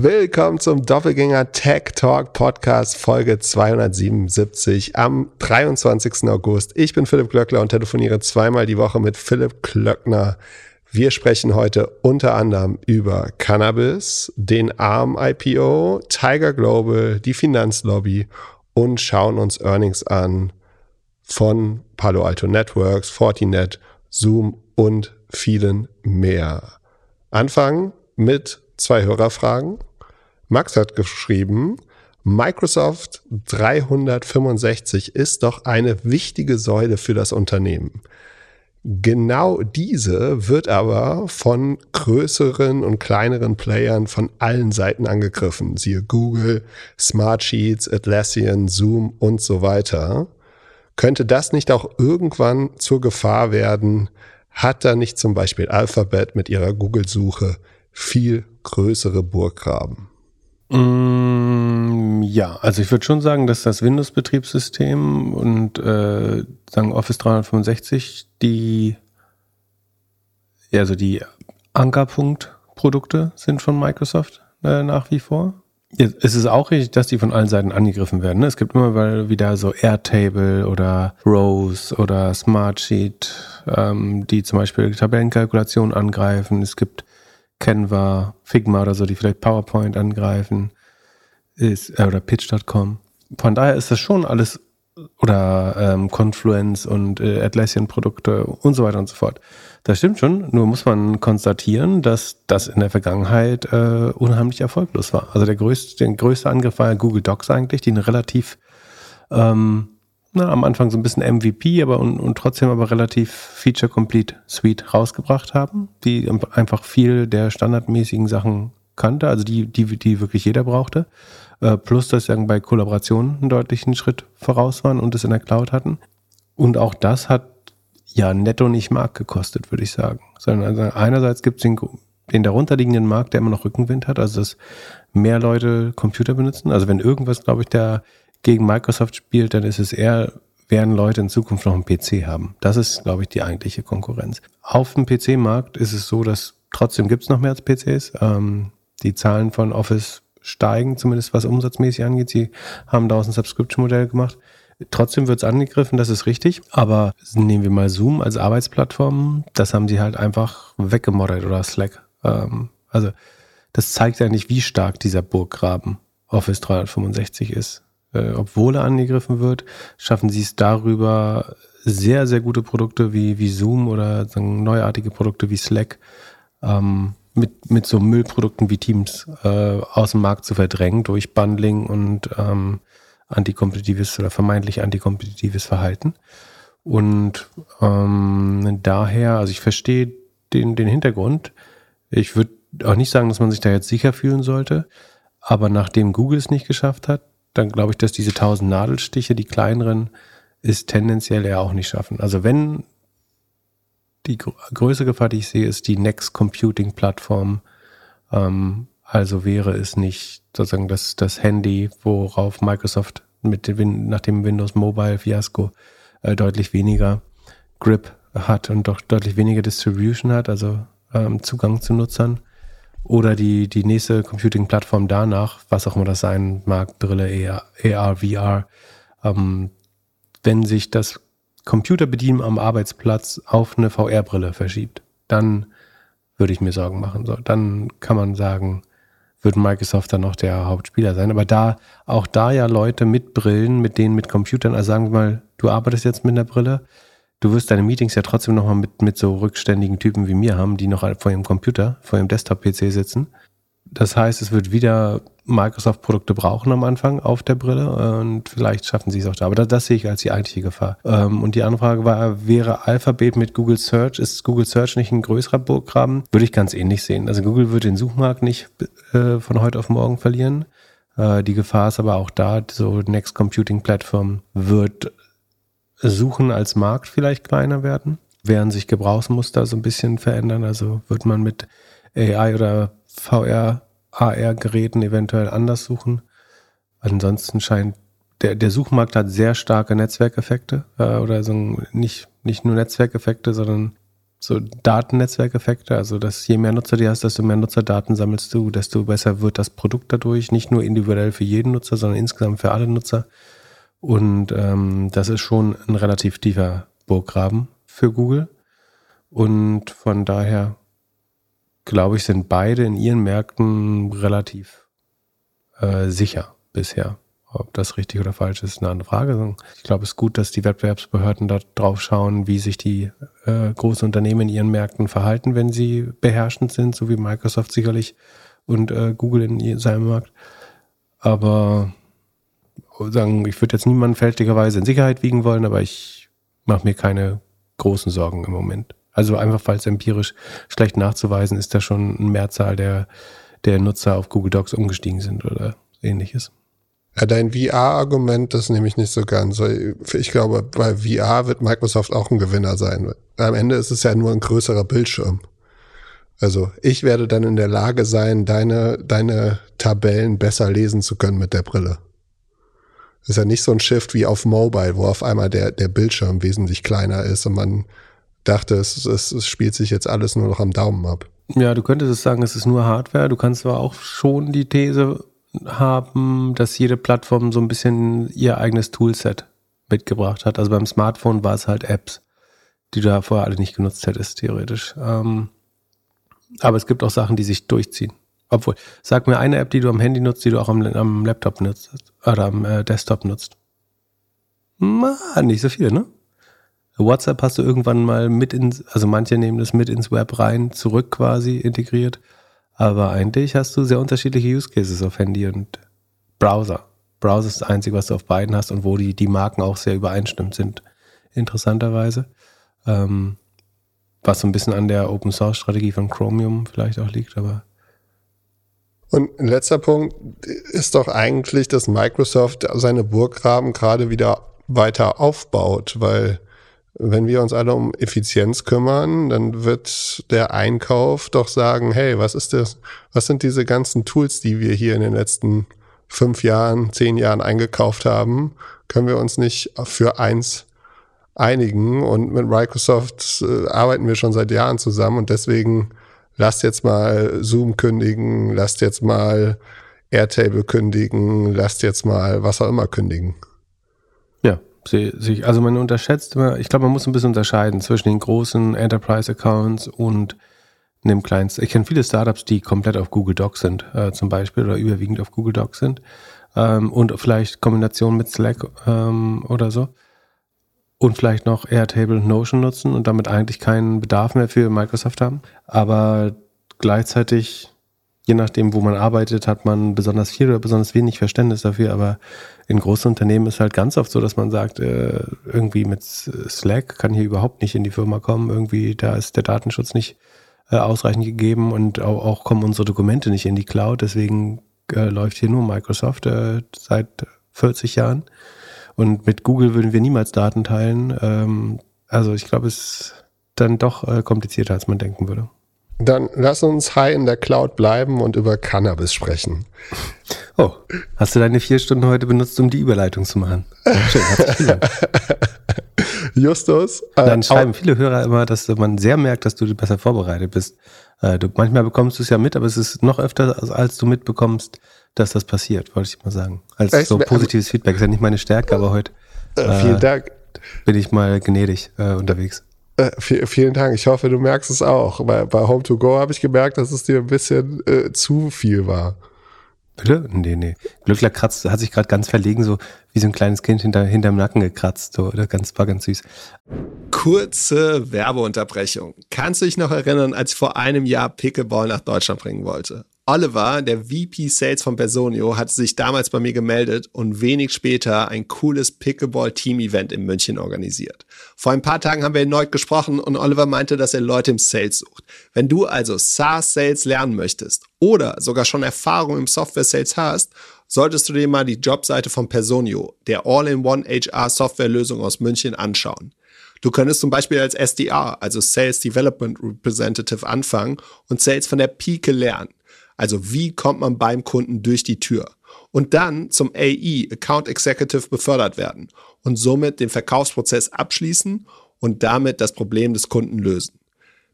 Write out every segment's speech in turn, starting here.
Willkommen zum Doppelgänger Tech Talk Podcast Folge 277 am 23. August. Ich bin Philipp Klöckler und telefoniere zweimal die Woche mit Philipp Klöckner. Wir sprechen heute unter anderem über Cannabis, den ARM IPO, Tiger Global, die Finanzlobby und schauen uns Earnings an von Palo Alto Networks, Fortinet, Zoom und vielen mehr. Anfangen mit zwei Hörerfragen. Max hat geschrieben, Microsoft 365 ist doch eine wichtige Säule für das Unternehmen. Genau diese wird aber von größeren und kleineren Playern von allen Seiten angegriffen. Siehe Google, Smartsheets, Atlassian, Zoom und so weiter. Könnte das nicht auch irgendwann zur Gefahr werden? Hat da nicht zum Beispiel Alphabet mit ihrer Google-Suche viel größere Burggraben? Mm, ja, also ich würde schon sagen, dass das Windows-Betriebssystem und äh, sagen Office 365 die also die Ankerpunkt-Produkte sind von Microsoft äh, nach wie vor. Es ist auch richtig, dass die von allen Seiten angegriffen werden. Ne? Es gibt immer wieder so Airtable oder Rose oder Smartsheet, ähm, die zum Beispiel Tabellenkalkulationen angreifen. Es gibt Canva, Figma oder so, die vielleicht PowerPoint angreifen, ist, äh, oder Pitch.com. Von daher ist das schon alles oder ähm, Confluence und äh, Atlassian-Produkte und so weiter und so fort. Das stimmt schon, nur muss man konstatieren, dass das in der Vergangenheit äh, unheimlich erfolglos war. Also der größte, der größte Angriff war ja Google Docs eigentlich, die eine relativ ähm, na, am Anfang so ein bisschen MVP, aber und, und trotzdem aber relativ Feature-Complete Suite rausgebracht haben, die einfach viel der standardmäßigen Sachen kannte, also die, die, die wirklich jeder brauchte. Äh, plus, dass sie bei Kollaborationen einen deutlichen Schritt voraus waren und es in der Cloud hatten. Und auch das hat ja netto nicht Markt gekostet, würde ich sagen. Sondern also einerseits gibt es den, den darunterliegenden Markt, der immer noch Rückenwind hat, also dass mehr Leute Computer benutzen. Also wenn irgendwas, glaube ich, der gegen Microsoft spielt, dann ist es eher, werden Leute in Zukunft noch einen PC haben. Das ist, glaube ich, die eigentliche Konkurrenz. Auf dem PC-Markt ist es so, dass trotzdem gibt es noch mehr als PCs. Ähm, die Zahlen von Office steigen, zumindest was umsatzmäßig angeht. Sie haben daraus ein Subscription-Modell gemacht. Trotzdem wird es angegriffen, das ist richtig. Aber nehmen wir mal Zoom als Arbeitsplattform, das haben sie halt einfach weggemodert oder Slack. Ähm, also das zeigt ja nicht, wie stark dieser Burggraben Office 365 ist äh, obwohl er angegriffen wird, schaffen sie es darüber, sehr, sehr gute Produkte wie, wie Zoom oder neuartige Produkte wie Slack ähm, mit, mit so Müllprodukten wie Teams äh, aus dem Markt zu verdrängen durch Bundling und ähm, antikompetitives oder vermeintlich antikompetitives Verhalten. Und ähm, daher, also ich verstehe den, den Hintergrund. Ich würde auch nicht sagen, dass man sich da jetzt sicher fühlen sollte. Aber nachdem Google es nicht geschafft hat, dann glaube ich, dass diese 1000 Nadelstiche, die kleineren, ist tendenziell eher auch nicht schaffen. Also wenn die größte Gefahr, die ich sehe, ist die Next Computing Plattform. Ähm, also wäre es nicht sozusagen das, das Handy, worauf Microsoft mit dem, nach dem Windows Mobile Fiasko äh, deutlich weniger Grip hat und doch deutlich weniger Distribution hat, also ähm, Zugang zu Nutzern oder die, die nächste Computing-Plattform danach, was auch immer das sein mag, Brille, AR, VR, ähm, wenn sich das Computerbedienen am Arbeitsplatz auf eine VR-Brille verschiebt, dann würde ich mir Sorgen machen. So, dann kann man sagen, wird Microsoft dann noch der Hauptspieler sein. Aber da, auch da ja Leute mit Brillen, mit denen mit Computern, also sagen wir mal, du arbeitest jetzt mit einer Brille, du wirst deine Meetings ja trotzdem nochmal mit, mit so rückständigen Typen wie mir haben, die noch vor ihrem Computer, vor ihrem Desktop-PC sitzen. Das heißt, es wird wieder Microsoft-Produkte brauchen am Anfang auf der Brille und vielleicht schaffen sie es auch da. Aber das, das sehe ich als die eigentliche Gefahr. Ähm, und die Anfrage war, wäre Alphabet mit Google Search, ist Google Search nicht ein größerer Burggraben? Würde ich ganz ähnlich sehen. Also Google wird den Suchmarkt nicht äh, von heute auf morgen verlieren. Äh, die Gefahr ist aber auch da, so Next Computing Platform wird Suchen als Markt vielleicht kleiner werden? Werden sich Gebrauchsmuster so ein bisschen verändern? Also wird man mit AI oder VR, AR-Geräten eventuell anders suchen? Ansonsten scheint der, der Suchmarkt hat sehr starke Netzwerkeffekte äh, oder so nicht, nicht nur Netzwerkeffekte, sondern so Datennetzwerkeffekte, also dass je mehr Nutzer du hast, desto mehr Nutzerdaten sammelst du, desto besser wird das Produkt dadurch, nicht nur individuell für jeden Nutzer, sondern insgesamt für alle Nutzer. Und ähm, das ist schon ein relativ tiefer Burggraben für Google. Und von daher glaube ich, sind beide in ihren Märkten relativ äh, sicher bisher. Ob das richtig oder falsch ist, ist eine andere Frage. Ich glaube, es ist gut, dass die Wettbewerbsbehörden da drauf schauen, wie sich die äh, großen Unternehmen in ihren Märkten verhalten, wenn sie beherrschend sind, so wie Microsoft sicherlich und äh, Google in seinem Markt. Aber sagen, ich würde jetzt niemanden fälschlicherweise in Sicherheit wiegen wollen, aber ich mache mir keine großen Sorgen im Moment. Also einfach, es empirisch schlecht nachzuweisen ist, da schon eine Mehrzahl der, der Nutzer auf Google Docs umgestiegen sind oder ähnliches. Ja, dein VR-Argument, das nehme ich nicht so ganz. Ich glaube, bei VR wird Microsoft auch ein Gewinner sein. Am Ende ist es ja nur ein größerer Bildschirm. Also ich werde dann in der Lage sein, deine, deine Tabellen besser lesen zu können mit der Brille. Ist ja nicht so ein Shift wie auf Mobile, wo auf einmal der, der Bildschirm wesentlich kleiner ist und man dachte, es, es, es spielt sich jetzt alles nur noch am Daumen ab. Ja, du könntest sagen, es ist nur Hardware. Du kannst aber auch schon die These haben, dass jede Plattform so ein bisschen ihr eigenes Toolset mitgebracht hat. Also beim Smartphone war es halt Apps, die du da vorher alle nicht genutzt hättest, theoretisch. Ähm, aber es gibt auch Sachen, die sich durchziehen. Obwohl, sag mir eine App, die du am Handy nutzt, die du auch am, am Laptop nutzt oder am äh, Desktop nutzt. Na, nicht so viele, ne? WhatsApp hast du irgendwann mal mit ins, also manche nehmen das mit ins Web rein, zurück quasi integriert. Aber eigentlich hast du sehr unterschiedliche Use Cases auf Handy und Browser. Browser ist das Einzige, was du auf beiden hast und wo die, die Marken auch sehr übereinstimmt sind, interessanterweise. Ähm, was so ein bisschen an der Open Source Strategie von Chromium vielleicht auch liegt, aber. Und ein letzter Punkt ist doch eigentlich, dass Microsoft seine Burggraben gerade wieder weiter aufbaut, weil wenn wir uns alle um Effizienz kümmern, dann wird der Einkauf doch sagen, hey, was ist das, was sind diese ganzen Tools, die wir hier in den letzten fünf Jahren, zehn Jahren eingekauft haben? Können wir uns nicht für eins einigen? Und mit Microsoft äh, arbeiten wir schon seit Jahren zusammen und deswegen lasst jetzt mal Zoom kündigen, lasst jetzt mal Airtable kündigen, lasst jetzt mal was auch immer kündigen. Ja, sich, also man unterschätzt immer, ich glaube, man muss ein bisschen unterscheiden zwischen den großen Enterprise-Accounts und dem kleinen. Ich kenne viele Startups, die komplett auf Google Docs sind, äh, zum Beispiel, oder überwiegend auf Google Docs sind. Ähm, und vielleicht Kombination mit Slack ähm, oder so. Und vielleicht noch Airtable und Notion nutzen und damit eigentlich keinen Bedarf mehr für Microsoft haben. Aber gleichzeitig je nachdem, wo man arbeitet, hat man besonders viel oder besonders wenig Verständnis dafür. Aber in großen Unternehmen ist halt ganz oft so, dass man sagt, äh, irgendwie mit Slack kann hier überhaupt nicht in die Firma kommen. Irgendwie, da ist der Datenschutz nicht äh, ausreichend gegeben und auch, kommen unsere Dokumente nicht in die Cloud. Deswegen äh, läuft hier nur Microsoft seit 40 Jahren. Und mit Google würden wir niemals Daten teilen. Ähm, also ich glaube, es ist dann doch äh, komplizierter, als man denken würde. Dann lass uns high in der Cloud bleiben und über Cannabis sprechen. Oh, hast du deine vier Stunden heute benutzt, um die Überleitung zu machen? Schön, herzlichen Justus. Äh, Dann schreiben viele Hörer immer, dass man sehr merkt, dass du besser vorbereitet bist. Äh, du, manchmal bekommst du es ja mit, aber es ist noch öfter, als, als du mitbekommst, dass das passiert, wollte ich mal sagen. Als so positives Feedback ist ja nicht meine Stärke, aber heute äh, vielen Dank. bin ich mal gnädig äh, unterwegs. Äh, vielen Dank. Ich hoffe, du merkst es auch. Bei, bei Home to Go habe ich gemerkt, dass es dir ein bisschen äh, zu viel war. Bitte? Nee, nee. Glückler kratzt, hat sich gerade ganz verlegen, so wie so ein kleines Kind hinter, hinterm Nacken gekratzt. So, oder ganz, war ganz süß. Kurze Werbeunterbrechung. Kannst du dich noch erinnern, als ich vor einem Jahr Pickleball nach Deutschland bringen wollte? Oliver, der VP Sales von Personio, hatte sich damals bei mir gemeldet und wenig später ein cooles Pickleball-Team-Event in München organisiert. Vor ein paar Tagen haben wir erneut gesprochen und Oliver meinte, dass er Leute im Sales sucht. Wenn du also SaaS-Sales lernen möchtest oder sogar schon Erfahrung im Software-Sales hast, solltest du dir mal die Jobseite von Personio, der All-in-One HR-Software-Lösung aus München, anschauen. Du könntest zum Beispiel als SDR, also Sales Development Representative, anfangen und Sales von der Pike lernen. Also wie kommt man beim Kunden durch die Tür? Und dann zum AE, Account Executive, befördert werden und somit den Verkaufsprozess abschließen und damit das Problem des Kunden lösen.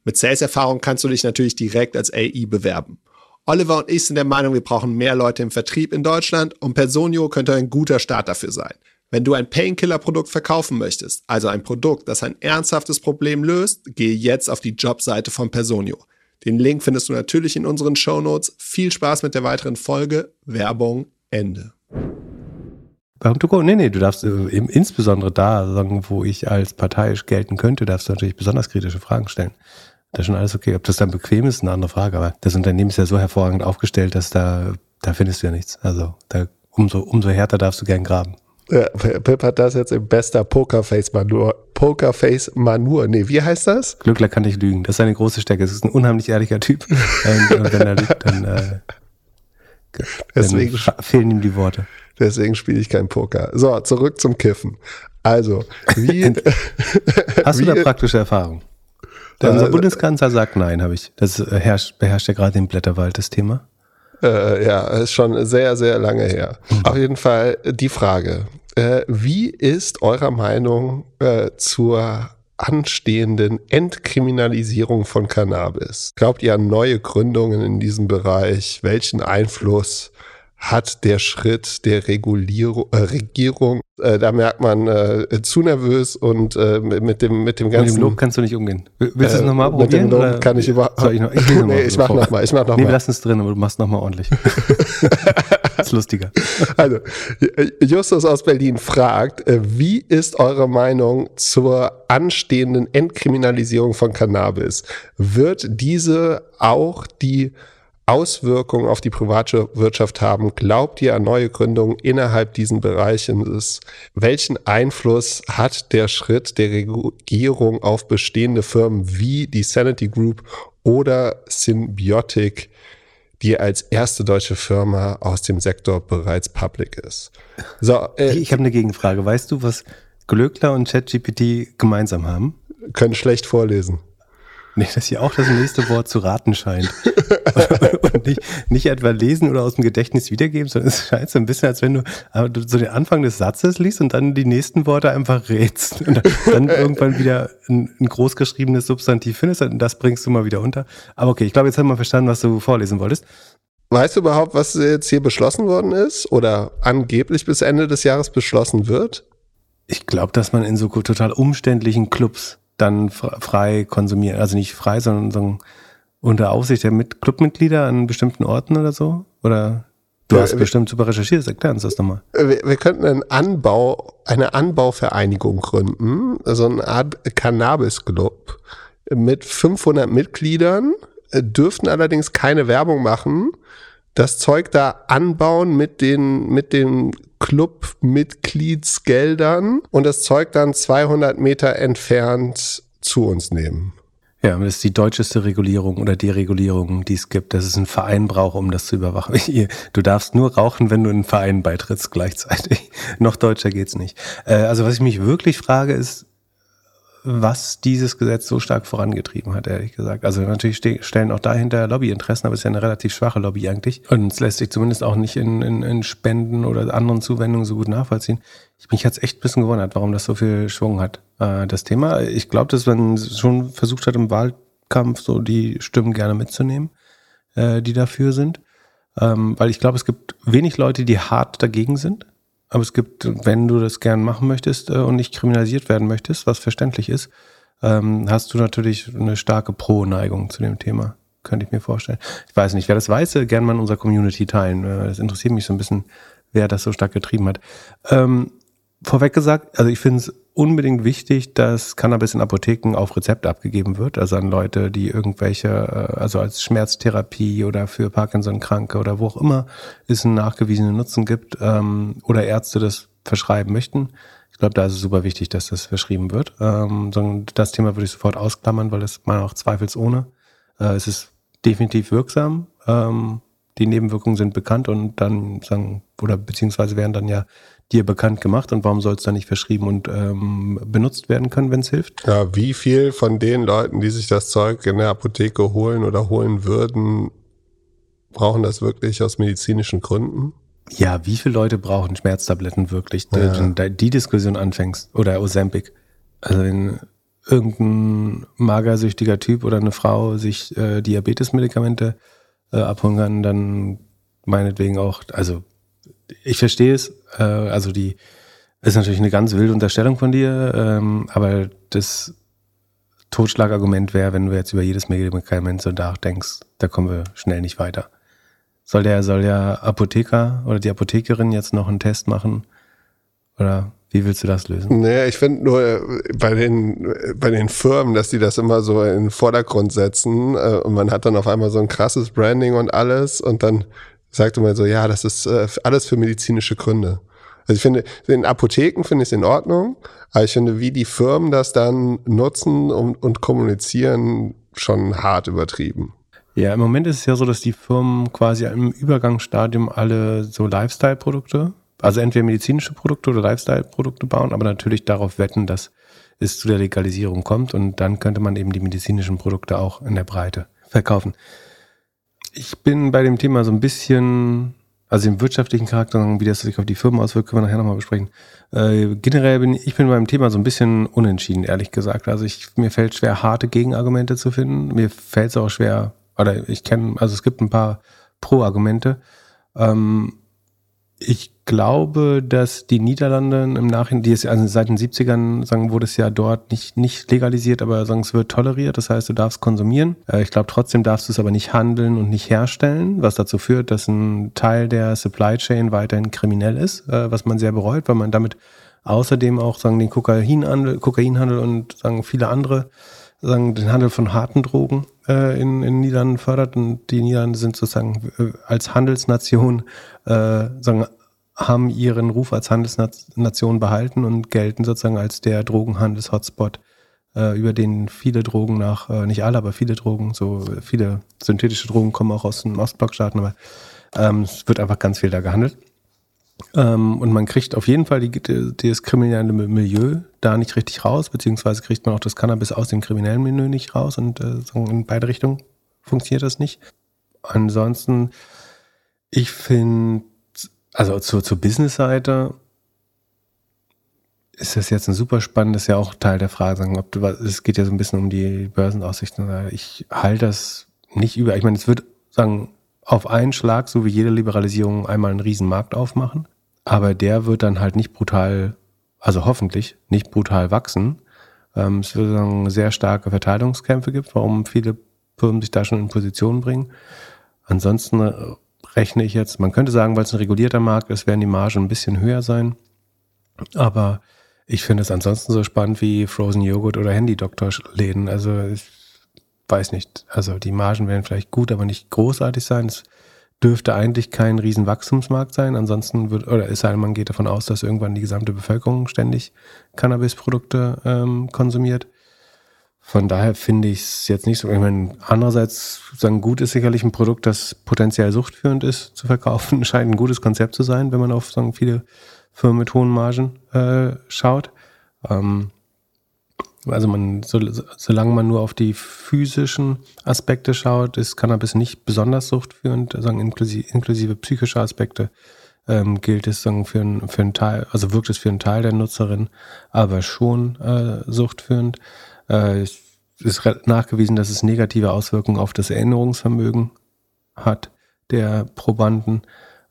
Mit Sales-Erfahrung kannst du dich natürlich direkt als AI bewerben. Oliver und ich sind der Meinung, wir brauchen mehr Leute im Vertrieb in Deutschland und Personio könnte ein guter Start dafür sein. Wenn du ein Painkiller-Produkt verkaufen möchtest, also ein Produkt, das ein ernsthaftes Problem löst, gehe jetzt auf die Jobseite von Personio. Den Link findest du natürlich in unseren Show Notes. Viel Spaß mit der weiteren Folge. Werbung Ende. Beim Tuko, nee, nee, du darfst äh, insbesondere da, sagen, wo ich als parteiisch gelten könnte, darfst du natürlich besonders kritische Fragen stellen. Das ist schon alles okay. Ob das dann bequem ist, ist eine andere Frage. Aber das Unternehmen ist ja so hervorragend aufgestellt, dass da, da findest du ja nichts. Also da umso, umso härter darfst du gern graben. Ja, Pip hat das jetzt im bester Pokerface-Manur. Pokerface-Manur. Nee, wie heißt das? Glückler kann nicht lügen. Das ist eine große Stärke. Das ist ein unheimlich ehrlicher Typ. und, und wenn er lügt, dann, äh, deswegen, dann fehlen ihm die Worte. Deswegen spiele ich kein Poker. So, zurück zum Kiffen. Also, wie. Hast wie, du da praktische Erfahrung? Der, unser äh, Bundeskanzler sagt nein, habe ich. Das herrscht, beherrscht ja gerade den Blätterwald, das Thema. Äh, ja, ist schon sehr, sehr lange her. Mhm. Auf jeden Fall die Frage. Äh, wie ist eurer Meinung äh, zur anstehenden Entkriminalisierung von Cannabis? Glaubt ihr an neue Gründungen in diesem Bereich? Welchen Einfluss hat der Schritt der Regulierung, äh, Regierung, äh, da merkt man äh, zu nervös und äh, mit dem mit dem ganzen. Mit dem Lob kannst du nicht umgehen. Willst du es äh, nochmal probieren? Mit dem Lob kann ich überhaupt. Soll ich noch? Ich, nee, ich mach nochmal. Ich mach noch nee, lassen es drin, aber du machst nochmal ordentlich. das ist lustiger. Also Justus aus Berlin fragt, äh, wie ist eure Meinung zur anstehenden Entkriminalisierung von Cannabis? Wird diese auch die Auswirkungen auf die Privatwirtschaft haben? Glaubt ihr an neue Gründungen innerhalb diesen Bereichen? Welchen Einfluss hat der Schritt der Regierung auf bestehende Firmen wie die Sanity Group oder Symbiotic, die als erste deutsche Firma aus dem Sektor bereits public ist? So, äh, ich habe eine Gegenfrage. Weißt du, was Glöckler und ChatGPT gemeinsam haben? Können schlecht vorlesen. Nee, dass hier auch das nächste Wort zu raten scheint. und nicht, nicht etwa lesen oder aus dem Gedächtnis wiedergeben, sondern es scheint so ein bisschen, als wenn du, du so den Anfang des Satzes liest und dann die nächsten Worte einfach rätst. Und dann irgendwann wieder ein, ein großgeschriebenes Substantiv findest und das bringst du mal wieder unter. Aber okay, ich glaube, jetzt haben wir verstanden, was du vorlesen wolltest. Weißt du überhaupt, was jetzt hier beschlossen worden ist oder angeblich bis Ende des Jahres beschlossen wird? Ich glaube, dass man in so total umständlichen Clubs dann frei konsumieren. Also nicht frei, sondern so unter Aufsicht der Mit Clubmitglieder an bestimmten Orten oder so? Oder du ja, hast wir, bestimmt super recherchiert, erklär uns das nochmal. Wir, wir könnten einen Anbau, eine Anbauvereinigung gründen, so eine Art Cannabis-Club mit 500 Mitgliedern, äh, dürften allerdings keine Werbung machen, das Zeug da anbauen mit den, mit den Clubmitgliedsgeldern und das Zeug dann 200 Meter entfernt zu uns nehmen. Ja, das ist die deutscheste Regulierung oder Deregulierung, die es gibt, dass es einen Verein braucht, um das zu überwachen. Du darfst nur rauchen, wenn du in einen Verein beitrittst gleichzeitig. Noch deutscher geht's nicht. Äh, also was ich mich wirklich frage, ist, was dieses Gesetz so stark vorangetrieben hat, ehrlich gesagt. Also natürlich stellen auch dahinter Lobbyinteressen, aber es ist ja eine relativ schwache Lobby eigentlich. Und es lässt sich zumindest auch nicht in, in, in Spenden oder anderen Zuwendungen so gut nachvollziehen. Ich mich jetzt echt ein bisschen gewundert, warum das so viel Schwung hat, äh, das Thema. Ich glaube, dass man schon versucht hat, im Wahlkampf so die Stimmen gerne mitzunehmen, äh, die dafür sind. Ähm, weil ich glaube, es gibt wenig Leute, die hart dagegen sind. Aber es gibt, wenn du das gern machen möchtest äh, und nicht kriminalisiert werden möchtest, was verständlich ist, ähm, hast du natürlich eine starke Pro-Neigung zu dem Thema. Könnte ich mir vorstellen. Ich weiß nicht, wer das weiß, äh, gern mal in unserer Community teilen. Äh, das interessiert mich so ein bisschen, wer das so stark getrieben hat. Ähm, vorweg gesagt, also ich finde es unbedingt wichtig, dass Cannabis in Apotheken auf Rezept abgegeben wird, also an Leute, die irgendwelche, äh, also als Schmerztherapie oder für Parkinson-Kranke oder wo auch immer es einen nachgewiesenen Nutzen gibt ähm, oder Ärzte das verschreiben möchten. Ich glaube, da ist es super wichtig, dass das verschrieben wird. Ähm, das Thema würde ich sofort ausklammern, weil es man auch zweifelsohne. Äh, es ist definitiv wirksam. Ähm, die Nebenwirkungen sind bekannt und dann sagen, oder beziehungsweise werden dann ja dir bekannt gemacht und warum soll es dann nicht verschrieben und ähm, benutzt werden können, wenn es hilft? Ja, wie viel von den Leuten, die sich das Zeug in der Apotheke holen oder holen würden, brauchen das wirklich aus medizinischen Gründen? Ja, wie viele Leute brauchen Schmerztabletten wirklich? Ja. Die, die Diskussion anfängst oder Ozempic. Also in, irgendein magersüchtiger Typ oder eine Frau sich äh, Diabetesmedikamente äh, kann, dann meinetwegen auch, also ich verstehe es, äh, also die ist natürlich eine ganz wilde Unterstellung von dir, ähm, aber das Totschlagargument wäre, wenn du jetzt über jedes Medikament so nachdenkst, da kommen wir schnell nicht weiter. Soll der, soll der Apotheker oder die Apothekerin jetzt noch einen Test machen? Oder wie willst du das lösen? Naja, ich finde nur äh, bei den, bei den Firmen, dass die das immer so in den Vordergrund setzen äh, und man hat dann auf einmal so ein krasses Branding und alles und dann sagt man so, ja, das ist äh, alles für medizinische Gründe. Also ich finde, in Apotheken finde ich es in Ordnung, aber ich finde, wie die Firmen das dann nutzen und, und kommunizieren, schon hart übertrieben. Ja, im Moment ist es ja so, dass die Firmen quasi im Übergangsstadium alle so Lifestyle-Produkte also entweder medizinische Produkte oder Lifestyle-Produkte bauen, aber natürlich darauf wetten, dass es zu der Legalisierung kommt und dann könnte man eben die medizinischen Produkte auch in der Breite verkaufen. Ich bin bei dem Thema so ein bisschen, also im wirtschaftlichen Charakter, wie das sich auf die Firmen auswirkt, können wir nachher nochmal besprechen. Äh, generell bin ich bin beim Thema so ein bisschen unentschieden, ehrlich gesagt. Also ich, mir fällt schwer, harte Gegenargumente zu finden. Mir fällt es auch schwer, oder ich kenne, also es gibt ein paar Pro-Argumente. Ähm, ich glaube, dass die Niederlande im Nachhinein, die ist also seit den 70ern, sagen, wurde es ja dort nicht, nicht legalisiert, aber sagen, es wird toleriert. Das heißt, du darfst konsumieren. Äh, ich glaube, trotzdem darfst du es aber nicht handeln und nicht herstellen, was dazu führt, dass ein Teil der Supply Chain weiterhin kriminell ist, äh, was man sehr bereut, weil man damit außerdem auch sagen, den Kokainhandel, Kokainhandel und sagen, viele andere sagen, den Handel von harten Drogen äh, in, in Niederlanden fördert. Und die Niederlande sind sozusagen äh, als Handelsnation äh, sagen, haben ihren Ruf als Handelsnation behalten und gelten sozusagen als der Drogenhandels-Hotspot, äh, über den viele Drogen nach, äh, nicht alle, aber viele Drogen, so viele synthetische Drogen kommen auch aus den Ostblockstaaten, aber ähm, es wird einfach ganz viel da gehandelt. Ähm, und man kriegt auf jeden Fall die, die, das kriminelle Milieu da nicht richtig raus, beziehungsweise kriegt man auch das Cannabis aus dem kriminellen Milieu nicht raus und äh, in beide Richtungen funktioniert das nicht. Ansonsten, ich finde also zur, zur Business-Seite ist das jetzt ein super spannendes, ja auch Teil der Frage, sagen, ob du, es geht ja so ein bisschen um die Börsenaussichten. Ich halte das nicht über. Ich meine, es wird sagen, auf einen Schlag, so wie jede Liberalisierung, einmal einen riesen Markt aufmachen. Aber der wird dann halt nicht brutal, also hoffentlich nicht brutal wachsen. Ähm, es wird sagen, sehr starke Verteilungskämpfe gibt, warum viele Firmen sich da schon in Position bringen. Ansonsten äh, rechne ich jetzt. Man könnte sagen, weil es ein regulierter Markt ist, werden die Margen ein bisschen höher Aber ich finde es ansonsten so spannend wie Frozen Joghurt oder Handy-Doktor-Läden. Also ich weiß nicht. Also die Margen werden vielleicht gut, aber nicht großartig sein. Es dürfte eigentlich kein Riesenwachstumsmarkt sein. Ansonsten wird, oder es sei denn, man geht davon aus, dass irgendwann die gesamte Bevölkerung ständig Cannabis-Produkte ähm, konsumiert. Von daher finde ich es jetzt nicht so. Ich meine, andererseits sagen, gut ist sicherlich ein Produkt, das potenziell suchtführend ist zu verkaufen. Scheint ein gutes Konzept zu sein, wenn man auf sagen, viele Firmen mit hohen Margen äh, schaut. Ähm, also man, so, solange man nur auf die physischen Aspekte schaut, ist Cannabis nicht besonders suchtführend, sagen inklusive, inklusive psychischer Aspekte ähm, gilt es sagen, für, ein, für einen Teil, also wirkt es für einen Teil der Nutzerin, aber schon äh, suchtführend. Äh, es ist nachgewiesen, dass es negative Auswirkungen auf das Erinnerungsvermögen hat der Probanden.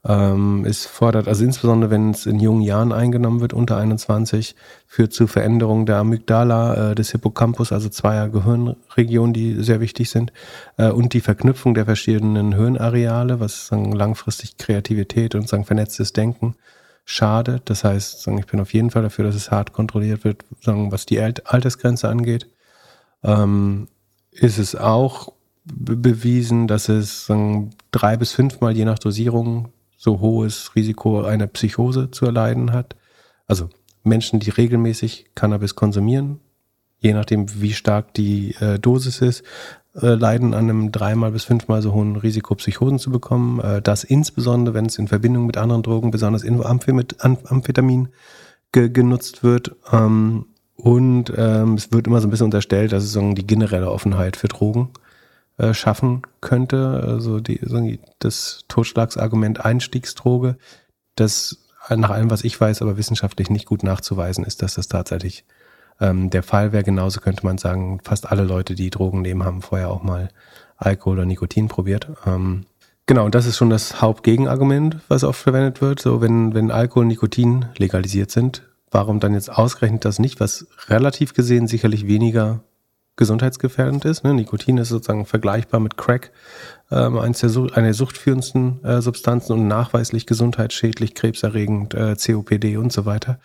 Ähm, es fordert, also insbesondere wenn es in jungen Jahren eingenommen wird, unter 21, führt zu Veränderungen der Amygdala, äh, des Hippocampus, also zweier Gehirnregionen, die sehr wichtig sind, äh, und die Verknüpfung der verschiedenen Hirnareale, was langfristig Kreativität und vernetztes Denken schade. Das heißt, ich bin auf jeden Fall dafür, dass es hart kontrolliert wird, was die Altersgrenze angeht. Ähm, ist es auch bewiesen, dass es drei bis fünfmal je nach Dosierung so hohes Risiko einer Psychose zu erleiden hat. Also Menschen, die regelmäßig Cannabis konsumieren, je nachdem, wie stark die äh, Dosis ist, äh, leiden an einem dreimal bis fünfmal so hohen Risiko, Psychosen zu bekommen. Äh, das insbesondere, wenn es in Verbindung mit anderen Drogen, besonders in Amphetamin, ge genutzt wird. Ähm, und ähm, es wird immer so ein bisschen unterstellt, dass es so die generelle Offenheit für Drogen äh, schaffen könnte. Also die, das Totschlagsargument Einstiegsdroge, das nach allem, was ich weiß, aber wissenschaftlich nicht gut nachzuweisen ist, dass das tatsächlich ähm, der Fall wäre. Genauso könnte man sagen, fast alle Leute, die Drogen nehmen, haben vorher auch mal Alkohol oder Nikotin probiert. Ähm, genau, und das ist schon das Hauptgegenargument, was oft verwendet wird. So, wenn, wenn Alkohol und Nikotin legalisiert sind, warum dann jetzt ausgerechnet das nicht, was relativ gesehen sicherlich weniger gesundheitsgefährdend ist. Ne? Nikotin ist sozusagen vergleichbar mit Crack, ähm, eines der, eine der suchtführendsten äh, Substanzen und nachweislich gesundheitsschädlich, krebserregend, äh, COPD und so weiter.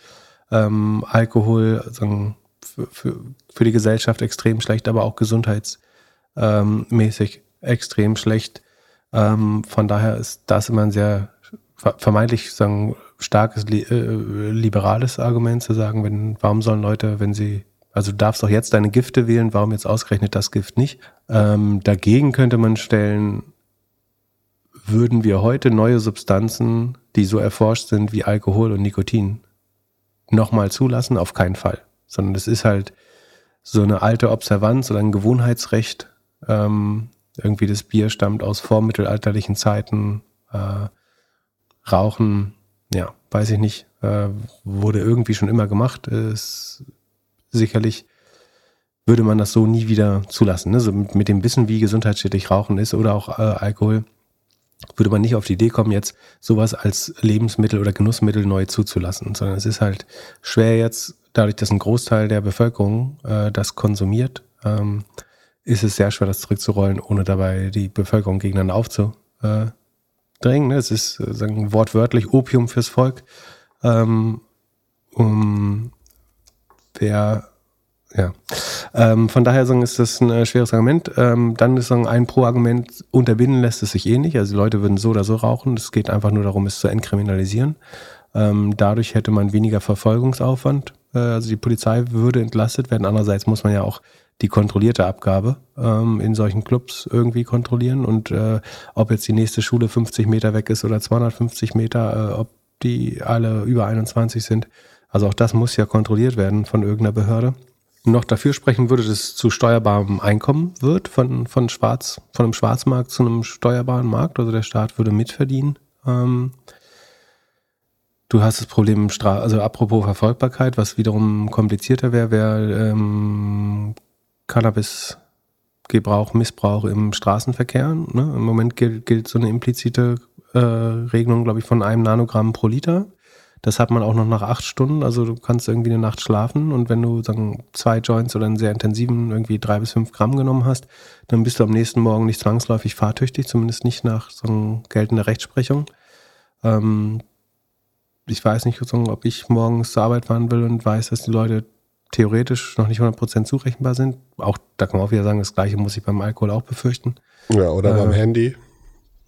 Ähm, Alkohol sagen, für, für, für die Gesellschaft extrem schlecht, aber auch gesundheitsmäßig ähm, extrem schlecht. Ähm, von daher ist das immer ein sehr vermeintlich sagen, starkes äh, liberales Argument zu sagen, wenn, warum sollen Leute, wenn sie also du darfst auch jetzt deine Gifte wählen, warum jetzt ausgerechnet das Gift nicht? Ähm, dagegen könnte man stellen, würden wir heute neue Substanzen, die so erforscht sind wie Alkohol und Nikotin, nochmal zulassen? Auf keinen Fall. Sondern es ist halt so eine alte Observanz oder ein Gewohnheitsrecht. Ähm, irgendwie das Bier stammt aus vormittelalterlichen Zeiten. Äh, Rauchen, ja, weiß ich nicht, äh, wurde irgendwie schon immer gemacht. Ist sicherlich würde man das so nie wieder zulassen. Ne? So mit, mit, dem Wissen, wie gesundheitsschädlich Rauchen ist oder auch äh, Alkohol, würde man nicht auf die Idee kommen, jetzt sowas als Lebensmittel oder Genussmittel neu zuzulassen, sondern es ist halt schwer jetzt, dadurch, dass ein Großteil der Bevölkerung äh, das konsumiert, ähm, ist es sehr schwer, das zurückzurollen, ohne dabei die Bevölkerung gegeneinander aufzudrängen. Ne? Es ist äh, sagen, wortwörtlich Opium fürs Volk. Ähm, um, wer ja. Ähm, von daher sagen, ist das ein äh, schweres Argument. Ähm, dann ist sagen, ein Pro-Argument, unterbinden lässt es sich eh nicht. Also die Leute würden so oder so rauchen. Es geht einfach nur darum, es zu entkriminalisieren. Ähm, dadurch hätte man weniger Verfolgungsaufwand. Äh, also die Polizei würde entlastet werden. Andererseits muss man ja auch die kontrollierte Abgabe ähm, in solchen Clubs irgendwie kontrollieren. Und äh, ob jetzt die nächste Schule 50 Meter weg ist oder 250 Meter, äh, ob die alle über 21 sind, also auch das muss ja kontrolliert werden von irgendeiner Behörde. Noch dafür sprechen würde, dass es zu steuerbarem Einkommen wird, von, von, Schwarz, von einem Schwarzmarkt zu einem steuerbaren Markt. Also der Staat würde mitverdienen. Ähm, du hast das Problem, Stra also apropos Verfolgbarkeit, was wiederum komplizierter wäre, wäre ähm, Cannabisgebrauch, Missbrauch im Straßenverkehr. Ne? Im Moment gilt, gilt so eine implizite äh, Regelung, glaube ich, von einem Nanogramm pro Liter. Das hat man auch noch nach acht Stunden. Also du kannst irgendwie eine Nacht schlafen und wenn du sagen zwei Joints oder einen sehr intensiven irgendwie drei bis fünf Gramm genommen hast, dann bist du am nächsten Morgen nicht zwangsläufig fahrtüchtig, zumindest nicht nach so geltender Rechtsprechung. Ähm, ich weiß nicht, ob ich morgens zur Arbeit fahren will und weiß, dass die Leute theoretisch noch nicht 100% zurechenbar sind. Auch da kann man auch wieder sagen, das gleiche muss ich beim Alkohol auch befürchten. Ja, oder äh, beim Handy.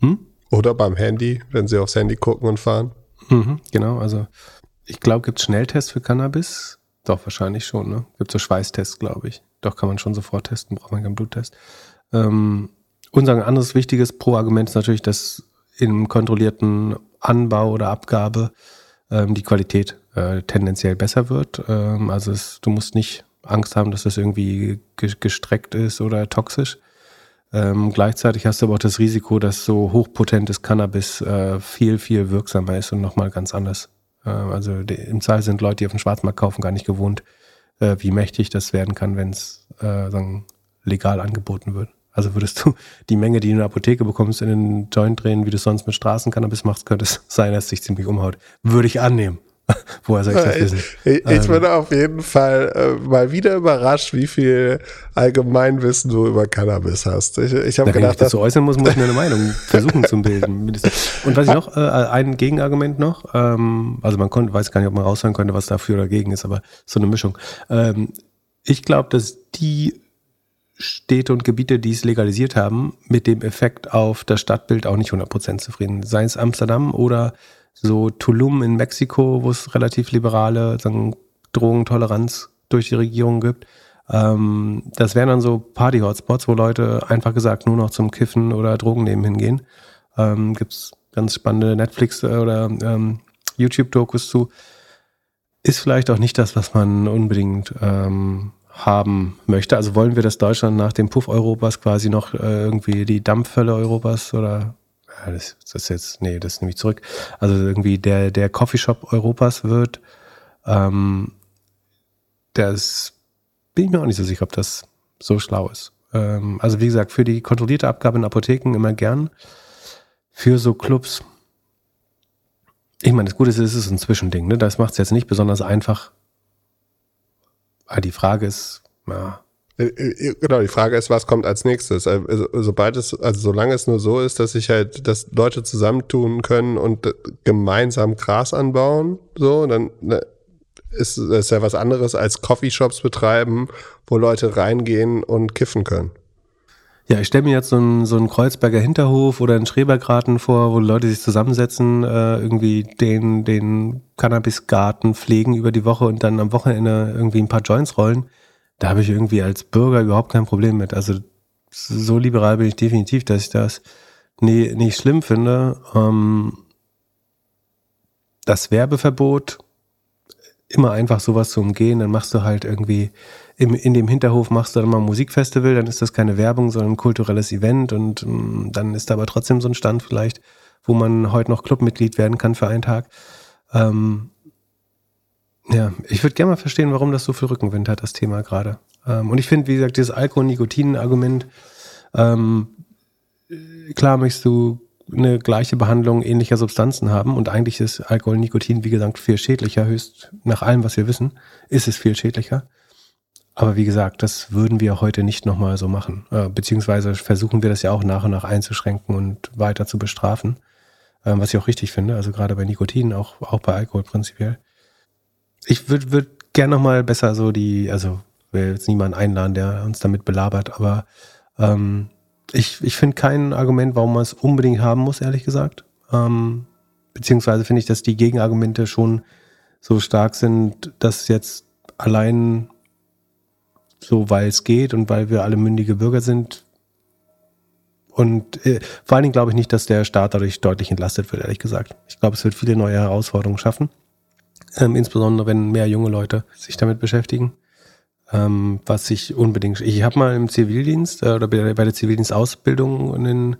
Hm? Oder beim Handy, wenn sie aufs Handy gucken und fahren. Mhm, genau, also ich glaube, gibt es Schnelltests für Cannabis? Doch, wahrscheinlich schon, ne? Gibt so Schweißtests, glaube ich. Doch, kann man schon sofort testen, braucht man keinen Bluttest. Ähm, unser anderes wichtiges Pro-Argument ist natürlich, dass im kontrollierten Anbau oder Abgabe ähm, die Qualität äh, tendenziell besser wird. Ähm, also es, du musst nicht Angst haben, dass das irgendwie gestreckt ist oder toxisch. Ähm, gleichzeitig hast du aber auch das Risiko, dass so hochpotentes Cannabis äh, viel, viel wirksamer ist und nochmal ganz anders. Äh, also die, im Zahl sind Leute, die auf dem Schwarzmarkt kaufen, gar nicht gewohnt, äh, wie mächtig das werden kann, wenn es äh, legal angeboten wird. Also würdest du die Menge, die du in der Apotheke bekommst, in den Joint drehen, wie du sonst mit Straßencannabis machst, könnte es sein, dass es dich ziemlich umhaut. Würde ich annehmen. Woher soll ich das wissen? Ich, ich ähm, bin auf jeden Fall äh, mal wieder überrascht, wie viel Allgemeinwissen du über Cannabis hast. Ich, ich habe gedacht, wenn ich dazu äußern muss, muss ich eine Meinung versuchen zu bilden. Und was ich noch, äh, ein Gegenargument noch, ähm, also man konnte, weiß gar nicht, ob man raushören könnte, was dafür oder dagegen ist, aber so eine Mischung. Ähm, ich glaube, dass die Städte und Gebiete, die es legalisiert haben, mit dem Effekt auf das Stadtbild auch nicht 100% zufrieden. Sei es Amsterdam oder so Tulum in Mexiko, wo es relativ liberale Drogentoleranz durch die Regierung gibt. Ähm, das wären dann so Party-Hotspots, wo Leute einfach gesagt nur noch zum Kiffen oder Drogen nehmen hingehen. Ähm, Gibt es ganz spannende Netflix- oder ähm, YouTube-Dokus zu. Ist vielleicht auch nicht das, was man unbedingt ähm, haben möchte. Also wollen wir, dass Deutschland nach dem Puff Europas quasi noch äh, irgendwie die Dampfhölle Europas oder ja, das, das jetzt, nee, das nehme ich zurück. Also irgendwie der, der Coffeeshop Europas wird. Ähm, das bin ich mir auch nicht so sicher, ob das so schlau ist. Ähm, also wie gesagt, für die kontrollierte Abgabe in Apotheken immer gern. Für so Clubs. Ich meine, das Gute ist, es ist ein Zwischending. Ne? Das macht es jetzt nicht besonders einfach. Aber die Frage ist, ja, Genau, die Frage ist, was kommt als nächstes? Sobald es, also solange es nur so ist, dass sich halt, dass Leute zusammentun können und gemeinsam Gras anbauen, so, dann ne, ist es ja was anderes als Coffeeshops betreiben, wo Leute reingehen und kiffen können. Ja, ich stelle mir jetzt so einen, so einen Kreuzberger Hinterhof oder einen Schrebergarten vor, wo Leute sich zusammensetzen, äh, irgendwie den, den Cannabisgarten pflegen über die Woche und dann am Wochenende irgendwie ein paar Joints rollen. Da habe ich irgendwie als Bürger überhaupt kein Problem mit. Also so liberal bin ich definitiv, dass ich das nie, nicht schlimm finde. Ähm, das Werbeverbot immer einfach sowas zu umgehen. Dann machst du halt irgendwie im, in dem Hinterhof machst du dann mal ein Musikfestival, dann ist das keine Werbung, sondern ein kulturelles Event und um, mm, dann ist da aber trotzdem so ein Stand vielleicht, wo man heute noch Clubmitglied werden kann für einen Tag. Ähm, ja, ich würde gerne mal verstehen, warum das so viel Rückenwind hat, das Thema gerade. Ähm, und ich finde, wie gesagt, dieses Alkohol-Nikotin-Argument, ähm, klar möchtest du eine gleiche Behandlung ähnlicher Substanzen haben und eigentlich ist Alkohol Nikotin, wie gesagt, viel schädlicher, höchst nach allem, was wir wissen, ist es viel schädlicher. Aber wie gesagt, das würden wir heute nicht nochmal so machen. Äh, beziehungsweise versuchen wir das ja auch nach und nach einzuschränken und weiter zu bestrafen. Äh, was ich auch richtig finde, also gerade bei Nikotin, auch, auch bei Alkohol prinzipiell. Ich würde würd gerne nochmal besser so die, also will jetzt niemanden einladen, der uns damit belabert, aber ähm, ich, ich finde kein Argument, warum man es unbedingt haben muss, ehrlich gesagt. Ähm, beziehungsweise finde ich, dass die Gegenargumente schon so stark sind, dass jetzt allein so, weil es geht und weil wir alle mündige Bürger sind. Und äh, vor allen Dingen glaube ich nicht, dass der Staat dadurch deutlich entlastet wird, ehrlich gesagt. Ich glaube, es wird viele neue Herausforderungen schaffen. Ähm, insbesondere wenn mehr junge Leute sich damit beschäftigen ähm, was ich unbedingt. Ich habe mal im Zivildienst äh, oder bei der Zivildienstausbildung einen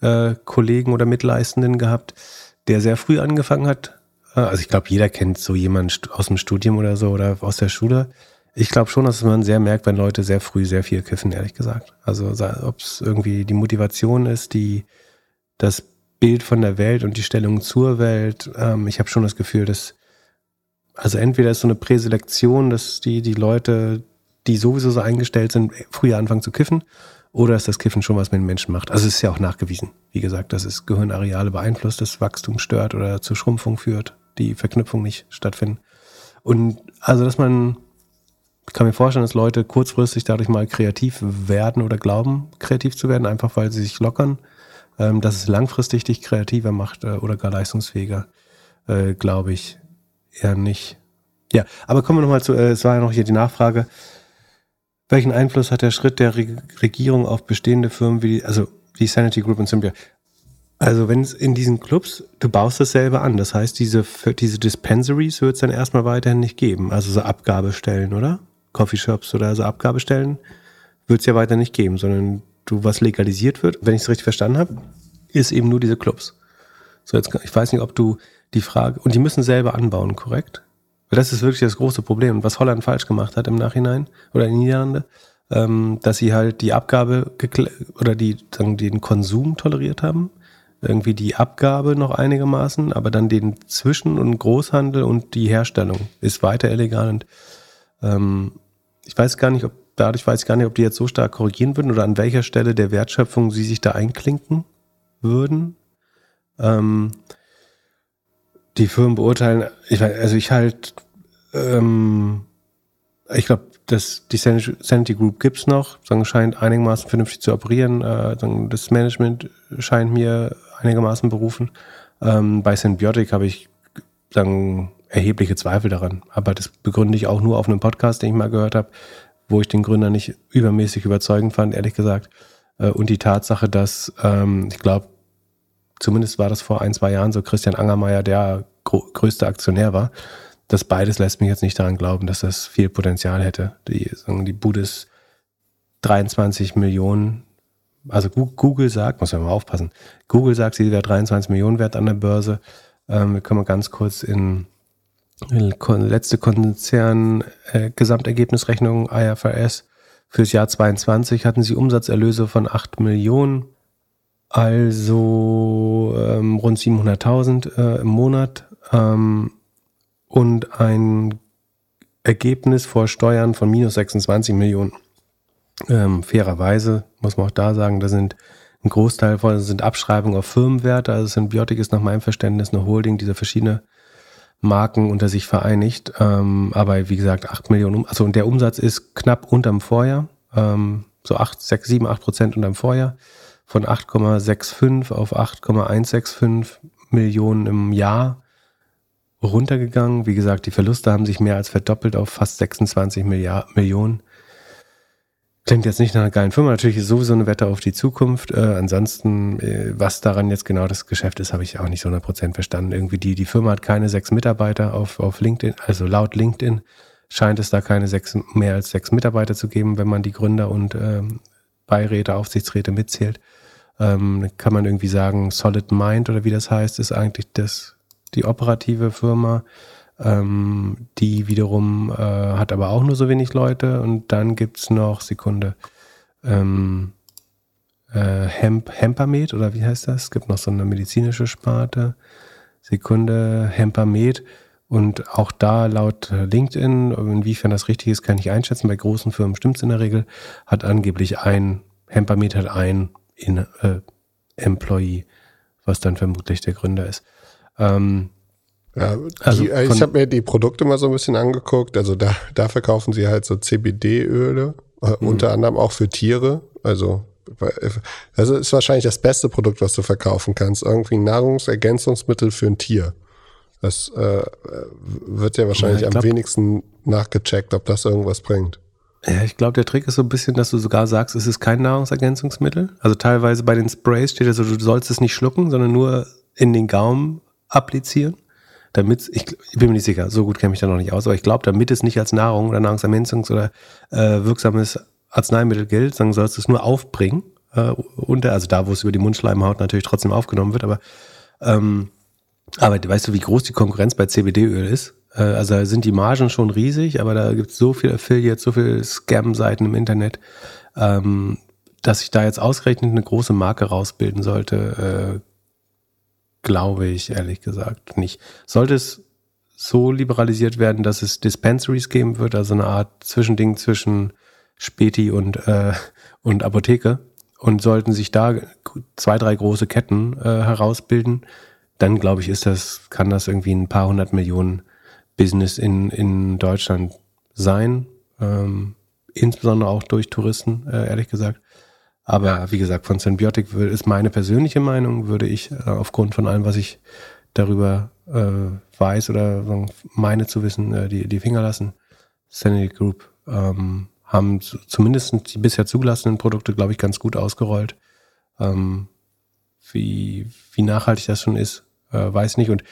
äh, Kollegen oder Mitleistenden gehabt, der sehr früh angefangen hat. Äh, also ich glaube, jeder kennt so jemanden aus dem Studium oder so oder aus der Schule. Ich glaube schon, dass man sehr merkt, wenn Leute sehr früh sehr viel kiffen, ehrlich gesagt. Also ob es irgendwie die Motivation ist, die das Bild von der Welt und die Stellung zur Welt. Ähm, ich habe schon das Gefühl, dass also entweder ist so eine Präselektion, dass die, die Leute, die sowieso so eingestellt sind, früher anfangen zu kiffen, oder ist das Kiffen schon was mit den Menschen macht. Also es ist ja auch nachgewiesen, wie gesagt, dass es Gehirnareale beeinflusst, das Wachstum stört oder zur Schrumpfung führt, die Verknüpfung nicht stattfinden. Und also, dass man, ich kann mir vorstellen, dass Leute kurzfristig dadurch mal kreativ werden oder glauben, kreativ zu werden, einfach weil sie sich lockern, ähm, dass es langfristig dich kreativer macht äh, oder gar leistungsfähiger, äh, glaube ich eher nicht. Ja, aber kommen wir nochmal zu, äh, es war ja noch hier die Nachfrage. Welchen Einfluss hat der Schritt der Re Regierung auf bestehende Firmen wie also die Sanity Group und Symbia? Also wenn es in diesen Clubs, du baust dasselbe an. Das heißt, diese, diese Dispensaries wird es dann erstmal weiterhin nicht geben. Also so Abgabestellen, oder? Coffeeshops oder so Abgabestellen wird es ja weiter nicht geben, sondern du, was legalisiert wird, wenn ich es richtig verstanden habe, ist eben nur diese Clubs. So, jetzt, ich weiß nicht, ob du die Frage, und die müssen selber anbauen, korrekt? Weil das ist wirklich das große Problem. Was Holland falsch gemacht hat im Nachhinein oder in Niederlande, ähm, dass sie halt die Abgabe oder die, sagen, den Konsum toleriert haben, irgendwie die Abgabe noch einigermaßen, aber dann den Zwischen- und Großhandel und die Herstellung ist weiter illegal und ähm, ich weiß gar nicht, ob dadurch weiß ich gar nicht, ob die jetzt so stark korrigieren würden oder an welcher Stelle der Wertschöpfung sie sich da einklinken würden. Ähm, die Firmen beurteilen, ich weiß, also ich halt, ähm, ich glaube, dass die Sanity Group gibt's noch, sagen, scheint einigermaßen vernünftig zu operieren. Äh, das Management scheint mir einigermaßen berufen. Ähm, bei Symbiotic habe ich sagen, erhebliche Zweifel daran. Aber das begründe ich auch nur auf einem Podcast, den ich mal gehört habe, wo ich den Gründer nicht übermäßig überzeugend fand, ehrlich gesagt. Äh, und die Tatsache, dass ähm, ich glaube, zumindest war das vor ein, zwei Jahren so, Christian Angermeier der größte Aktionär war. Das beides lässt mich jetzt nicht daran glauben, dass das viel Potenzial hätte. Die, die Bude ist 23 Millionen, also Google sagt, muss man mal aufpassen, Google sagt, sie wäre 23 Millionen wert an der Börse. Ähm, wir können mal ganz kurz in letzte Konzern äh, Gesamtergebnisrechnung IFRS fürs Jahr 22 hatten sie Umsatzerlöse von 8 Millionen, also ähm, rund 700.000 äh, im Monat ähm, und ein Ergebnis vor Steuern von minus 26 Millionen. Ähm, fairerweise muss man auch da sagen, da sind ein Großteil von sind Abschreibungen auf Firmenwerte. Also Symbiotic ist nach meinem Verständnis eine Holding, die verschiedene Marken unter sich vereinigt. Ähm, aber wie gesagt, 8 Millionen, also und der Umsatz ist knapp unterm Vorjahr, ähm, so 8, 6, 7, 8 Prozent unterm Vorjahr, von 8,65 auf 8,165 Millionen im Jahr runtergegangen. Wie gesagt, die Verluste haben sich mehr als verdoppelt auf fast 26 Milliard Millionen. Klingt jetzt nicht nach einer geilen Firma. Natürlich ist sowieso eine Wette auf die Zukunft. Äh, ansonsten, äh, was daran jetzt genau das Geschäft ist, habe ich auch nicht so 100% verstanden. Irgendwie die, die Firma hat keine sechs Mitarbeiter auf, auf LinkedIn, also laut LinkedIn scheint es da keine sechs, mehr als sechs Mitarbeiter zu geben, wenn man die Gründer und ähm, Beiräte, Aufsichtsräte mitzählt. Ähm, kann man irgendwie sagen, Solid Mind oder wie das heißt, ist eigentlich das, die operative Firma. Ähm, die wiederum äh, hat aber auch nur so wenig Leute. Und dann gibt es noch, Sekunde, ähm, äh, Hemp, Hempamed oder wie heißt das? Es gibt noch so eine medizinische Sparte. Sekunde, Hempamed. Und auch da laut LinkedIn, inwiefern das richtig ist, kann ich einschätzen. Bei großen Firmen stimmt es in der Regel, hat angeblich ein, Hempamed hat ein in, äh, Employee, was dann vermutlich der Gründer ist. Ähm, ja, also die, ich habe mir die Produkte mal so ein bisschen angeguckt. Also da, da verkaufen sie halt so CBD-Öle, äh, mhm. unter anderem auch für Tiere. Also also ist wahrscheinlich das beste Produkt, was du verkaufen kannst. Irgendwie ein Nahrungsergänzungsmittel für ein Tier. Das äh, wird ja wahrscheinlich ja, glaub, am wenigsten nachgecheckt, ob das irgendwas bringt. Ja, ich glaube, der Trick ist so ein bisschen, dass du sogar sagst, es ist kein Nahrungsergänzungsmittel. Also teilweise bei den Sprays steht ja so, du sollst es nicht schlucken, sondern nur in den Gaumen applizieren damit, ich, ich, bin mir nicht sicher, so gut kenne ich da noch nicht aus, aber ich glaube, damit es nicht als Nahrung oder Nahrungsergänzungs- oder äh, wirksames Arzneimittel gilt, dann sollst du es nur aufbringen, äh, unter, also da, wo es über die Mundschleimhaut natürlich trotzdem aufgenommen wird, aber, ähm, aber weißt du, wie groß die Konkurrenz bei CBD-Öl ist? Äh, also sind die Margen schon riesig, aber da gibt es so viele Affiliates, so viele Scam-Seiten im Internet, ähm, dass sich da jetzt ausgerechnet eine große Marke rausbilden sollte, äh, glaube ich ehrlich gesagt nicht. Sollte es so liberalisiert werden, dass es Dispensaries geben wird, also eine Art Zwischending zwischen Späti und, äh, und Apotheke, und sollten sich da zwei, drei große Ketten äh, herausbilden, dann glaube ich, ist das, kann das irgendwie ein paar hundert Millionen Business in, in Deutschland sein. Ähm, insbesondere auch durch Touristen, äh, ehrlich gesagt. Aber wie gesagt, von Symbiotic ist meine persönliche Meinung, würde ich äh, aufgrund von allem, was ich darüber äh, weiß oder meine zu wissen, äh, die, die Finger lassen. Sanity Group ähm, haben zumindest die bisher zugelassenen Produkte, glaube ich, ganz gut ausgerollt. Ähm, wie, wie nachhaltig das schon ist, äh, weiß nicht. Und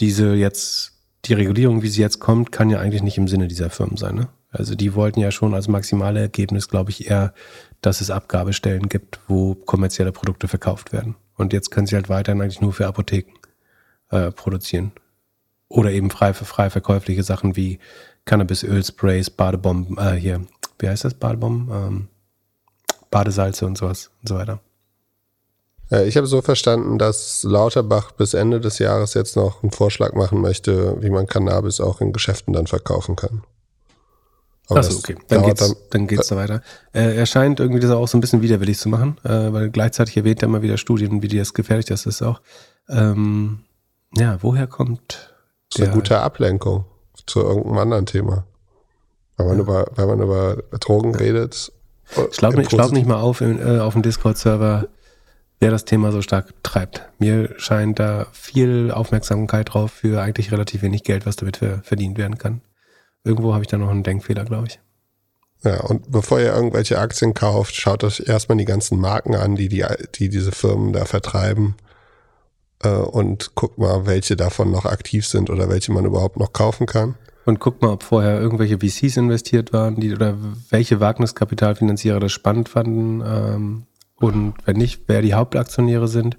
diese jetzt, die Regulierung, wie sie jetzt kommt, kann ja eigentlich nicht im Sinne dieser Firmen sein. Ne? Also die wollten ja schon als maximale Ergebnis, glaube ich, eher dass es Abgabestellen gibt, wo kommerzielle Produkte verkauft werden. Und jetzt können sie halt weiterhin eigentlich nur für Apotheken äh, produzieren. Oder eben frei für frei verkäufliche Sachen wie Cannabisölsprays, Badebomben, äh, hier, wie heißt das, Badebomben? Ähm, Badesalze und sowas und so weiter. Ich habe so verstanden, dass Lauterbach bis Ende des Jahres jetzt noch einen Vorschlag machen möchte, wie man Cannabis auch in Geschäften dann verkaufen kann. Achso, okay. Dann geht's, dann, dann geht's da weiter. Äh, er scheint irgendwie das auch so ein bisschen widerwillig zu machen, äh, weil gleichzeitig erwähnt er immer wieder Studien, wie das gefährlich das ist auch. Ähm, ja, woher kommt Das ist eine gute Ablenkung zu irgendeinem anderen Thema. Wenn man, ja. über, wenn man über Drogen ja. redet. Schlag, nicht, schlag nicht mal auf äh, auf dem Discord-Server, wer das Thema so stark treibt. Mir scheint da viel Aufmerksamkeit drauf für eigentlich relativ wenig Geld, was damit verdient werden kann. Irgendwo habe ich da noch einen Denkfehler, glaube ich. Ja, und bevor ihr irgendwelche Aktien kauft, schaut euch erstmal die ganzen Marken an, die, die, die diese Firmen da vertreiben. Äh, und guckt mal, welche davon noch aktiv sind oder welche man überhaupt noch kaufen kann. Und guckt mal, ob vorher irgendwelche VCs investiert waren, die oder welche Wagniskapitalfinanzierer das spannend fanden. Ähm, und wenn nicht, wer die Hauptaktionäre sind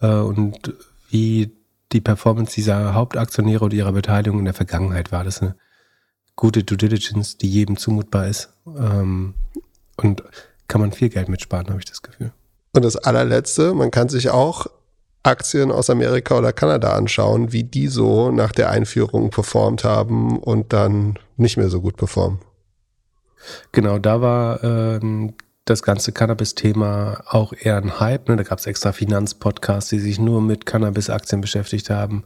äh, und wie die Performance dieser Hauptaktionäre oder ihrer Beteiligung in der Vergangenheit war. Das eine gute Due Diligence, die jedem zumutbar ist. Ähm, und kann man viel Geld mitsparen, habe ich das Gefühl. Und das allerletzte, man kann sich auch Aktien aus Amerika oder Kanada anschauen, wie die so nach der Einführung performt haben und dann nicht mehr so gut performen. Genau, da war ähm, das ganze Cannabis-Thema auch eher ein Hype. Ne? Da gab es extra Finanzpodcasts, die sich nur mit Cannabis-Aktien beschäftigt haben.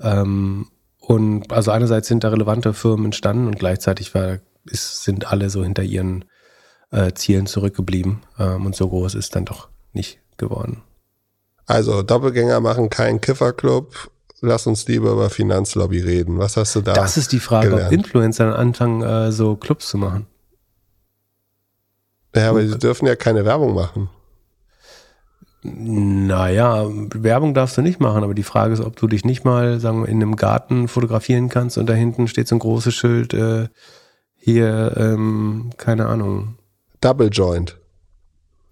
Ähm, und also einerseits sind da relevante Firmen entstanden und gleichzeitig war, ist, sind alle so hinter ihren äh, Zielen zurückgeblieben. Ähm, und so groß ist dann doch nicht geworden. Also Doppelgänger machen keinen Kifferclub. Lass uns lieber über Finanzlobby reden. Was hast du da? Das ist die Frage, gelernt? ob Influencer anfangen, äh, so Clubs zu machen. Ja, aber sie dürfen ja keine Werbung machen. Naja, Werbung darfst du nicht machen, aber die Frage ist, ob du dich nicht mal, sagen wir, in einem Garten fotografieren kannst und da hinten steht so ein großes Schild, äh, hier, ähm, keine Ahnung. Double Joint.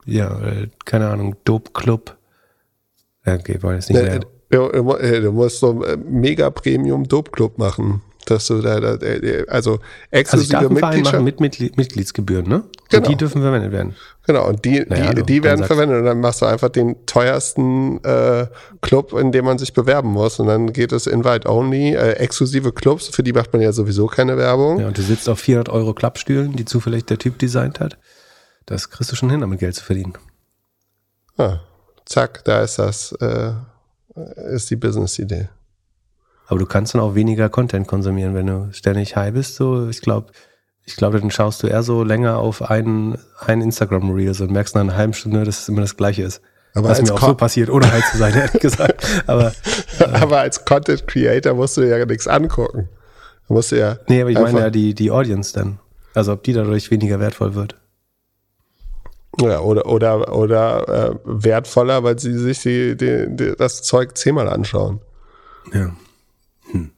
Ja, äh, keine Ahnung, Dope Club. Okay, wollen jetzt nicht mehr. Du, du musst so einen mega Premium Dope Club machen. Dass du da, da also exklusive also ich darf einen machen mit Mitglied, Mitgliedsgebühren, ne? Genau. Und die dürfen verwendet werden. Genau, und die, naja, die, die werden verwendet und dann machst du einfach den teuersten äh, Club, in dem man sich bewerben muss und dann geht es Invite Only, äh, exklusive Clubs, für die macht man ja sowieso keine Werbung. Ja, und du sitzt auf 400 Euro Klappstühlen, die zufällig der Typ designt hat. Das kriegst du schon hin, damit Geld zu verdienen. Ah, zack, da ist das, äh, ist die Business-Idee. Aber du kannst dann auch weniger Content konsumieren, wenn du ständig high bist. So, ich glaube, ich glaube, dann schaust du eher so länger auf einen, einen Instagram-Reels und merkst nach einer halben Stunde, dass es immer das Gleiche ist. Aber Was mir auch so passiert, ohne high zu sein, ehrlich gesagt. Aber, äh, aber als Content Creator musst du ja nichts angucken. Musst du ja. Nee, aber ich meine ja die, die Audience dann. Also ob die dadurch weniger wertvoll wird. Ja, oder, oder, oder äh, wertvoller, weil sie sich die, die, die, das Zeug zehnmal anschauen. Ja. Hm.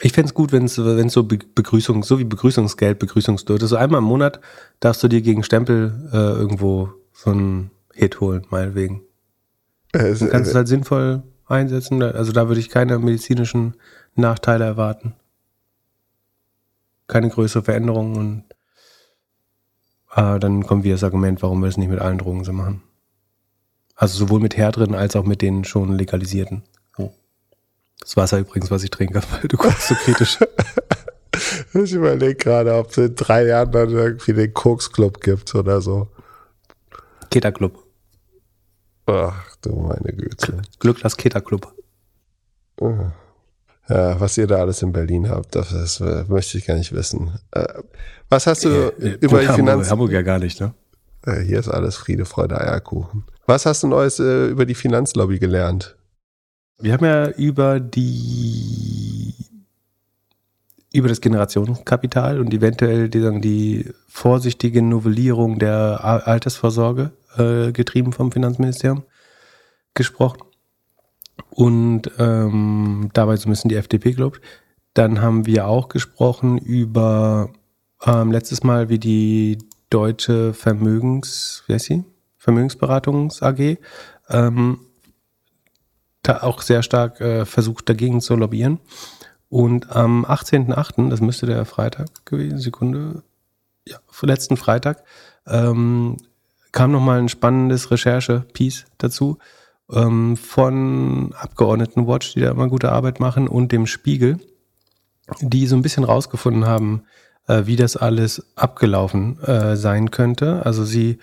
Ich fände es gut, wenn es so Begrüßung, so wie Begrüßungsgeld, Begrüßungsdürte, so einmal im Monat darfst du dir gegen Stempel äh, irgendwo so einen Hit holen, meinetwegen. Äh, du kannst es halt sinnvoll einsetzen. Also da würde ich keine medizinischen Nachteile erwarten. Keine größere Veränderung und äh, dann kommt wieder das Argument, warum wir es nicht mit allen Drogen so machen. Also sowohl mit härteren als auch mit den schon legalisierten. Das Wasser übrigens, was ich trinke, weil du guckst so kritisch. ich überlege gerade, ob es in drei Jahren dann irgendwie den Koks-Club gibt oder so. Keter-Club. Ach du meine Güte. Glück das Keter-Club. Ah. Ja, was ihr da alles in Berlin habt, das, das äh, möchte ich gar nicht wissen. Äh, was hast du äh, äh über die Finanzen? Hamburg ja gar nicht, ne? Hier ist alles Friede, Freude, Eierkuchen. Was hast du Neues über die Finanzlobby gelernt? Wir haben ja über die über das Generationenkapital und eventuell die, die vorsichtige Novellierung der Altersvorsorge äh, getrieben vom Finanzministerium gesprochen und ähm, dabei so ein bisschen die FDP gelobt. Dann haben wir auch gesprochen über ähm, letztes Mal, wie die deutsche Vermögens, wie heißt sie? Vermögensberatungs AG ähm, auch sehr stark äh, versucht dagegen zu lobbyieren. Und am 18.08., das müsste der Freitag gewesen, Sekunde, ja, letzten Freitag, ähm, kam nochmal ein spannendes Recherche-Piece dazu ähm, von Abgeordnetenwatch, die da immer gute Arbeit machen, und dem Spiegel, die so ein bisschen rausgefunden haben, äh, wie das alles abgelaufen äh, sein könnte. Also sie,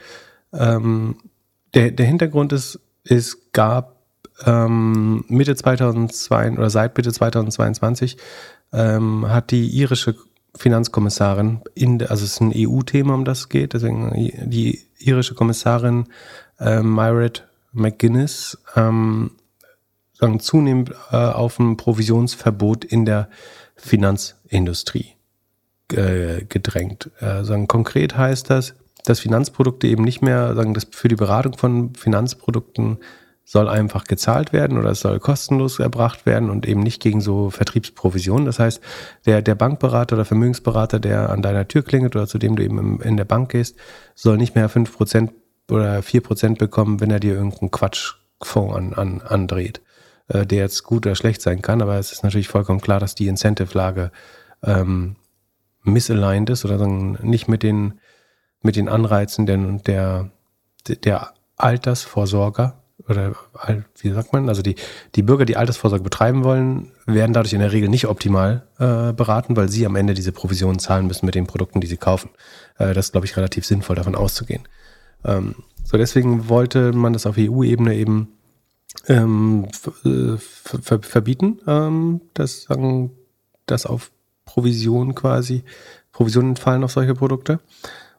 ähm, der, der Hintergrund ist, es gab ähm, Mitte 2002 oder seit Mitte 2022 ähm, hat die irische Finanzkommissarin, in, also es ist ein EU-Thema, um das geht, deswegen die irische Kommissarin äh, Myred McGuinness ähm, sagen, zunehmend äh, auf ein Provisionsverbot in der Finanzindustrie äh, gedrängt. Äh, sagen, konkret heißt das, dass Finanzprodukte eben nicht mehr, sagen, dass für die Beratung von Finanzprodukten soll einfach gezahlt werden oder es soll kostenlos erbracht werden und eben nicht gegen so Vertriebsprovisionen. Das heißt, der, der Bankberater oder Vermögensberater, der an deiner Tür klingelt oder zu dem du eben in der Bank gehst, soll nicht mehr fünf Prozent oder vier Prozent bekommen, wenn er dir irgendeinen Quatsch Fonds an, an, andreht, äh, der jetzt gut oder schlecht sein kann, aber es ist natürlich vollkommen klar, dass die Incentive-Lage ähm, misaligned ist oder nicht mit den, mit den Anreizen der, der, der Altersvorsorger oder wie sagt man, also die, die Bürger, die Altersvorsorge betreiben wollen, werden dadurch in der Regel nicht optimal äh, beraten, weil sie am Ende diese Provisionen zahlen müssen mit den Produkten, die sie kaufen. Äh, das ist, glaube ich, relativ sinnvoll, davon auszugehen. Ähm, so, deswegen wollte man das auf EU-Ebene eben ähm, verbieten, ähm, dass, sagen, dass auf Provision quasi, Provisionen fallen auf solche Produkte.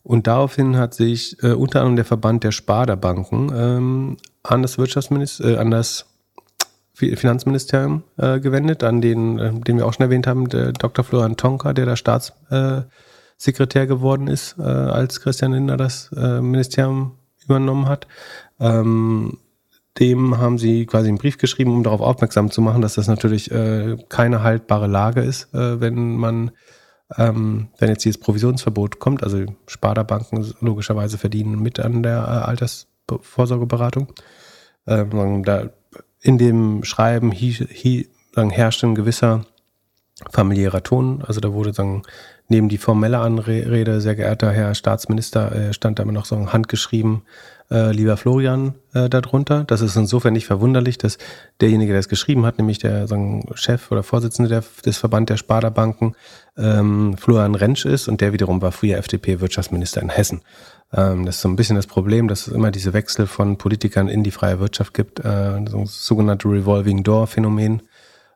Und daraufhin hat sich äh, unter anderem der Verband der Sparda-Banken ähm, an das Wirtschaftsminister, äh, an das Finanzministerium äh, gewendet, an den, äh, den wir auch schon erwähnt haben, Dr. Florian Tonka, der da Staatssekretär geworden ist, äh, als Christian Lindner das äh, Ministerium übernommen hat. Ähm, dem haben sie quasi einen Brief geschrieben, um darauf aufmerksam zu machen, dass das natürlich äh, keine haltbare Lage ist, äh, wenn man, ähm, wenn jetzt dieses Provisionsverbot kommt. Also Sparda-Banken logischerweise verdienen mit an der äh, Altersvorsorgeberatung. Ähm, da in dem Schreiben hi, hi, sagen, herrscht ein gewisser familiärer Ton. Also da wurde sagen, neben die formelle Anrede, sehr geehrter Herr Staatsminister, äh, stand da immer noch so ein handgeschrieben, äh, lieber Florian, äh, darunter. Das ist insofern nicht verwunderlich, dass derjenige, der es geschrieben hat, nämlich der sagen, Chef oder Vorsitzende der, des Verband der Sparda-Banken, ähm, Florian Rentsch ist und der wiederum war früher FDP-Wirtschaftsminister in Hessen. Ähm, das ist so ein bisschen das Problem, dass es immer diese Wechsel von Politikern in die freie Wirtschaft gibt, äh, so sogenannte Revolving Door-Phänomen,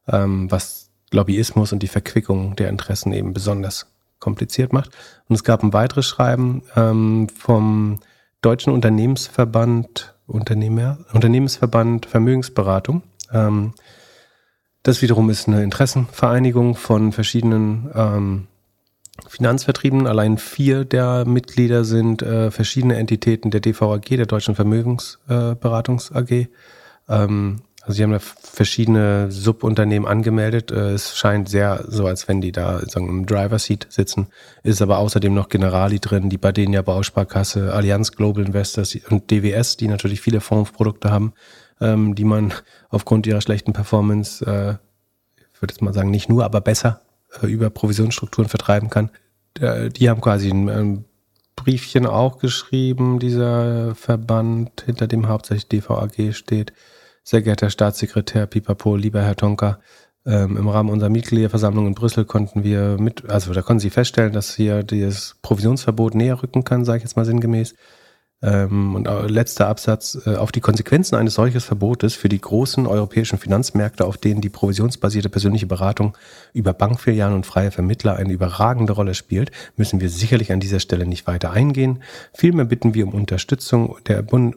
ähm, was Lobbyismus und die Verquickung der Interessen eben besonders kompliziert macht. Und es gab ein weiteres Schreiben ähm, vom Deutschen Unternehmensverband, Unternehmer, Unternehmensverband Vermögensberatung. Ähm, das wiederum ist eine Interessenvereinigung von verschiedenen ähm, Finanzvertrieben. Allein vier der Mitglieder sind äh, verschiedene Entitäten der DVAG, der Deutschen Vermögensberatungs äh, AG. Ähm, also sie haben da verschiedene Subunternehmen angemeldet. Äh, es scheint sehr so, als wenn die da sagen, im Driver Seat sitzen. Ist aber außerdem noch Generali drin, die Badenia Bausparkasse, Allianz Global Investors und DWS, die natürlich viele Fondsprodukte haben, ähm, die man aufgrund ihrer schlechten Performance, äh, ich würde jetzt mal sagen, nicht nur, aber besser äh, über Provisionsstrukturen vertreiben kann. Die haben quasi ein Briefchen auch geschrieben, dieser Verband, hinter dem hauptsächlich DVAG steht sehr geehrter Staatssekretär Pipapo, lieber Herr Tonka, ähm, im Rahmen unserer Mitgliederversammlung in Brüssel konnten wir mit, also da konnten Sie feststellen, dass hier dieses Provisionsverbot näher rücken kann, sage ich jetzt mal sinngemäß. Ähm, und letzter Absatz, äh, auf die Konsequenzen eines solches Verbotes für die großen europäischen Finanzmärkte, auf denen die provisionsbasierte persönliche Beratung über Bankfilialen und freie Vermittler eine überragende Rolle spielt, müssen wir sicherlich an dieser Stelle nicht weiter eingehen. Vielmehr bitten wir um Unterstützung der Bund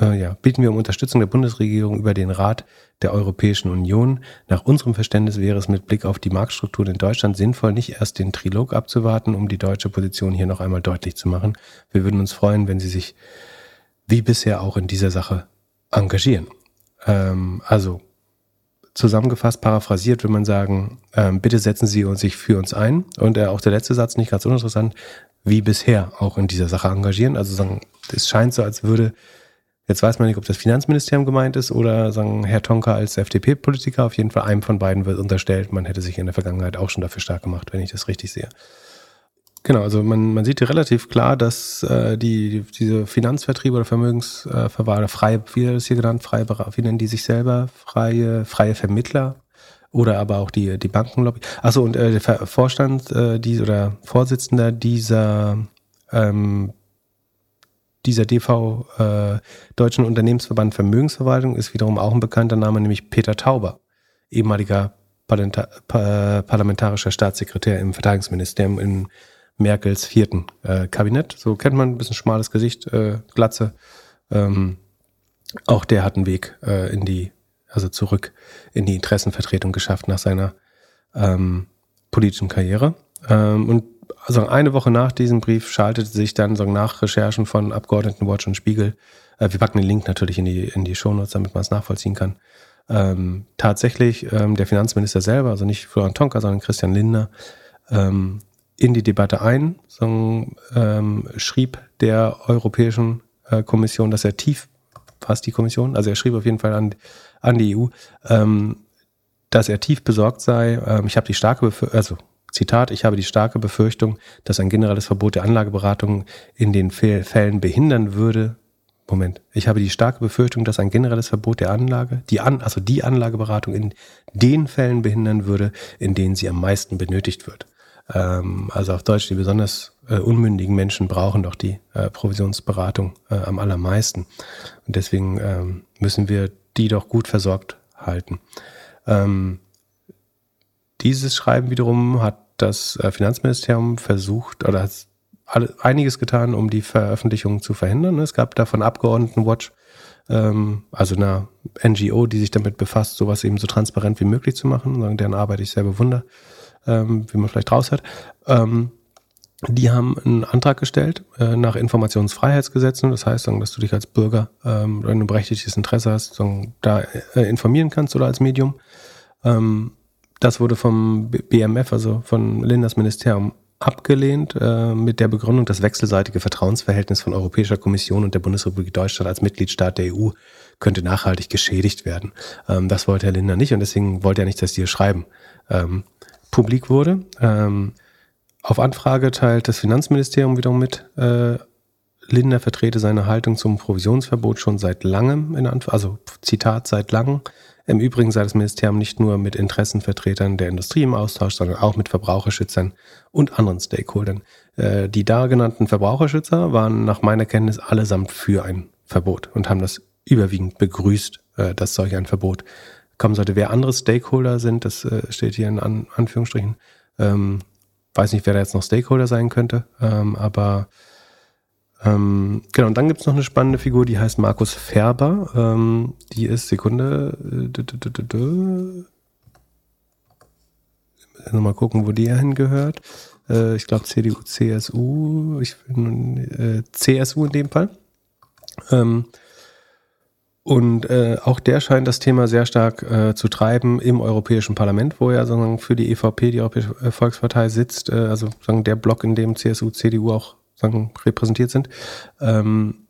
äh, ja, bitten wir um Unterstützung der Bundesregierung über den Rat der Europäischen Union. Nach unserem Verständnis wäre es mit Blick auf die Marktstrukturen in Deutschland sinnvoll, nicht erst den Trilog abzuwarten, um die deutsche Position hier noch einmal deutlich zu machen. Wir würden uns freuen, wenn Sie sich wie bisher auch in dieser Sache engagieren. Ähm, also zusammengefasst, paraphrasiert, würde man sagen, ähm, bitte setzen Sie sich für uns ein. Und äh, auch der letzte Satz, nicht ganz uninteressant, wie bisher auch in dieser Sache engagieren. Also sagen, es scheint so, als würde Jetzt weiß man nicht, ob das Finanzministerium gemeint ist oder sagen Herr Tonka als FDP-Politiker. Auf jeden Fall einem von beiden wird unterstellt, man hätte sich in der Vergangenheit auch schon dafür stark gemacht, wenn ich das richtig sehe. Genau, also man, man sieht hier relativ klar, dass äh, die, diese Finanzvertriebe oder Vermögensverwahrer, freie, wie das hier genannt, freie wie nennen die sich selber, freie, freie Vermittler oder aber auch die, die Bankenlobby. Achso, und äh, der Vorstand äh, die, oder Vorsitzender dieser ähm, dieser DV äh, Deutschen Unternehmensverband Vermögensverwaltung ist wiederum auch ein bekannter Name, nämlich Peter Tauber, ehemaliger parlamentarischer Staatssekretär im Verteidigungsministerium in Merkels vierten äh, Kabinett. So kennt man ein bisschen schmales Gesicht, äh, Glatze. Ähm, auch der hat einen Weg äh, in die, also zurück in die Interessenvertretung geschafft nach seiner ähm, politischen Karriere. Ähm, und also eine Woche nach diesem Brief schaltete sich dann so nach Recherchen von Abgeordnetenwatch und Spiegel, äh, wir packen den Link natürlich in die, in die Shownotes, damit man es nachvollziehen kann, ähm, tatsächlich ähm, der Finanzminister selber, also nicht Florian Tonka, sondern Christian Lindner, ähm, in die Debatte ein, so, ähm, schrieb der Europäischen äh, Kommission, dass er tief war es die Kommission? Also er schrieb auf jeden Fall an, an die EU, ähm, dass er tief besorgt sei. Ähm, ich habe die starke, Befür also Zitat, ich habe die starke Befürchtung, dass ein generelles Verbot der Anlageberatung in den Fällen behindern würde. Moment, ich habe die starke Befürchtung, dass ein generelles Verbot der Anlage, die an, also die Anlageberatung in den Fällen behindern würde, in denen sie am meisten benötigt wird. Ähm, also auf Deutsch, die besonders äh, unmündigen Menschen brauchen doch die äh, Provisionsberatung äh, am allermeisten. Und deswegen ähm, müssen wir die doch gut versorgt halten. Ähm, dieses Schreiben wiederum hat das äh, Finanzministerium versucht oder hat einiges getan, um die Veröffentlichung zu verhindern. Es gab da von Abgeordnetenwatch, ähm, also einer NGO, die sich damit befasst, sowas eben so transparent wie möglich zu machen, deren Arbeit ich sehr bewundere, ähm, wie man vielleicht raus hat. Ähm, die haben einen Antrag gestellt äh, nach Informationsfreiheitsgesetzen. Das heißt, dass du dich als Bürger, ähm, wenn du berechtigtes Interesse hast, da äh, informieren kannst oder als Medium. Ähm, das wurde vom BMF, also von Linders Ministerium, abgelehnt äh, mit der Begründung, das wechselseitige Vertrauensverhältnis von Europäischer Kommission und der Bundesrepublik Deutschland als Mitgliedstaat der EU könnte nachhaltig geschädigt werden. Ähm, das wollte Herr Linder nicht und deswegen wollte er nicht, dass die hier schreiben ähm, publik wurde. Ähm, auf Anfrage teilt das Finanzministerium wiederum mit, äh, Linder vertrete seine Haltung zum Provisionsverbot schon seit langem, in Anf also Zitat seit langem. Im Übrigen sei das Ministerium nicht nur mit Interessenvertretern der Industrie im Austausch, sondern auch mit Verbraucherschützern und anderen Stakeholdern. Äh, die da genannten Verbraucherschützer waren nach meiner Kenntnis allesamt für ein Verbot und haben das überwiegend begrüßt, äh, dass solch ein Verbot kommen sollte. Wer andere Stakeholder sind, das äh, steht hier in Anführungsstrichen. Ähm, weiß nicht, wer da jetzt noch Stakeholder sein könnte, ähm, aber ähm, genau, und dann gibt es noch eine spannende Figur, die heißt Markus Färber. Ähm, die ist, Sekunde, äh, nochmal gucken, wo die hingehört. Äh, ich glaube CDU, CSU, ich bin, äh, CSU in dem Fall. Ähm, und äh, auch der scheint das Thema sehr stark äh, zu treiben im Europäischen Parlament, wo er sozusagen für die EVP, die Europäische Volkspartei, sitzt. Äh, also sozusagen der Block, in dem CSU, CDU auch sagen, repräsentiert sind. Ähm,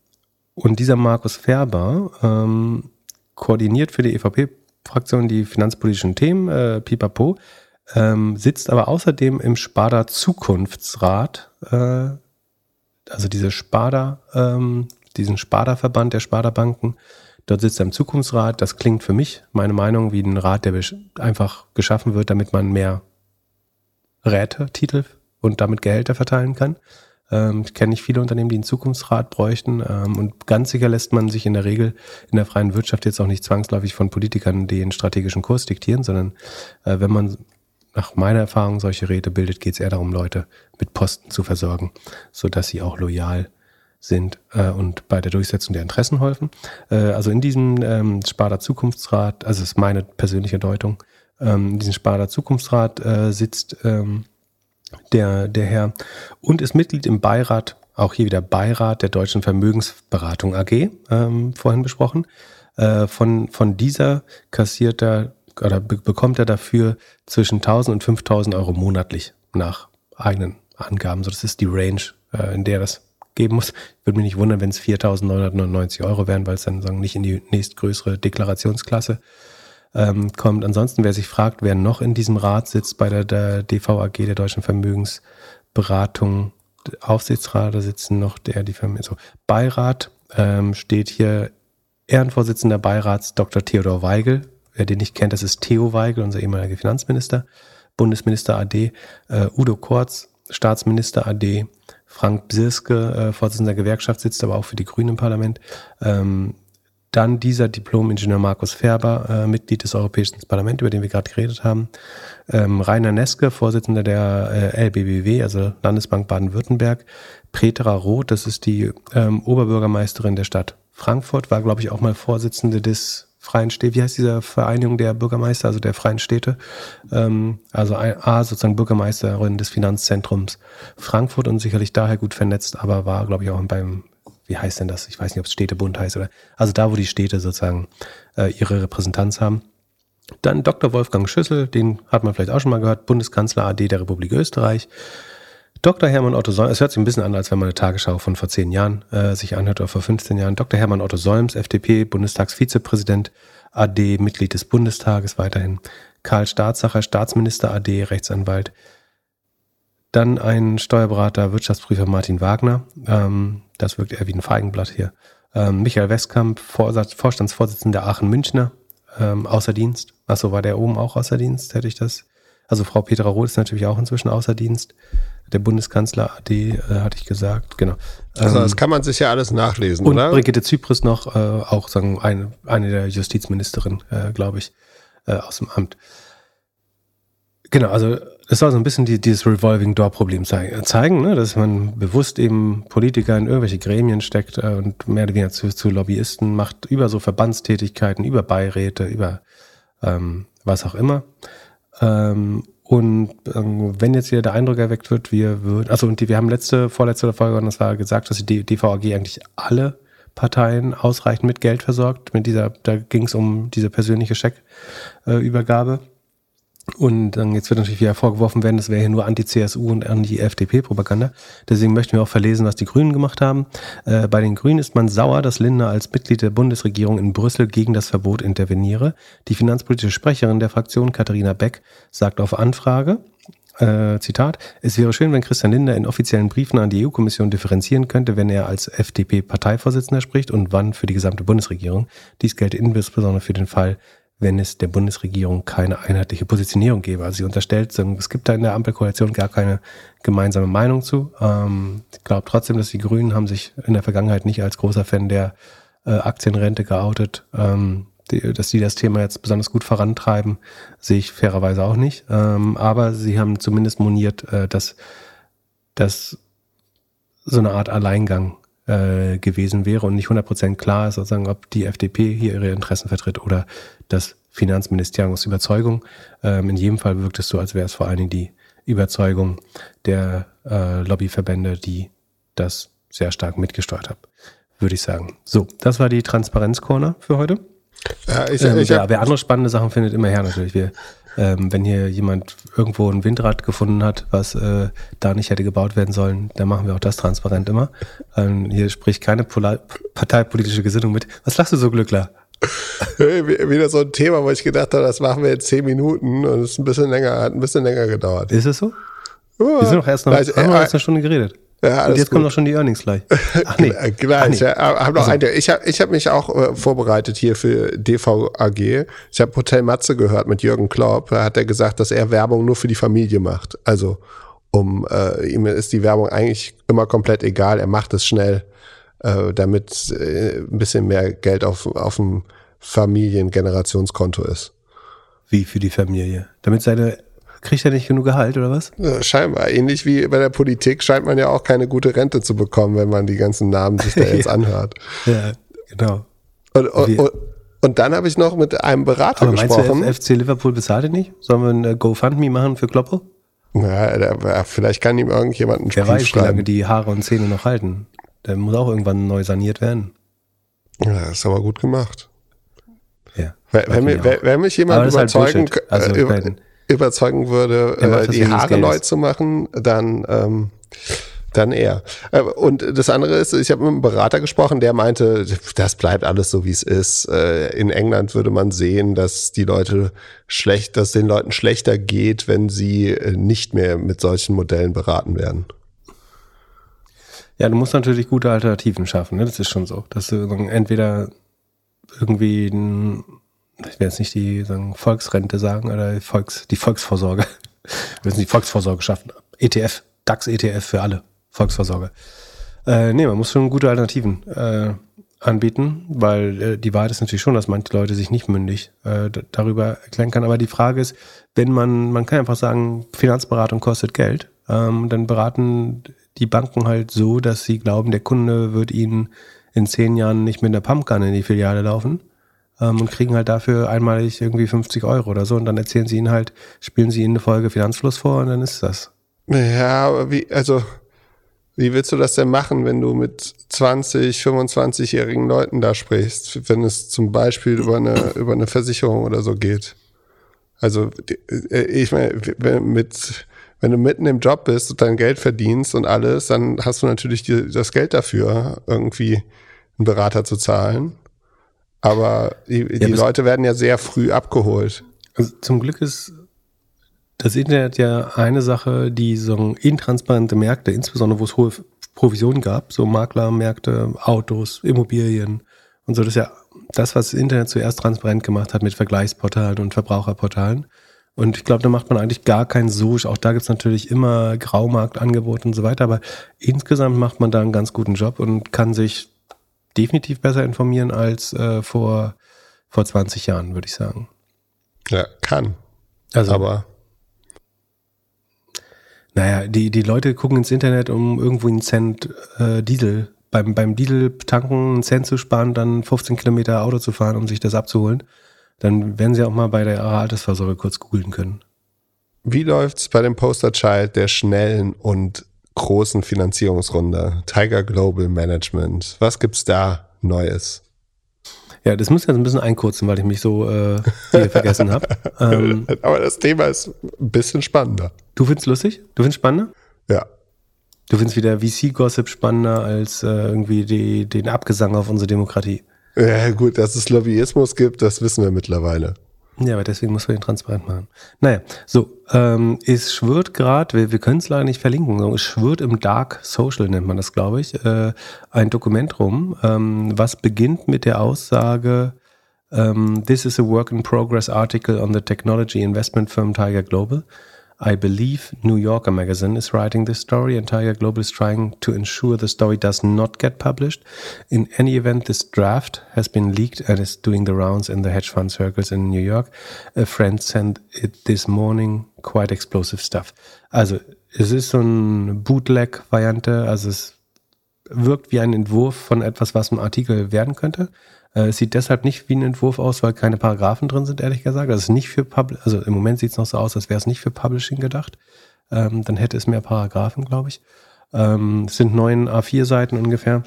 und dieser Markus Ferber ähm, koordiniert für die EVP-Fraktion die finanzpolitischen Themen, äh, pipapo, ähm, sitzt aber außerdem im Sparda Zukunftsrat, äh, also diese Sparda, ähm, diesen Sparda-Verband der Sparda-Banken. Dort sitzt er im Zukunftsrat. Das klingt für mich, meine Meinung, wie ein Rat, der einfach geschaffen wird, damit man mehr Rätetitel und damit Gehälter verteilen kann. Ähm, ich kenne nicht viele Unternehmen, die einen Zukunftsrat bräuchten. Ähm, und ganz sicher lässt man sich in der Regel in der freien Wirtschaft jetzt auch nicht zwangsläufig von Politikern den strategischen Kurs diktieren, sondern äh, wenn man nach meiner Erfahrung solche Räte bildet, geht es eher darum, Leute mit Posten zu versorgen, sodass sie auch loyal sind äh, und bei der Durchsetzung der Interessen helfen. Äh, also in diesem ähm, Sparda Zukunftsrat, also ist meine persönliche Deutung, ähm, in diesem Sparda Zukunftsrat äh, sitzt ähm, der, der Herr, und ist Mitglied im Beirat, auch hier wieder Beirat der Deutschen Vermögensberatung AG, ähm, vorhin besprochen. Äh, von, von dieser kassiert er oder be bekommt er dafür zwischen 1000 und 5000 Euro monatlich nach eigenen Angaben. So, das ist die Range, äh, in der das geben muss. Ich würde mich nicht wundern, wenn es 4.999 Euro wären, weil es dann sagen, nicht in die nächstgrößere Deklarationsklasse ähm, kommt. Ansonsten, wer sich fragt, wer noch in diesem Rat sitzt bei der, der DVAG, der Deutschen Vermögensberatung, Aufsichtsrat, da sitzen noch der, die Vermögen, so Beirat, ähm, steht hier Ehrenvorsitzender Beirats Dr. Theodor Weigel. Wer den nicht kennt, das ist Theo Weigel, unser ehemaliger Finanzminister, Bundesminister AD, äh, Udo Kortz, Staatsminister AD, Frank Bsirske, äh, Vorsitzender Gewerkschaft, sitzt aber auch für die Grünen im Parlament, ähm, dann dieser Diplom-Ingenieur Markus Färber, äh, Mitglied des Europäischen Parlaments, über den wir gerade geredet haben. Ähm, Rainer Neske, Vorsitzender der äh, LBBW, also Landesbank Baden-Württemberg. Petra Roth, das ist die ähm, Oberbürgermeisterin der Stadt Frankfurt, war, glaube ich, auch mal Vorsitzende des Freien Städte, wie heißt diese Vereinigung der Bürgermeister, also der Freien Städte? Ähm, also A, sozusagen Bürgermeisterin des Finanzzentrums Frankfurt und sicherlich daher gut vernetzt, aber war, glaube ich, auch beim wie heißt denn das? Ich weiß nicht, ob es Städtebund heißt oder, also da, wo die Städte sozusagen äh, ihre Repräsentanz haben. Dann Dr. Wolfgang Schüssel, den hat man vielleicht auch schon mal gehört, Bundeskanzler AD der Republik Österreich. Dr. Hermann Otto Solms, es hört sich ein bisschen an, als wenn man eine Tagesschau von vor zehn Jahren äh, sich anhört oder vor 15 Jahren. Dr. Hermann Otto Solms, FDP, Bundestagsvizepräsident, AD, Mitglied des Bundestages weiterhin. Karl Staatsacher, Staatsminister, AD, Rechtsanwalt. Dann ein Steuerberater, Wirtschaftsprüfer Martin Wagner. Ähm, das wirkt eher wie ein Feigenblatt hier. Ähm, Michael Westkamp, Vorsatz, Vorstandsvorsitzender Aachen-Münchner, ähm, außer Dienst. Achso, war der oben auch außer Dienst? Hätte ich das? Also Frau Petra Roth ist natürlich auch inzwischen außer Dienst der Bundeskanzler AD, äh, hatte ich gesagt, genau. Also das ähm, kann man sich ja alles nachlesen, und oder? Brigitte Zypris noch, äh, auch sagen, eine, eine der Justizministerin, äh, glaube ich, äh, aus dem Amt. Genau, also es soll so ein bisschen die, dieses Revolving Door Problem zeigen, ne? dass man bewusst eben Politiker in irgendwelche Gremien steckt äh, und mehr oder weniger zu, zu Lobbyisten macht, über so Verbandstätigkeiten, über Beiräte, über ähm, was auch immer. Ähm, und ähm, wenn jetzt wieder der Eindruck erweckt wird, wir würden, also und die, wir haben letzte, vorletzte Folge, das war gesagt, dass die DVAG eigentlich alle Parteien ausreichend mit Geld versorgt. Mit dieser, da ging es um diese persönliche Scheckübergabe. Und dann jetzt wird natürlich wieder vorgeworfen werden, das wäre hier nur Anti-CSU und Anti-FDP-Propaganda. Deswegen möchten wir auch verlesen, was die Grünen gemacht haben. Äh, bei den Grünen ist man sauer, dass Lindner als Mitglied der Bundesregierung in Brüssel gegen das Verbot interveniere. Die finanzpolitische Sprecherin der Fraktion, Katharina Beck, sagt auf Anfrage, äh, Zitat, es wäre schön, wenn Christian Lindner in offiziellen Briefen an die EU-Kommission differenzieren könnte, wenn er als FDP-Parteivorsitzender spricht und wann für die gesamte Bundesregierung. Dies gelte insbesondere für den Fall, wenn es der Bundesregierung keine einheitliche Positionierung gäbe. Also sie unterstellt, es gibt da in der Ampelkoalition gar keine gemeinsame Meinung zu. Ähm, ich glaube trotzdem, dass die Grünen haben sich in der Vergangenheit nicht als großer Fan der äh, Aktienrente geoutet. Ähm, dass die das Thema jetzt besonders gut vorantreiben, sehe ich fairerweise auch nicht. Ähm, aber sie haben zumindest moniert, äh, dass das so eine Art Alleingang äh, gewesen wäre und nicht 100% klar ist, sozusagen, ob die FDP hier ihre Interessen vertritt oder das Finanzministerium aus Überzeugung. Ähm, in jedem Fall wirkt es so, als wäre es vor allen Dingen die Überzeugung der äh, Lobbyverbände, die das sehr stark mitgesteuert haben, würde ich sagen. So, das war die Transparenz-Corner für heute. Ja, ich, ähm, ich wer, wer, andere spannende Sachen findet, immer her natürlich. Wir, ähm, wenn hier jemand irgendwo ein Windrad gefunden hat, was äh, da nicht hätte gebaut werden sollen, dann machen wir auch das transparent immer. Ähm, hier spricht keine Pola parteipolitische Gesinnung mit. Was lachst du so, Glückler? Wieder so ein Thema, wo ich gedacht habe, das machen wir in zehn Minuten und es ist ein bisschen länger, hat ein bisschen länger gedauert. Ist es so? Ja, wir sind doch erst noch, also, haben äh, erst eine Stunde geredet. Ja, und jetzt gut. kommen doch schon die Earnings gleich. Ach nee. Gleich, nee. Ja, hab noch also. eine. Ich habe ich hab mich auch äh, vorbereitet hier für DVAG. Ich habe Hotel Matze gehört mit Jürgen Klopp. Da hat er gesagt, dass er Werbung nur für die Familie macht. Also um äh, ihm ist die Werbung eigentlich immer komplett egal. Er macht es schnell, äh, damit äh, ein bisschen mehr Geld auf, auf dem Familiengenerationskonto ist. Wie für die Familie? Damit seine Kriegt er nicht genug Gehalt oder was? Ja, scheinbar. Ähnlich wie bei der Politik scheint man ja auch keine gute Rente zu bekommen, wenn man die ganzen Namen sich da jetzt anhört. Ja, genau. Und, und, und, und dann habe ich noch mit einem Berater Aber gesprochen. Du, FC Liverpool bezahlt ihn nicht? Sollen wir ein GoFundMe machen für Kloppo? Ja, vielleicht kann ihm irgendjemand einen Wer weiß, schreiben. wie lange die Haare und Zähne noch halten. Der muss auch irgendwann neu saniert werden. Ja, ist aber gut gemacht. Ja. Wenn, wenn, wenn mich jemand halt überzeugen, halt also, äh, überzeugen würde, äh, die Haare neu zu machen, dann ähm, dann eher. Äh, und das andere ist, ich habe mit einem Berater gesprochen, der meinte, das bleibt alles so, wie es ist. Äh, in England würde man sehen, dass die Leute schlecht, dass den Leuten schlechter geht, wenn sie äh, nicht mehr mit solchen Modellen beraten werden. Ja, du musst natürlich gute Alternativen schaffen, ne? das ist schon so. Dass du entweder irgendwie ein ich will jetzt nicht die sagen, Volksrente sagen oder Volks, die Volksvorsorge. Wir müssen die Volksvorsorge schaffen. ETF, DAX-ETF für alle. Volksvorsorge. Äh, nee, man muss schon gute Alternativen äh, anbieten, weil äh, die Wahrheit ist natürlich schon, dass manche Leute sich nicht mündig äh, darüber erklären kann. Aber die Frage ist, wenn man, man kann einfach sagen, Finanzberatung kostet Geld, ähm, dann beraten die Banken halt so, dass sie glauben, der Kunde wird ihnen in zehn Jahren nicht mit einer Pumpgun in die Filiale laufen, ähm, und kriegen halt dafür einmalig irgendwie 50 Euro oder so und dann erzählen sie ihnen halt, spielen sie ihnen eine Folge Finanzfluss vor und dann ist das. Ja, aber wie, also, wie willst du das denn machen, wenn du mit 20, 25-jährigen Leuten da sprichst, wenn es zum Beispiel über eine, über eine Versicherung oder so geht? Also, äh, ich meine, mit, wenn du mitten im Job bist und dein Geld verdienst und alles, dann hast du natürlich die, das Geld dafür, irgendwie einen Berater zu zahlen. Aber die, die ja, Leute werden ja sehr früh abgeholt. Also zum Glück ist das Internet ja eine Sache, die so intransparente Märkte, insbesondere wo es hohe Provisionen gab, so Maklermärkte, Autos, Immobilien und so, das ist ja das, was das Internet zuerst transparent gemacht hat mit Vergleichsportalen und Verbraucherportalen. Und ich glaube, da macht man eigentlich gar keinen Such. Auch da gibt es natürlich immer Graumarktangebote und so weiter, aber insgesamt macht man da einen ganz guten Job und kann sich definitiv besser informieren als äh, vor, vor 20 Jahren, würde ich sagen. Ja, kann. Also, aber naja, die, die Leute gucken ins Internet, um irgendwo einen Cent äh, Diesel, beim, beim Diesel-Tanken einen Cent zu sparen, dann 15 Kilometer Auto zu fahren, um sich das abzuholen. Dann werden sie auch mal bei der Altersvorsorge kurz googeln können. Wie läuft's bei dem Poster Child der schnellen und großen Finanzierungsrunde? Tiger Global Management. Was gibt's da Neues? Ja, das muss ich jetzt ein bisschen einkurzen, weil ich mich so äh, vergessen habe. Ähm, Aber das Thema ist ein bisschen spannender. Du findest lustig? Du findest spannender? Ja. Du findest wieder VC-Gossip spannender als äh, irgendwie die, den Abgesang auf unsere Demokratie. Ja, gut, dass es Lobbyismus gibt, das wissen wir mittlerweile. Ja, aber deswegen muss man ihn transparent machen. Naja, so, ähm, es schwirrt gerade, wir, wir können es leider nicht verlinken, es schwirrt im Dark Social, nennt man das, glaube ich, äh, ein Dokument rum, ähm, was beginnt mit der Aussage, ähm, This is a work in progress article on the technology investment firm Tiger Global. I believe New Yorker magazine is writing this story, and Tiger Global is trying to ensure the story does not get published. In any event, this draft has been leaked and is doing the rounds in the hedge fund circles in New York. A friend sent it this morning. Quite explosive stuff. Also, es ist so eine Bootleg-Variante, also es wirkt wie ein Entwurf von etwas, was ein Artikel werden könnte. Äh, es sieht deshalb nicht wie ein Entwurf aus, weil keine Paragraphen drin sind, ehrlich gesagt. Also, nicht für Pub also im Moment sieht es noch so aus, als wäre es nicht für Publishing gedacht. Ähm, dann hätte es mehr Paragraphen, glaube ich. Ähm, es sind neun A4-Seiten ungefähr.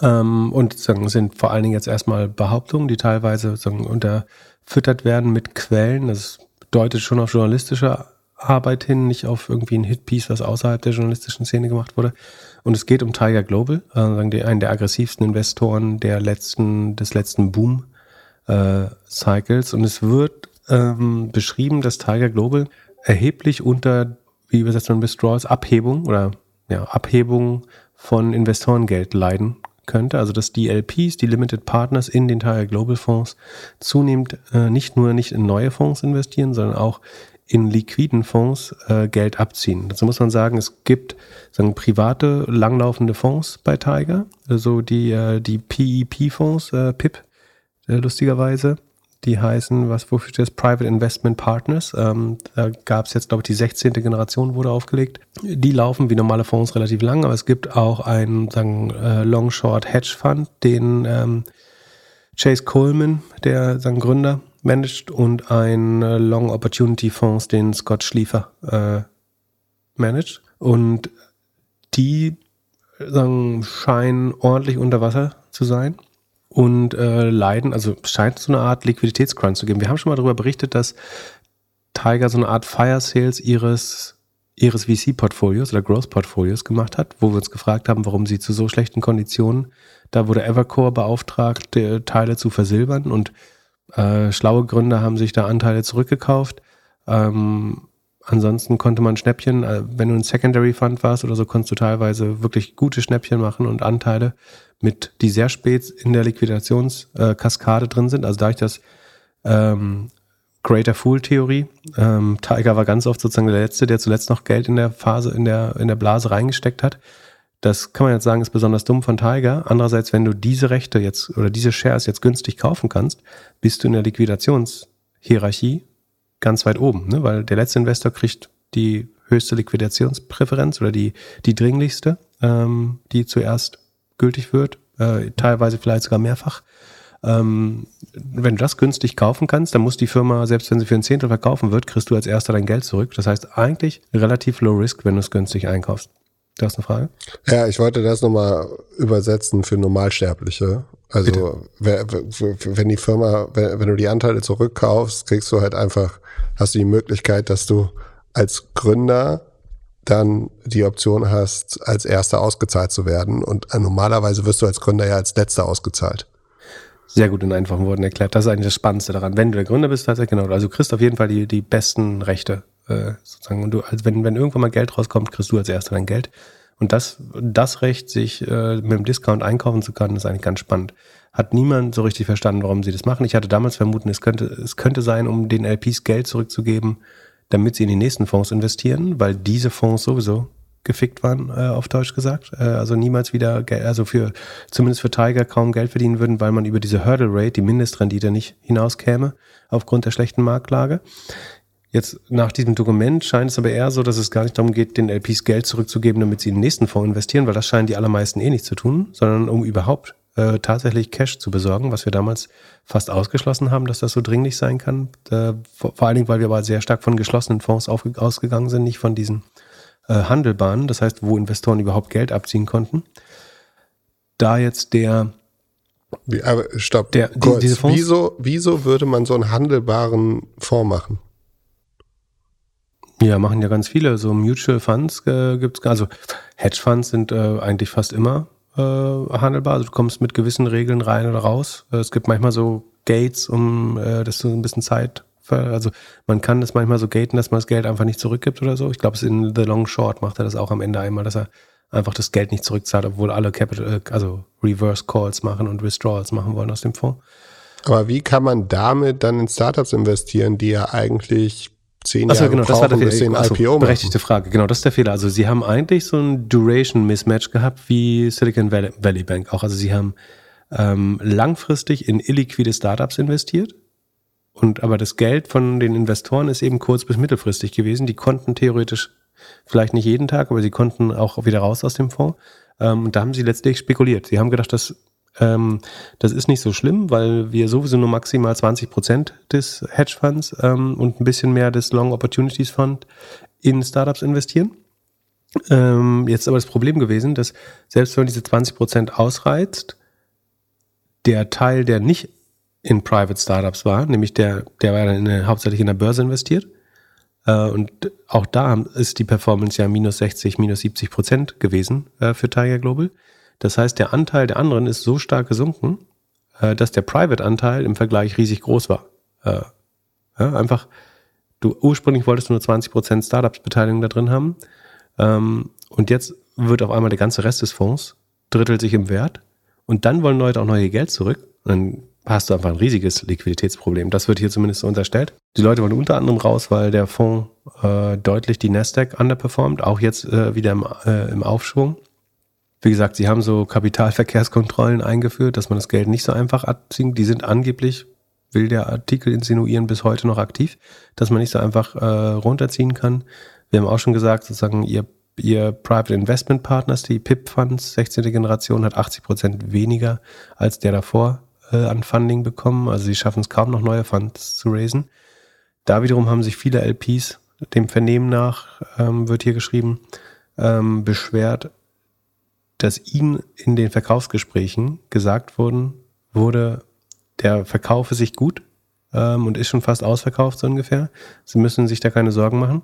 Ähm, und sagen, sind vor allen Dingen jetzt erstmal Behauptungen, die teilweise sagen, unterfüttert werden mit Quellen. Das deutet schon auf journalistische Arbeit hin, nicht auf irgendwie ein Hitpiece, was außerhalb der journalistischen Szene gemacht wurde. Und es geht um Tiger Global, äh, einen der aggressivsten Investoren der letzten, des letzten Boom äh. Und es wird ähm, beschrieben, dass Tiger Global erheblich unter, wie übersetzt man Withdrawals, Abhebung oder ja, Abhebung von Investorengeld leiden könnte. Also dass die LPs, die Limited Partners in den Tiger Global Fonds zunehmend äh, nicht nur nicht in neue Fonds investieren, sondern auch in liquiden Fonds äh, Geld abziehen. Dazu muss man sagen, es gibt sagen, private, langlaufende Fonds bei Tiger, also die, äh, die PEP-Fonds, äh, PIP, äh, lustigerweise. Die heißen, was wofür steht das? Private Investment Partners. Ähm, da gab es jetzt, glaube ich, die 16. Generation wurde aufgelegt. Die laufen wie normale Fonds relativ lang, aber es gibt auch einen sagen, äh, Long Short Hedge Fund, den ähm, Chase Coleman, der sagen, Gründer, managt und ein äh, Long Opportunity Fonds, den Scott Schliefer äh, managt. Und die sagen, scheinen ordentlich unter Wasser zu sein und äh, leiden, also scheint so eine Art Liquiditätscrunch zu geben. Wir haben schon mal darüber berichtet, dass Tiger so eine Art Fire Sales ihres ihres VC-Portfolios oder Growth-Portfolios gemacht hat, wo wir uns gefragt haben, warum sie zu so schlechten Konditionen, da wurde Evercore beauftragt, Teile zu versilbern und äh, schlaue Gründer haben sich da Anteile zurückgekauft. Ähm, ansonsten konnte man Schnäppchen, äh, wenn du ein Secondary Fund warst oder so, konntest du teilweise wirklich gute Schnäppchen machen und Anteile mit, die sehr spät in der Liquidationskaskade äh, drin sind. Also dadurch, dass ähm, Greater Fool Theorie. Ähm, Tiger war ganz oft sozusagen der Letzte, der zuletzt noch Geld in der Phase, in der, in der Blase reingesteckt hat. Das kann man jetzt sagen, ist besonders dumm von Tiger. Andererseits, wenn du diese Rechte jetzt oder diese Shares jetzt günstig kaufen kannst, bist du in der Liquidationshierarchie ganz weit oben, ne? weil der letzte Investor kriegt die höchste Liquidationspräferenz oder die, die dringlichste, ähm, die zuerst gültig wird, äh, teilweise vielleicht sogar mehrfach. Ähm, wenn du das günstig kaufen kannst, dann muss die Firma, selbst wenn sie für ein Zehntel verkaufen wird, kriegst du als erster dein Geld zurück. Das heißt eigentlich relativ low risk, wenn du es günstig einkaufst. Du hast eine Frage? Ja, ich wollte das nochmal übersetzen für Normalsterbliche. Also wer, wenn die Firma, wenn, wenn, du die Anteile zurückkaufst, kriegst du halt einfach, hast du die Möglichkeit, dass du als Gründer dann die Option hast, als erster ausgezahlt zu werden. Und äh, normalerweise wirst du als Gründer ja als letzter ausgezahlt. Sehr gut in einfachen Worten erklärt. Das ist eigentlich das Spannendste daran. Wenn du der Gründer bist, tatsächlich genau. Also du kriegst auf jeden Fall die, die besten Rechte äh, sozusagen. Und du, also wenn, wenn irgendwann mal Geld rauskommt, kriegst du als erster dein Geld. Und das, das Recht, sich äh, mit dem Discount einkaufen zu können, ist eigentlich ganz spannend. Hat niemand so richtig verstanden, warum sie das machen. Ich hatte damals vermuten, es könnte, es könnte sein, um den LPs Geld zurückzugeben, damit sie in die nächsten Fonds investieren, weil diese Fonds sowieso gefickt waren, äh, auf Deutsch gesagt. Äh, also niemals wieder, also für, zumindest für Tiger kaum Geld verdienen würden, weil man über diese Hurdle Rate, die Mindestrendite nicht hinauskäme, aufgrund der schlechten Marktlage. Jetzt nach diesem Dokument scheint es aber eher so, dass es gar nicht darum geht, den LPs Geld zurückzugeben, damit sie in den nächsten Fonds investieren, weil das scheinen die allermeisten eh nicht zu tun, sondern um überhaupt äh, tatsächlich Cash zu besorgen, was wir damals fast ausgeschlossen haben, dass das so dringlich sein kann. Äh, vor, vor, allen Dingen, weil wir aber sehr stark von geschlossenen Fonds auf, ausgegangen sind, nicht von diesen äh, handelbaren, das heißt, wo Investoren überhaupt Geld abziehen konnten. Da jetzt der wie, aber stopp, der. Die, diese Fonds, wieso, wieso würde man so einen handelbaren Fonds machen? Ja, machen ja ganz viele. So Mutual Funds äh, gibt es, also Hedge Funds sind äh, eigentlich fast immer äh, handelbar. Also du kommst mit gewissen Regeln rein oder raus. Äh, es gibt manchmal so Gates, um äh, dass du ein bisschen Zeit also man kann das manchmal so gaten, dass man das Geld einfach nicht zurückgibt oder so. Ich glaube, es in The Long Short macht er das auch am Ende einmal, dass er einfach das Geld nicht zurückzahlt, obwohl alle Capital, äh, also Reverse Calls machen und Withdrawals machen wollen aus dem Fonds. Aber wie kann man damit dann in Startups investieren, die ja eigentlich zehn Achso, Jahre genau, das war der Fehler. Achso, IPO berechtigte Frage. Genau, das ist der Fehler. Also sie haben eigentlich so ein Duration Mismatch gehabt wie Silicon Valley Bank auch. Also sie haben ähm, langfristig in illiquide Startups investiert und aber das Geld von den Investoren ist eben kurz bis mittelfristig gewesen. Die konnten theoretisch vielleicht nicht jeden Tag, aber sie konnten auch wieder raus aus dem Fonds. Ähm, und da haben sie letztlich spekuliert. Sie haben gedacht, dass ähm, das ist nicht so schlimm, weil wir sowieso nur maximal 20 Prozent des Hedgefonds ähm, und ein bisschen mehr des Long Opportunities Fund in Startups investieren. Ähm, jetzt ist aber das Problem gewesen, dass selbst wenn man diese 20 Prozent ausreizt, der Teil, der nicht in Private Startups war, nämlich der, der war dann in, hauptsächlich in der Börse investiert. Äh, und auch da ist die Performance ja minus 60, minus 70 Prozent gewesen äh, für Tiger Global. Das heißt, der Anteil der anderen ist so stark gesunken, äh, dass der Private-Anteil im Vergleich riesig groß war. Äh, ja, einfach, du ursprünglich wolltest nur 20 Prozent Startups-Beteiligung da drin haben. Ähm, und jetzt wird auf einmal der ganze Rest des Fonds drittelt sich im Wert. Und dann wollen Leute auch neue Geld zurück. Und dann hast du einfach ein riesiges Liquiditätsproblem. Das wird hier zumindest so unterstellt. Die Leute wollen unter anderem raus, weil der Fonds äh, deutlich die Nasdaq underperformt, auch jetzt äh, wieder im, äh, im Aufschwung. Wie gesagt, sie haben so Kapitalverkehrskontrollen eingeführt, dass man das Geld nicht so einfach abziehen. Die sind angeblich, will der Artikel insinuieren, bis heute noch aktiv, dass man nicht so einfach äh, runterziehen kann. Wir haben auch schon gesagt, sozusagen, ihr, ihr Private Investment Partners, die PIP Funds, 16. Generation, hat 80 Prozent weniger als der davor äh, an Funding bekommen. Also sie schaffen es kaum noch neue Funds zu raisen. Da wiederum haben sich viele LPs, dem Vernehmen nach, ähm, wird hier geschrieben, ähm, beschwert, dass ihnen in den Verkaufsgesprächen gesagt wurden, wurde, der verkaufe sich gut ähm, und ist schon fast ausverkauft, so ungefähr. Sie müssen sich da keine Sorgen machen.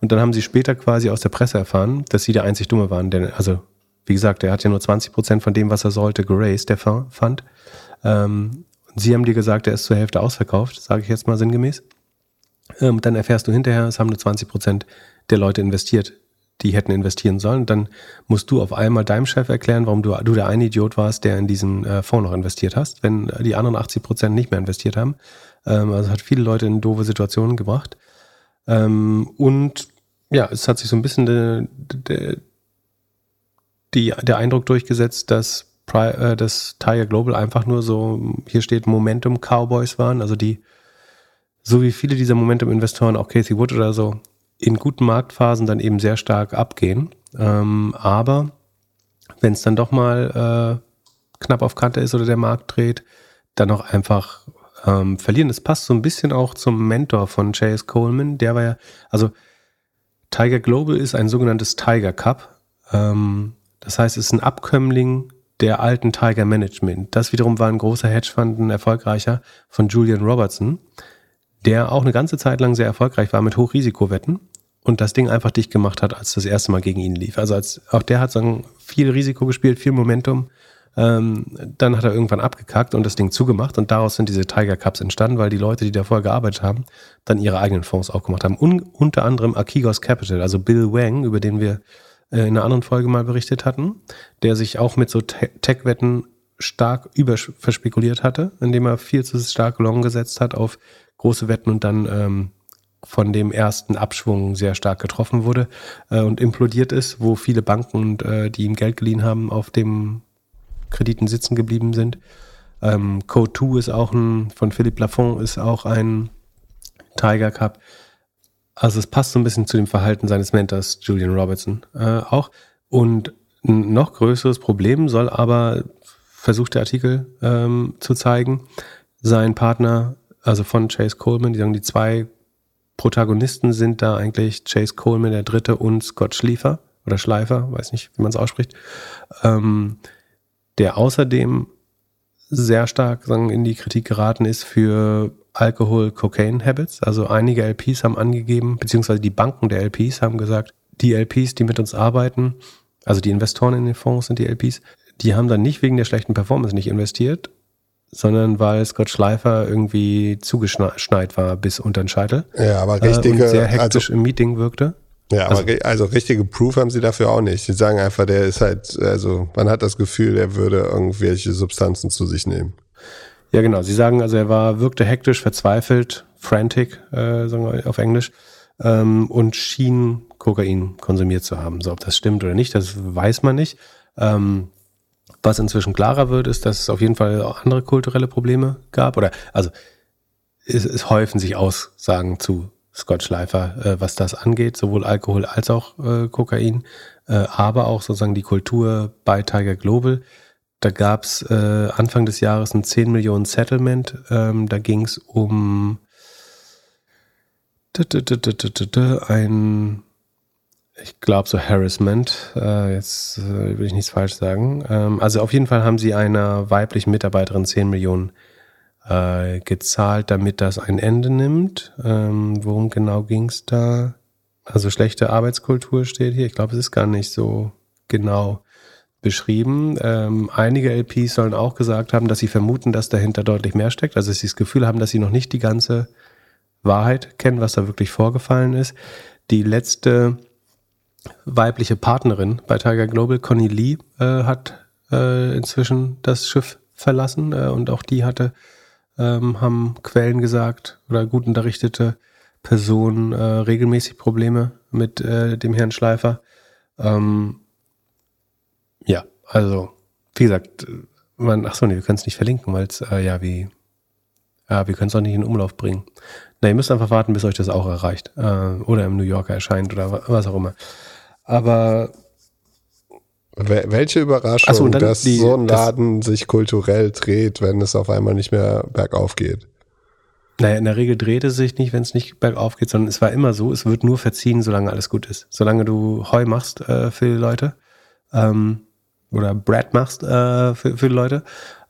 Und dann haben sie später quasi aus der Presse erfahren, dass sie der einzig Dumme waren. Denn, also, wie gesagt, er hat ja nur 20 Prozent von dem, was er sollte, geraced, der Fund. Ähm, sie haben dir gesagt, er ist zur Hälfte ausverkauft, sage ich jetzt mal sinngemäß. Ähm, dann erfährst du hinterher, es haben nur 20 Prozent der Leute investiert, die hätten investieren sollen. Dann musst du auf einmal deinem Chef erklären, warum du, du der eine Idiot warst, der in diesen äh, Fonds noch investiert hast, wenn die anderen 80 Prozent nicht mehr investiert haben. Ähm, also hat viele Leute in doofe Situationen gebracht. Ähm, und ja, es hat sich so ein bisschen de, de, die, der Eindruck durchgesetzt, dass äh, dass Tiger Global einfach nur so, hier steht Momentum Cowboys waren, also die, so wie viele dieser Momentum-Investoren, auch Casey Wood oder so, in guten Marktphasen dann eben sehr stark abgehen. Ähm, aber wenn es dann doch mal äh, knapp auf Kante ist oder der Markt dreht, dann auch einfach ähm, verlieren. Das passt so ein bisschen auch zum Mentor von Chase Coleman. Der war ja, also Tiger Global ist ein sogenanntes Tiger Cup. Ähm, das heißt, es ist ein Abkömmling der alten Tiger Management. Das wiederum war ein großer Hedgefund, ein erfolgreicher von Julian Robertson, der auch eine ganze Zeit lang sehr erfolgreich war mit Hochrisikowetten und das Ding einfach dicht gemacht hat, als das erste Mal gegen ihn lief. Also als auch der hat sagen, viel Risiko gespielt, viel Momentum. Ähm, dann hat er irgendwann abgekackt und das Ding zugemacht und daraus sind diese Tiger Cups entstanden, weil die Leute, die da vorher gearbeitet haben, dann ihre eigenen Fonds aufgemacht haben. Un unter anderem Akigos Capital, also Bill Wang, über den wir äh, in einer anderen Folge mal berichtet hatten, der sich auch mit so Tech-Wetten stark überverspekuliert hatte, indem er viel zu stark long gesetzt hat auf große Wetten und dann ähm, von dem ersten Abschwung sehr stark getroffen wurde äh, und implodiert ist, wo viele Banken und äh, die ihm Geld geliehen haben, auf dem Krediten sitzen geblieben sind. Ähm, Code 2 ist auch ein, von Philippe Lafont ist auch ein Tiger Cup. Also es passt so ein bisschen zu dem Verhalten seines Mentors Julian Robertson äh, auch. Und ein noch größeres Problem soll aber, versucht der Artikel ähm, zu zeigen, sein Partner, also von Chase Coleman, die sagen, die zwei Protagonisten sind da eigentlich Chase Coleman, der dritte, und Scott Schliefer oder Schleifer, weiß nicht, wie man es ausspricht, ähm, der außerdem sehr stark sagen, in die Kritik geraten ist für Alkohol-Cocaine-Habits. Also einige LPs haben angegeben, beziehungsweise die Banken der LPs haben gesagt, die LPs, die mit uns arbeiten, also die Investoren in den Fonds sind die LPs, die haben dann nicht wegen der schlechten Performance nicht investiert, sondern weil Scott Schleifer irgendwie zugeschneit war bis unter den Scheitel. Ja, aber richtige, äh, und sehr hektisch also, im Meeting wirkte. Ja, also, aber also richtige Proof haben sie dafür auch nicht. Sie sagen einfach, der ist halt, also man hat das Gefühl, er würde irgendwelche Substanzen zu sich nehmen. Ja, genau. Sie sagen, also er war, wirkte hektisch, verzweifelt, frantic, äh, sagen wir auf Englisch, ähm, und schien Kokain konsumiert zu haben. So, ob das stimmt oder nicht, das weiß man nicht. Ähm, was inzwischen klarer wird, ist, dass es auf jeden Fall auch andere kulturelle Probleme gab. Oder also es, es häufen sich Aussagen zu Scott Schleifer, äh, was das angeht, sowohl Alkohol als auch äh, Kokain, äh, aber auch sozusagen die Kultur bei Tiger Global. Da gab es äh, Anfang des Jahres ein 10 Millionen Settlement. Ähm, da ging es um ein, ich glaube so Harassment. Äh, jetzt äh, will ich nichts falsch sagen. Ähm, also auf jeden Fall haben sie einer weiblichen Mitarbeiterin 10 Millionen äh, gezahlt, damit das ein Ende nimmt. Ähm, worum genau ging es da? Also schlechte Arbeitskultur steht hier. Ich glaube, es ist gar nicht so genau beschrieben. Ähm, einige LPs sollen auch gesagt haben, dass sie vermuten, dass dahinter deutlich mehr steckt. Also dass sie das Gefühl haben, dass sie noch nicht die ganze Wahrheit kennen, was da wirklich vorgefallen ist. Die letzte weibliche Partnerin bei Tiger Global, Connie Lee, äh, hat äh, inzwischen das Schiff verlassen äh, und auch die hatte ähm, haben Quellen gesagt oder gut unterrichtete Personen äh, regelmäßig Probleme mit äh, dem Herrn Schleifer. Ähm, ja, also, wie gesagt, man, ach so, nee, wir können es nicht verlinken, weil es, äh, ja, wie, ja, wir können es auch nicht in Umlauf bringen. Na, ihr müsst einfach warten, bis euch das auch erreicht. Äh, oder im New Yorker erscheint oder was auch immer. Aber welche Überraschung, so, dass die, so ein Laden sich kulturell dreht, wenn es auf einmal nicht mehr bergauf geht. Naja, in der Regel dreht es sich nicht, wenn es nicht bergauf geht, sondern es war immer so, es wird nur verziehen, solange alles gut ist. Solange du Heu machst äh, für die Leute ähm, oder Brad machst äh, für, für die Leute,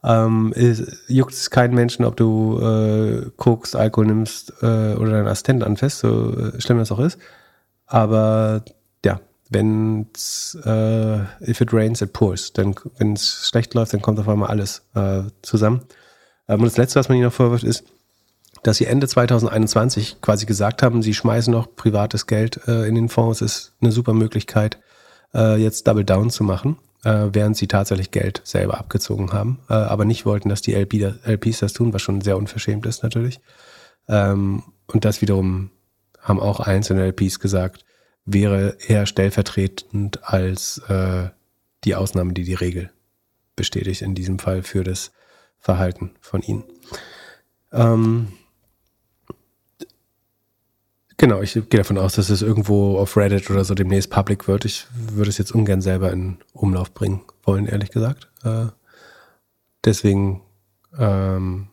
ähm, ist, juckt es keinen Menschen, ob du äh, kokst, Alkohol nimmst äh, oder deinen Assistent anfasst, so äh, schlimm das auch ist. Aber wenn äh, if it rains, it pours. Denn wenn es schlecht läuft, dann kommt auf einmal alles äh, zusammen. Ähm, und das Letzte, was man ihnen noch vorwirft, ist, dass sie Ende 2021 quasi gesagt haben, sie schmeißen noch privates Geld äh, in den Fonds. Es ist eine super Möglichkeit, äh, jetzt Double Down zu machen, äh, während sie tatsächlich Geld selber abgezogen haben, äh, aber nicht wollten, dass die LP, LPs das tun, was schon sehr unverschämt ist natürlich. Ähm, und das wiederum haben auch einzelne LPs gesagt, wäre eher stellvertretend als äh, die Ausnahme, die die Regel bestätigt, in diesem Fall für das Verhalten von ihnen. Ähm, genau, ich gehe davon aus, dass es irgendwo auf Reddit oder so demnächst public wird. Ich würde es jetzt ungern selber in Umlauf bringen wollen, ehrlich gesagt. Äh, deswegen, ähm,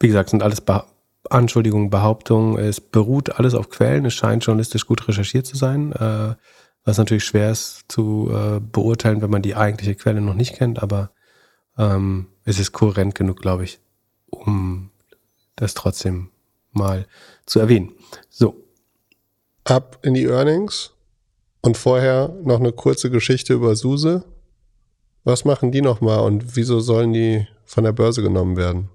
wie gesagt, sind alles Anschuldigungen, Behauptungen. Es beruht alles auf Quellen. Es scheint journalistisch gut recherchiert zu sein, äh, was natürlich schwer ist zu äh, beurteilen, wenn man die eigentliche Quelle noch nicht kennt. Aber ähm, es ist kohärent genug, glaube ich, um das trotzdem mal zu erwähnen. So. ab in die Earnings und vorher noch eine kurze Geschichte über SUSE. Was machen die nochmal und wieso sollen die von der Börse genommen werden?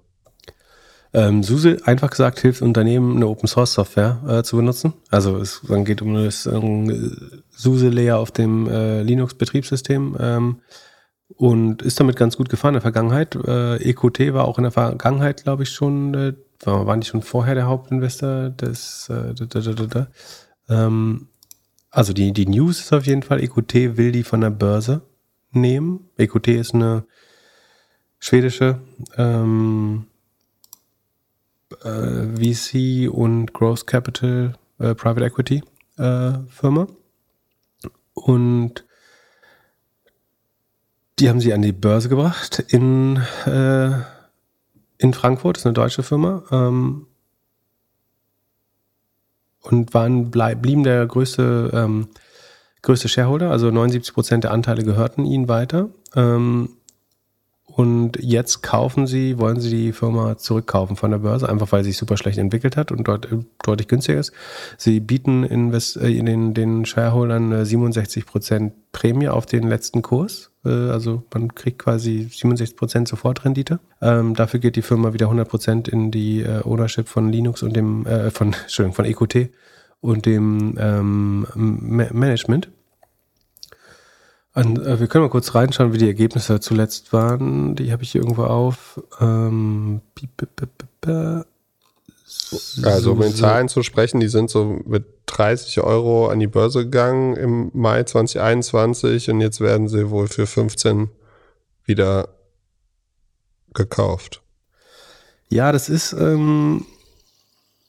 Ähm, SUSE, einfach gesagt, hilft Unternehmen, eine Open Source Software äh, zu benutzen. Also es dann geht um das äh, SUSE-Layer auf dem äh, Linux-Betriebssystem ähm, und ist damit ganz gut gefahren in der Vergangenheit. Äh, EQT war auch in der Vergangenheit, glaube ich, schon, äh, war, war nicht schon vorher der Hauptinvestor des äh, da, da, da, ähm, also die, die News ist auf jeden Fall, EQT will die von der Börse nehmen. EQT ist eine schwedische ähm, äh, VC und Growth Capital äh, Private Equity äh, Firma. Und die haben sie an die Börse gebracht in, äh, in Frankfurt, das ist eine deutsche Firma. Ähm, und waren, blieben der größte, ähm, größte Shareholder, also 79 Prozent der Anteile gehörten ihnen weiter. Ähm, und jetzt kaufen sie, wollen sie die Firma zurückkaufen von der Börse, einfach weil sie sich super schlecht entwickelt hat und dort äh, deutlich günstiger ist. Sie bieten Invest äh, in den, den Shareholdern 67 Prozent Prämie auf den letzten Kurs. Äh, also man kriegt quasi 67 Prozent Sofortrendite. Ähm, dafür geht die Firma wieder 100 Prozent in die äh, Ownership von Linux und dem, äh, von, Entschuldigung, von EQT und dem ähm, Management. An, äh, wir können mal kurz reinschauen, wie die Ergebnisse zuletzt waren. Die habe ich hier irgendwo auf. Ähm, also um in Zahlen zu sprechen, die sind so mit 30 Euro an die Börse gegangen im Mai 2021 und jetzt werden sie wohl für 15 wieder gekauft. Ja, das ist, ähm,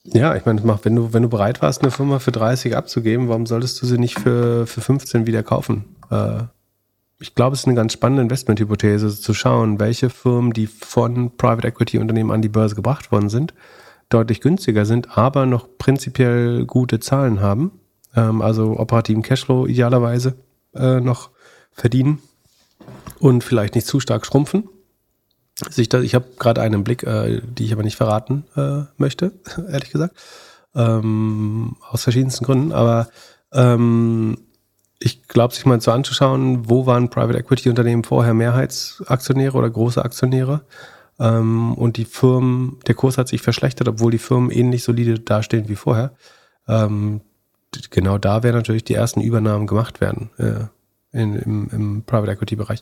ja, ich meine, wenn du, wenn du bereit warst, eine Firma für 30 abzugeben, warum solltest du sie nicht für, für 15 wieder kaufen? Äh, ich glaube, es ist eine ganz spannende Investmenthypothese, zu schauen, welche Firmen, die von Private Equity Unternehmen an die Börse gebracht worden sind, deutlich günstiger sind, aber noch prinzipiell gute Zahlen haben, ähm, also operativen Cashflow idealerweise äh, noch verdienen und vielleicht nicht zu stark schrumpfen. Ich, ich habe gerade einen Blick, äh, die ich aber nicht verraten äh, möchte, ehrlich gesagt, ähm, aus verschiedensten Gründen, aber ähm, ich glaube, sich mal so anzuschauen, wo waren Private Equity Unternehmen vorher Mehrheitsaktionäre oder große Aktionäre? Ähm, und die Firmen, der Kurs hat sich verschlechtert, obwohl die Firmen ähnlich solide dastehen wie vorher. Ähm, genau da werden natürlich die ersten Übernahmen gemacht werden. Äh, in, im, im Private Equity Bereich.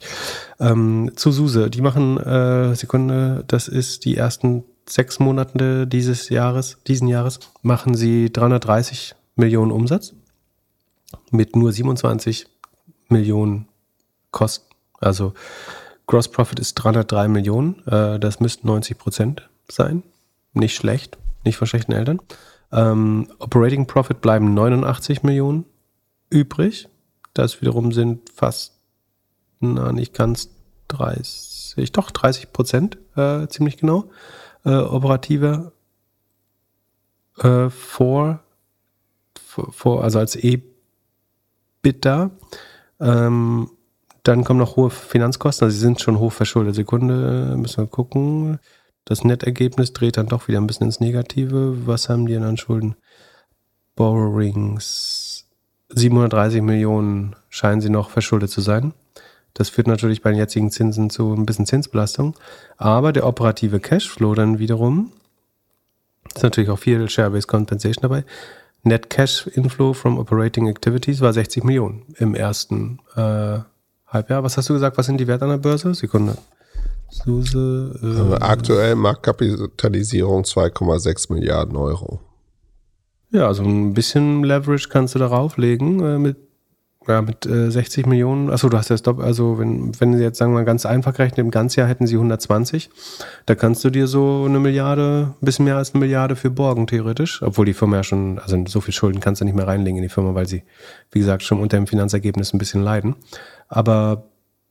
Ähm, zu SUSE, die machen, äh, Sekunde, das ist die ersten sechs Monate dieses Jahres, diesen Jahres, machen sie 330 Millionen Umsatz mit nur 27 Millionen Kosten. Also Gross Profit ist 303 Millionen. Äh, das müssten 90 Prozent sein. Nicht schlecht, nicht von schlechten Eltern. Ähm, Operating Profit bleiben 89 Millionen übrig. Das wiederum sind fast, na, nicht ganz 30, doch 30 Prozent, äh, ziemlich genau. Äh, operative äh, vor, vor, also als E bitter. Ähm, dann kommen noch hohe Finanzkosten, also sie sind schon hoch verschuldet. Sekunde, müssen wir gucken. Das Nettergebnis dreht dann doch wieder ein bisschen ins Negative. Was haben die denn an Schulden? Borrowings. 730 Millionen scheinen sie noch verschuldet zu sein. Das führt natürlich bei den jetzigen Zinsen zu ein bisschen Zinsbelastung. Aber der operative Cashflow dann wiederum, ist natürlich auch viel Share-Based Compensation dabei, Net Cash Inflow from Operating Activities war 60 Millionen im ersten äh, Halbjahr. Was hast du gesagt? Was sind die Werte an der Börse? Sekunde. Suse, äh, Aktuell Marktkapitalisierung 2,6 Milliarden Euro. Ja, also ein bisschen Leverage kannst du darauf legen äh, mit ja, mit äh, 60 Millionen, achso, du hast ja Stop, also wenn, wenn sie jetzt sagen wir mal ganz einfach rechnen, im ganzen Jahr hätten sie 120, da kannst du dir so eine Milliarde, ein bisschen mehr als eine Milliarde für borgen, theoretisch. Obwohl die Firma ja schon, also so viel Schulden kannst du nicht mehr reinlegen in die Firma, weil sie, wie gesagt, schon unter dem Finanzergebnis ein bisschen leiden. Aber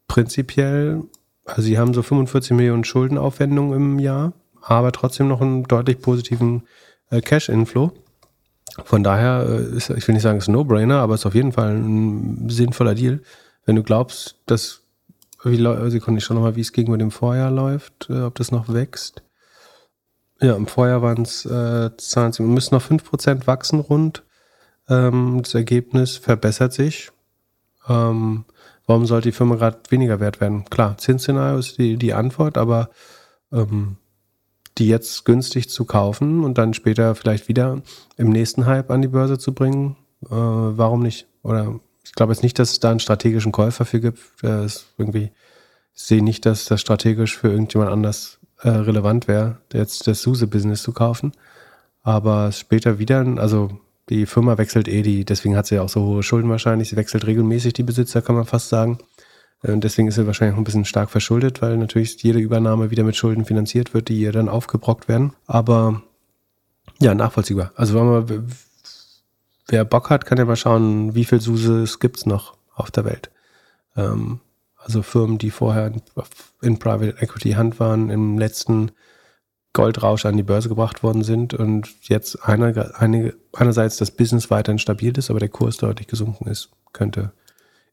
prinzipiell, also sie haben so 45 Millionen Schuldenaufwendungen im Jahr, aber trotzdem noch einen deutlich positiven äh, Cash-Inflow. Von daher äh, ist, ich will nicht sagen, es ist ein No-Brainer, aber es ist auf jeden Fall ein sinnvoller Deal. Wenn du glaubst, dass, wie, Sekunde, ich schau nochmal, wie es gegenüber dem Vorjahr läuft, äh, ob das noch wächst. Ja, im Vorjahr waren es äh, 20, wir müssen noch 5% wachsen rund. Ähm, das Ergebnis verbessert sich. Ähm, warum sollte die Firma gerade weniger wert werden? Klar, Zinsszenario ist die, die Antwort, aber ähm, die jetzt günstig zu kaufen und dann später vielleicht wieder im nächsten Hype an die Börse zu bringen, äh, warum nicht? Oder ich glaube jetzt nicht, dass es da einen strategischen Käufer für gibt. Das irgendwie, ich sehe nicht, dass das strategisch für irgendjemand anders äh, relevant wäre, jetzt das SUSE-Business zu kaufen. Aber später wieder, also die Firma wechselt eh die, deswegen hat sie ja auch so hohe Schulden wahrscheinlich. Sie wechselt regelmäßig die Besitzer, kann man fast sagen. Äh, und deswegen ist sie wahrscheinlich auch ein bisschen stark verschuldet, weil natürlich jede Übernahme wieder mit Schulden finanziert wird, die ihr dann aufgebrockt werden. Aber ja, nachvollziehbar. Also wenn man, wer Bock hat, kann ja mal schauen, wie viel gibt es noch auf der Welt. Ähm, also Firmen, die vorher in, in Private Equity Hand waren, im letzten Goldrausch an die Börse gebracht worden sind und jetzt einer, eine, einerseits das Business weiterhin stabil ist, aber der Kurs deutlich gesunken ist, könnte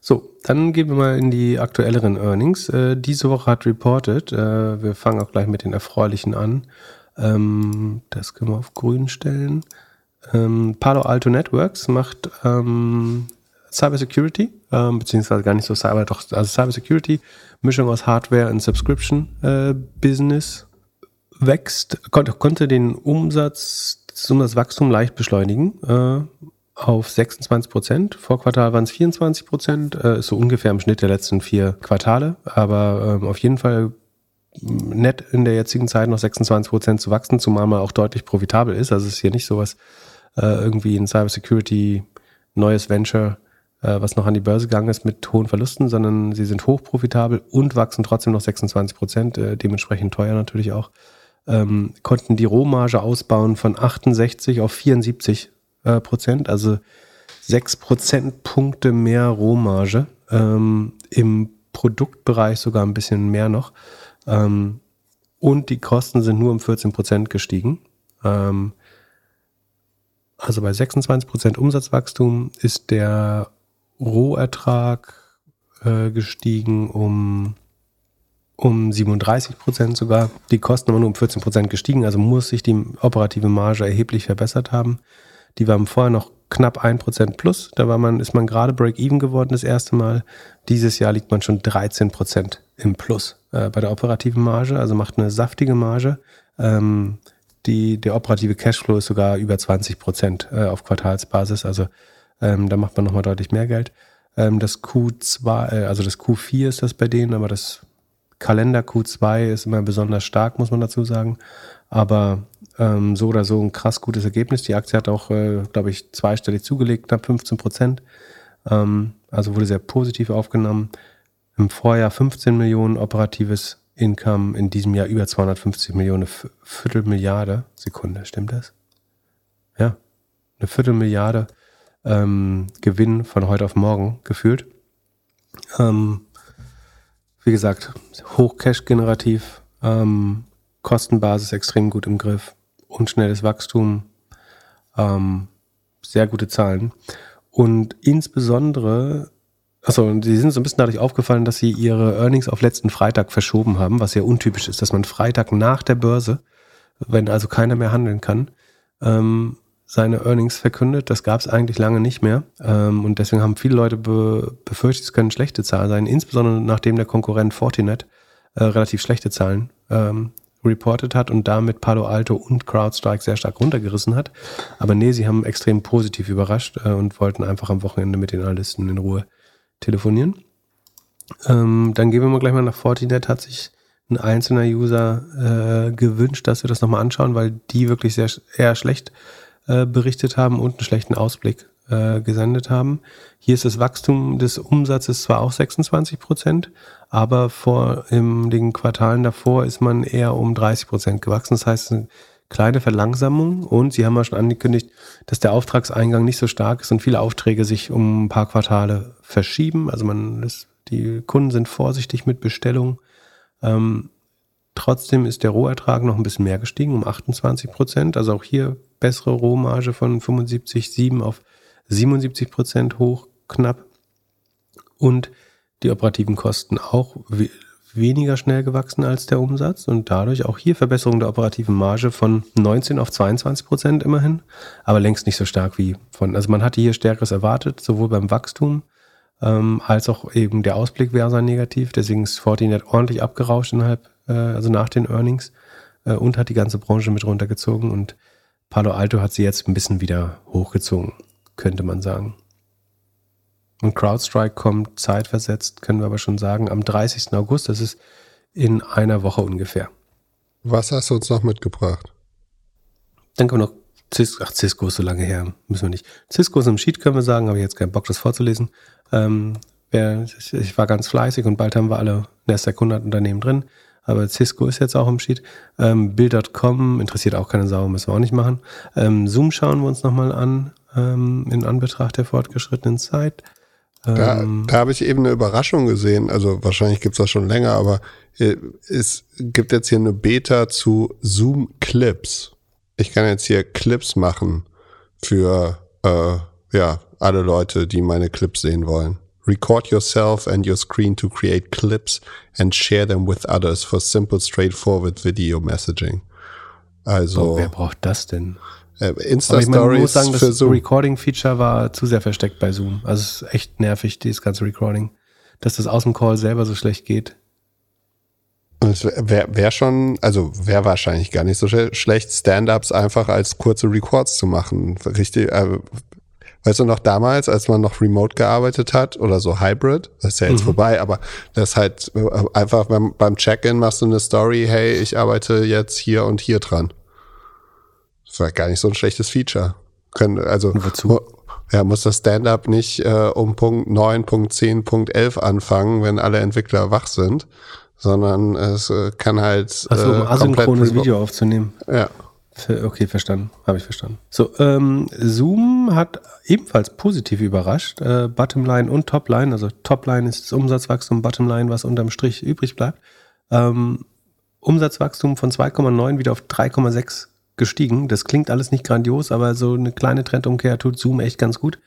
So, dann gehen wir mal in die aktuelleren Earnings. Äh, diese Woche hat reported, äh, wir fangen auch gleich mit den erfreulichen an. Ähm, das können wir auf grün stellen. Ähm, Palo Alto Networks macht ähm, Cybersecurity, ähm, beziehungsweise gar nicht so Cyber, doch, also Cybersecurity, Mischung aus Hardware und Subscription äh, Business wächst, konnte, konnte den Umsatz, das Umsatzwachstum leicht beschleunigen. Äh, auf 26 Prozent. Vor Quartal waren es 24 Prozent. Äh, ist so ungefähr im Schnitt der letzten vier Quartale. Aber ähm, auf jeden Fall nett in der jetzigen Zeit noch 26 Prozent zu wachsen, zumal man auch deutlich profitabel ist. Also es ist hier nicht sowas äh, irgendwie ein Cybersecurity neues Venture, äh, was noch an die Börse gegangen ist mit hohen Verlusten, sondern sie sind hochprofitabel und wachsen trotzdem noch 26 Prozent, äh, dementsprechend teuer natürlich auch. Ähm, konnten die Rohmarge ausbauen von 68 auf 74 äh, Prozent, also sechs Prozentpunkte mehr Rohmarge. Ähm, Im Produktbereich sogar ein bisschen mehr noch. Ähm, und die Kosten sind nur um 14 Prozent gestiegen. Ähm, also bei 26 Prozent Umsatzwachstum ist der Rohertrag äh, gestiegen um, um 37 Prozent sogar. Die Kosten aber nur um 14 Prozent gestiegen, also muss sich die operative Marge erheblich verbessert haben. Die waren vorher noch knapp 1% plus. Da war man, ist man gerade Break-Even geworden das erste Mal. Dieses Jahr liegt man schon 13% im Plus äh, bei der operativen Marge, also macht eine saftige Marge. Ähm, die, der operative Cashflow ist sogar über 20% äh, auf Quartalsbasis, also ähm, da macht man nochmal deutlich mehr Geld. Ähm, das Q2, äh, also das Q4 ist das bei denen, aber das Kalender Q2 ist immer besonders stark, muss man dazu sagen. Aber ähm, so oder so ein krass gutes Ergebnis. Die Aktie hat auch, äh, glaube ich, zweistellig zugelegt, knapp 15 Prozent. Ähm, also wurde sehr positiv aufgenommen. Im Vorjahr 15 Millionen operatives Income, in diesem Jahr über 250 Millionen, Viertelmilliarde. Sekunde, stimmt das? Ja, eine Viertelmilliarde ähm, Gewinn von heute auf morgen gefühlt. Ähm, wie gesagt, hoch Cash-generativ, ähm, Kostenbasis extrem gut im Griff und schnelles Wachstum, ähm, sehr gute Zahlen. Und insbesondere, achso, sie sind so ein bisschen dadurch aufgefallen, dass sie ihre Earnings auf letzten Freitag verschoben haben, was ja untypisch ist, dass man Freitag nach der Börse, wenn also keiner mehr handeln kann, ähm, seine Earnings verkündet. Das gab es eigentlich lange nicht mehr. Ähm, und deswegen haben viele Leute be befürchtet, es können schlechte Zahlen sein, insbesondere nachdem der Konkurrent Fortinet äh, relativ schlechte Zahlen ähm, reported hat und damit Palo Alto und CrowdStrike sehr stark runtergerissen hat. Aber nee, sie haben extrem positiv überrascht äh, und wollten einfach am Wochenende mit den Analysten in Ruhe telefonieren. Ähm, dann gehen wir mal gleich mal nach Fortinet. Hat sich ein einzelner User äh, gewünscht, dass wir das nochmal anschauen, weil die wirklich sehr eher schlecht äh, berichtet haben und einen schlechten Ausblick äh, gesendet haben. Hier ist das Wachstum des Umsatzes zwar auch 26 Prozent, aber vor in den Quartalen davor ist man eher um 30 Prozent gewachsen. Das heißt, eine kleine Verlangsamung und Sie haben ja schon angekündigt, dass der Auftragseingang nicht so stark ist und viele Aufträge sich um ein paar Quartale verschieben. Also man ist Die Kunden sind vorsichtig mit Bestellungen. Ähm, trotzdem ist der Rohertrag noch ein bisschen mehr gestiegen, um 28 Prozent. Also auch hier bessere Rohmarge von 75,7 auf 77 Prozent hoch, knapp. Und die operativen Kosten auch weniger schnell gewachsen als der Umsatz und dadurch auch hier Verbesserung der operativen Marge von 19 auf 22 Prozent immerhin, aber längst nicht so stark wie von, also man hatte hier Stärkeres erwartet, sowohl beim Wachstum ähm, als auch eben der Ausblick wäre sehr negativ, deswegen ist Fortinet ordentlich abgerauscht innerhalb, äh, also nach den Earnings äh, und hat die ganze Branche mit runtergezogen und Palo Alto hat sie jetzt ein bisschen wieder hochgezogen, könnte man sagen. Und CrowdStrike kommt zeitversetzt, können wir aber schon sagen, am 30. August. Das ist in einer Woche ungefähr. Was hast du uns noch mitgebracht? Dann können wir noch Cisco, ach, Cisco ist so lange her, müssen wir nicht. Cisco ist im Sheet, können wir sagen, habe ich jetzt keinen Bock, das vorzulesen. Ähm, wer, ich, ich, war ganz fleißig und bald haben wir alle Nasdaq 100 Unternehmen drin. Aber Cisco ist jetzt auch im Sheet. Ähm, Bill.com interessiert auch keine Sau, müssen wir auch nicht machen. Ähm, Zoom schauen wir uns nochmal an, ähm, in Anbetracht der fortgeschrittenen Zeit. Da, ähm, da habe ich eben eine Überraschung gesehen. Also wahrscheinlich gibt's das schon länger, aber äh, es gibt jetzt hier eine Beta zu Zoom Clips. Ich kann jetzt hier Clips machen für äh, ja alle Leute, die meine Clips sehen wollen. Record yourself and your screen to create clips and share them with others for simple, straightforward video messaging. Also. Oh, wer braucht das denn? Äh, Insta-Stories. Ich muss sagen, das. Recording-Feature war zu sehr versteckt bei Zoom. Also es ist echt nervig, dieses ganze Recording. Dass das aus dem Call selber so schlecht geht. Es wäre wär schon, also wäre wahrscheinlich gar nicht so schlecht, Stand-ups einfach als kurze Records zu machen. Richtig, äh, weißt du noch damals, als man noch remote gearbeitet hat oder so Hybrid, das ist ja jetzt mhm. vorbei, aber das halt äh, einfach beim, beim Check-in machst du eine Story, hey, ich arbeite jetzt hier und hier dran. Das war gar nicht so ein schlechtes Feature. Können, also, Wozu? Ja, muss das Stand-up nicht äh, um Punkt 9, Punkt 10, Punkt 11 anfangen, wenn alle Entwickler wach sind, sondern es äh, kann halt. Also, um äh, asynchrones Video aufzunehmen. Ja. Okay, verstanden. Habe ich verstanden. So, ähm, Zoom hat ebenfalls positiv überrascht. Äh, Bottomline und Topline. Also Topline ist das Umsatzwachstum, Bottomline, was unterm Strich übrig bleibt. Ähm, Umsatzwachstum von 2,9 wieder auf 3,6 gestiegen. Das klingt alles nicht grandios, aber so eine kleine Trendumkehr tut Zoom echt ganz gut.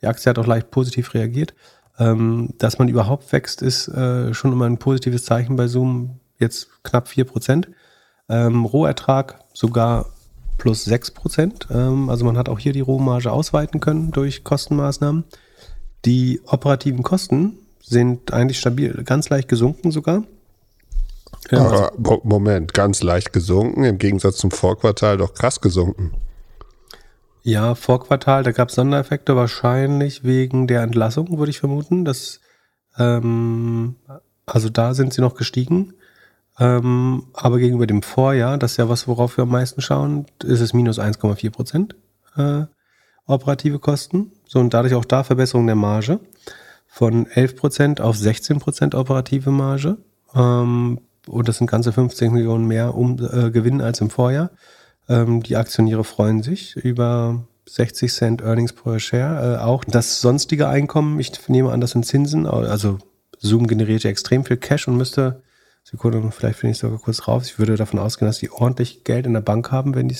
Die Aktie hat auch leicht positiv reagiert. Ähm, dass man überhaupt wächst, ist äh, schon immer ein positives Zeichen bei Zoom. Jetzt knapp 4%. Ähm, Rohertrag sogar plus 6%. Ähm, also man hat auch hier die Rohmarge ausweiten können durch Kostenmaßnahmen. Die operativen Kosten sind eigentlich stabil, ganz leicht gesunken sogar. Ja, also, Moment, ganz leicht gesunken, im Gegensatz zum Vorquartal doch krass gesunken. Ja, Vorquartal, da gab es Sondereffekte, wahrscheinlich wegen der Entlassung, würde ich vermuten. Das, ähm, also da sind sie noch gestiegen. Ähm, aber gegenüber dem Vorjahr, das ist ja was, worauf wir am meisten schauen, ist es minus 1,4 Prozent äh, operative Kosten. So und dadurch auch da Verbesserung der Marge von 11 Prozent auf 16 Prozent operative Marge. Ähm, und das sind ganze 15 Millionen mehr um, äh, Gewinn als im Vorjahr. Ähm, die Aktionäre freuen sich über 60 Cent Earnings per Share. Äh, auch das sonstige Einkommen, ich nehme an, das sind Zinsen. Also Zoom generiert ja extrem viel Cash und müsste, Sekunde, vielleicht finde ich sogar kurz raus. Ich würde davon ausgehen, dass die ordentlich Geld in der Bank haben, wenn die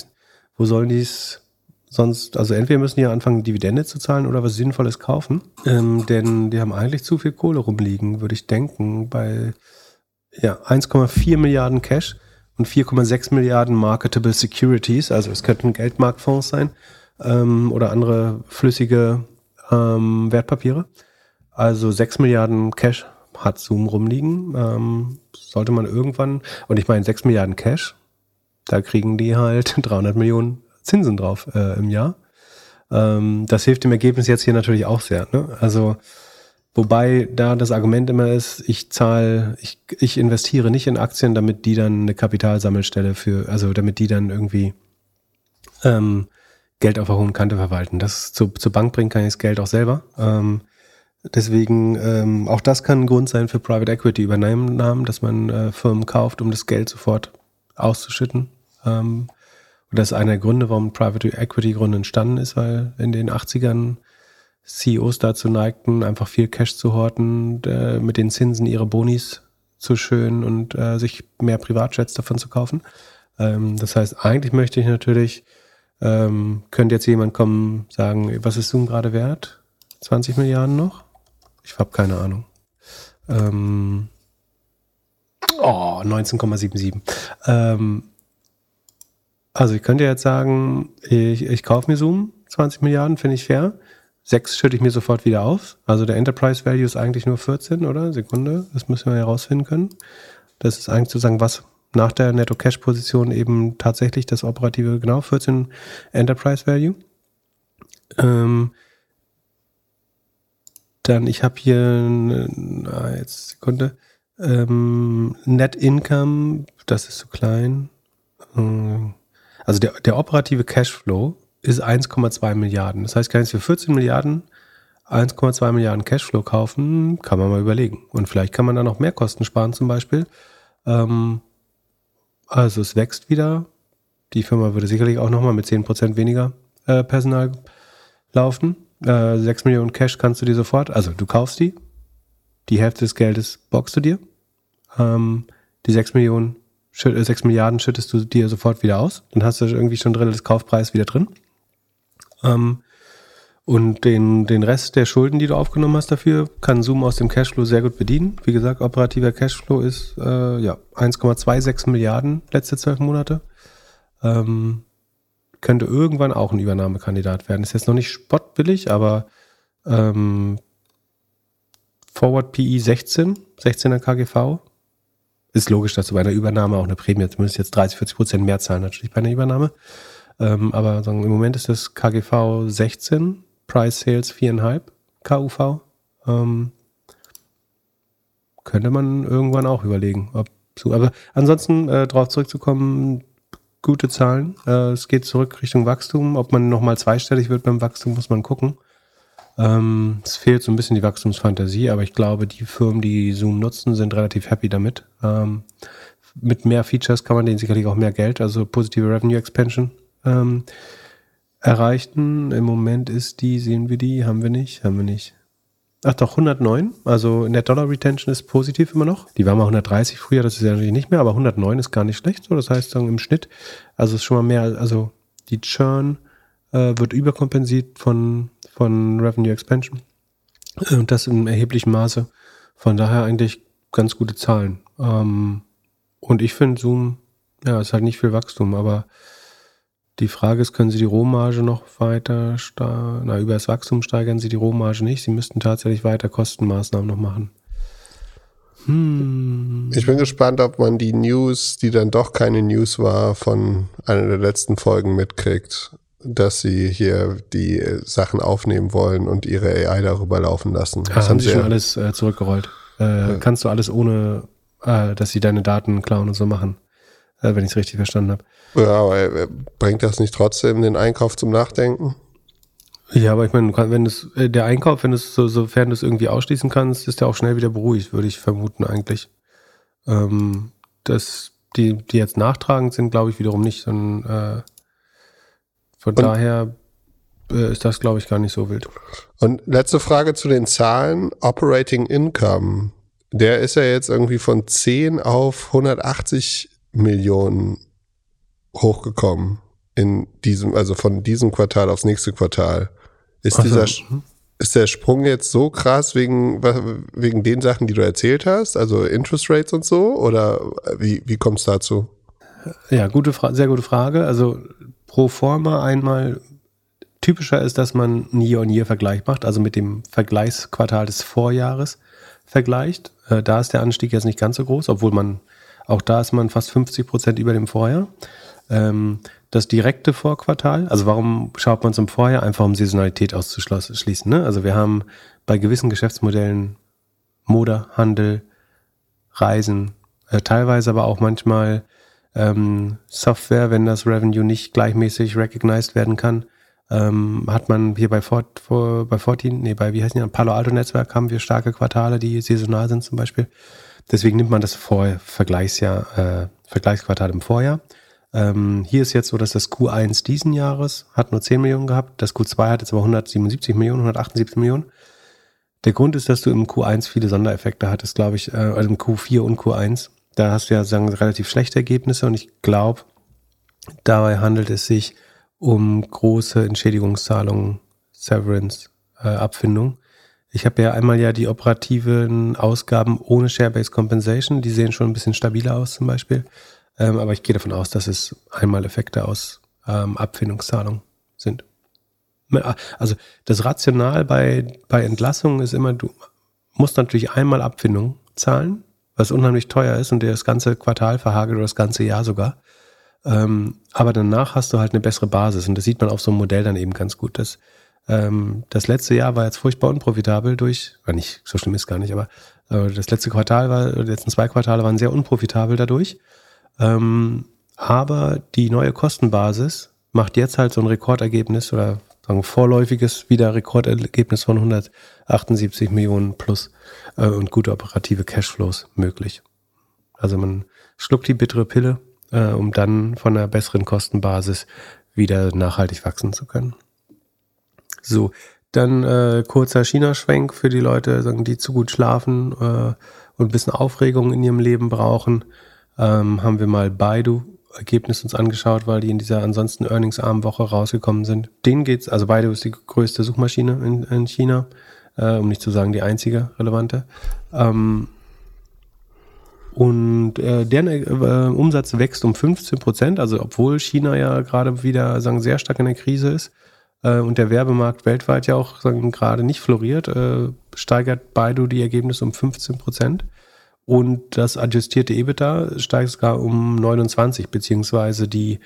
wo sollen die es sonst, also entweder müssen die anfangen, Dividende zu zahlen oder was Sinnvolles kaufen. Ähm, denn die haben eigentlich zu viel Kohle rumliegen, würde ich denken, bei ja, 1,4 Milliarden Cash und 4,6 Milliarden Marketable Securities. Also es könnten Geldmarktfonds sein ähm, oder andere flüssige ähm, Wertpapiere. Also 6 Milliarden Cash hat Zoom rumliegen. Ähm, sollte man irgendwann, und ich meine 6 Milliarden Cash, da kriegen die halt 300 Millionen Zinsen drauf äh, im Jahr. Ähm, das hilft dem Ergebnis jetzt hier natürlich auch sehr. Ne? Also Wobei da das Argument immer ist, ich zahle, ich, ich investiere nicht in Aktien, damit die dann eine Kapitalsammelstelle für, also damit die dann irgendwie ähm, Geld auf der hohen Kante verwalten. Das zu, zur Bank bringen kann ich das Geld auch selber. Ähm, deswegen, ähm, auch das kann ein Grund sein für Private Equity Übernahmen, dass man äh, Firmen kauft, um das Geld sofort auszuschütten. Ähm, und das ist einer der Gründe, warum Private Equity Gründe entstanden ist, weil in den 80ern CEOs dazu neigten, einfach viel Cash zu horten, äh, mit den Zinsen ihre Bonis zu schön und äh, sich mehr Privatjets davon zu kaufen. Ähm, das heißt, eigentlich möchte ich natürlich, ähm, könnte jetzt jemand kommen, sagen, was ist Zoom gerade wert? 20 Milliarden noch? Ich habe keine Ahnung. Ähm, oh, 19,77. Ähm, also ich könnte jetzt sagen, ich, ich kaufe mir Zoom, 20 Milliarden, finde ich fair. Sechs schütte ich mir sofort wieder auf. Also der Enterprise Value ist eigentlich nur 14, oder? Sekunde, das müssen wir herausfinden können. Das ist eigentlich sozusagen was nach der Netto-Cash-Position eben tatsächlich das operative, genau, 14 Enterprise Value. Ähm, dann, ich habe hier, na, jetzt Sekunde, ähm, Net Income, das ist zu klein. Ähm, also der, der operative Cashflow ist 1,2 Milliarden. Das heißt, kann ich für 14 Milliarden 1,2 Milliarden Cashflow kaufen, kann man mal überlegen. Und vielleicht kann man da noch mehr Kosten sparen zum Beispiel. Ähm, also es wächst wieder. Die Firma würde sicherlich auch nochmal mit 10% weniger äh, Personal laufen. Äh, 6 Millionen Cash kannst du dir sofort, also du kaufst die, die Hälfte des Geldes boxst du dir. Ähm, die 6 Millionen, 6 äh, Milliarden schüttest du dir sofort wieder aus. Dann hast du irgendwie schon drin das Kaufpreis wieder drin. Ähm, und den, den Rest der Schulden, die du aufgenommen hast dafür, kann Zoom aus dem Cashflow sehr gut bedienen. Wie gesagt, operativer Cashflow ist äh, ja 1,26 Milliarden letzte zwölf Monate. Ähm, könnte irgendwann auch ein Übernahmekandidat werden. Ist jetzt noch nicht spottbillig, aber ähm, Forward PE 16, 16er KGV. Ist logisch, dass du bei einer Übernahme auch eine Prämie, zumindest jetzt 30, 40 Prozent mehr zahlen natürlich bei einer Übernahme. Ähm, aber sagen, im Moment ist das KGV 16, Price Sales 4,5 KUV. Ähm, könnte man irgendwann auch überlegen. Ob so, aber ansonsten äh, darauf zurückzukommen, gute Zahlen. Äh, es geht zurück Richtung Wachstum. Ob man nochmal zweistellig wird beim Wachstum, muss man gucken. Ähm, es fehlt so ein bisschen die Wachstumsfantasie, aber ich glaube, die Firmen, die Zoom nutzen, sind relativ happy damit. Ähm, mit mehr Features kann man denen sicherlich auch mehr Geld, also positive Revenue Expansion ähm, erreichten. Im Moment ist die, sehen wir die, haben wir nicht, haben wir nicht. Ach doch, 109. Also Net Dollar Retention ist positiv immer noch. Die war mal 130 früher, das ist ja natürlich nicht mehr, aber 109 ist gar nicht schlecht. So, das heißt sagen im Schnitt, also ist schon mal mehr, also die Churn äh, wird überkompensiert von, von Revenue Expansion. Und das in erheblichem Maße. Von daher eigentlich ganz gute Zahlen. Ähm, und ich finde Zoom, ja, ist halt nicht viel Wachstum, aber die Frage ist, können Sie die Rohmarge noch weiter steigern? Na, über das Wachstum steigern Sie die Rohmarge nicht. Sie müssten tatsächlich weiter Kostenmaßnahmen noch machen. Hm. Ich bin gespannt, ob man die News, die dann doch keine News war, von einer der letzten Folgen mitkriegt, dass sie hier die Sachen aufnehmen wollen und ihre AI darüber laufen lassen. Das ah, haben sie schon alles äh, zurückgerollt. Äh, ja. Kannst du alles ohne, äh, dass sie deine Daten klauen und so machen, äh, wenn ich es richtig verstanden habe. Ja, aber bringt das nicht trotzdem den Einkauf zum Nachdenken? Ja, aber ich meine, wenn es äh, der Einkauf, wenn es so, sofern du es irgendwie ausschließen kannst, ist der auch schnell wieder beruhigt, würde ich vermuten eigentlich. Ähm, dass die, die jetzt nachtragend sind, glaube ich wiederum nicht, sondern äh, von und, daher äh, ist das, glaube ich, gar nicht so wild. Und letzte Frage zu den Zahlen. Operating Income, der ist ja jetzt irgendwie von 10 auf 180 Millionen hochgekommen in diesem, also von diesem Quartal aufs nächste Quartal. Ist Ach dieser, mhm. ist der Sprung jetzt so krass wegen, wegen den Sachen, die du erzählt hast? Also Interest Rates und so? Oder wie, wie kommt es dazu? Ja, gute Fra sehr gute Frage. Also pro forma einmal typischer ist, dass man einen Year-on-Year-Vergleich macht, also mit dem Vergleichsquartal des Vorjahres vergleicht. Äh, da ist der Anstieg jetzt nicht ganz so groß, obwohl man auch da ist man fast 50 Prozent über dem Vorjahr. Ähm, das direkte Vorquartal, also warum schaut man zum Vorjahr? Einfach um Saisonalität auszuschließen. Ne? Also wir haben bei gewissen Geschäftsmodellen Mode, Handel, Reisen, äh, teilweise aber auch manchmal ähm, Software, wenn das Revenue nicht gleichmäßig recognized werden kann, ähm, hat man hier bei, Fort, vor, bei Fortin, nee, bei, wie heißt die, Palo Alto Netzwerk haben wir starke Quartale, die saisonal sind zum Beispiel. Deswegen nimmt man das Vor Vergleichsjahr, äh, Vergleichsquartal im Vorjahr. Ähm, hier ist jetzt so, dass das Q1 diesen Jahres hat nur 10 Millionen gehabt, das Q2 hat jetzt aber 177 Millionen, 178 Millionen. Der Grund ist, dass du im Q1 viele Sondereffekte hattest, glaube ich, äh, also im Q4 und Q1. Da hast du ja sagen relativ schlechte Ergebnisse und ich glaube, dabei handelt es sich um große Entschädigungszahlungen, Severance, äh, Abfindung. Ich habe ja einmal ja die operativen Ausgaben ohne Share-Based Compensation, die sehen schon ein bisschen stabiler aus zum Beispiel. Ähm, aber ich gehe davon aus, dass es einmal Effekte aus ähm, Abfindungszahlungen sind. Also das Rational bei, bei Entlassungen ist immer, du musst natürlich einmal Abfindung zahlen, was unheimlich teuer ist und dir das ganze Quartal verhagelt oder das ganze Jahr sogar. Ähm, aber danach hast du halt eine bessere Basis und das sieht man auf so einem Modell dann eben ganz gut. Das, ähm, das letzte Jahr war jetzt furchtbar unprofitabel durch, war nicht, so schlimm ist gar nicht, aber äh, das letzte Quartal war, die letzten zwei Quartale waren sehr unprofitabel dadurch. Ähm, aber die neue Kostenbasis macht jetzt halt so ein Rekordergebnis oder sagen vorläufiges wieder Rekordergebnis von 178 Millionen plus äh, und gute operative Cashflows möglich. Also man schluckt die bittere Pille, äh, um dann von einer besseren Kostenbasis wieder nachhaltig wachsen zu können. So, dann äh, kurzer China-Schwenk für die Leute, sagen, die zu gut schlafen äh, und ein bisschen Aufregung in ihrem Leben brauchen ähm, haben wir mal Baidu Ergebnis uns angeschaut, weil die in dieser ansonsten earningsarmen Woche rausgekommen sind. Denen geht's, also Baidu ist die größte Suchmaschine in, in China, äh, um nicht zu sagen die einzige relevante. Ähm, und äh, deren äh, Umsatz wächst um 15 Prozent, also obwohl China ja gerade wieder sagen sehr stark in der Krise ist äh, und der Werbemarkt weltweit ja auch sagen gerade nicht floriert, äh, steigert Baidu die Ergebnisse um 15 Prozent. Und das adjustierte EBITDA steigt sogar um 29, beziehungsweise die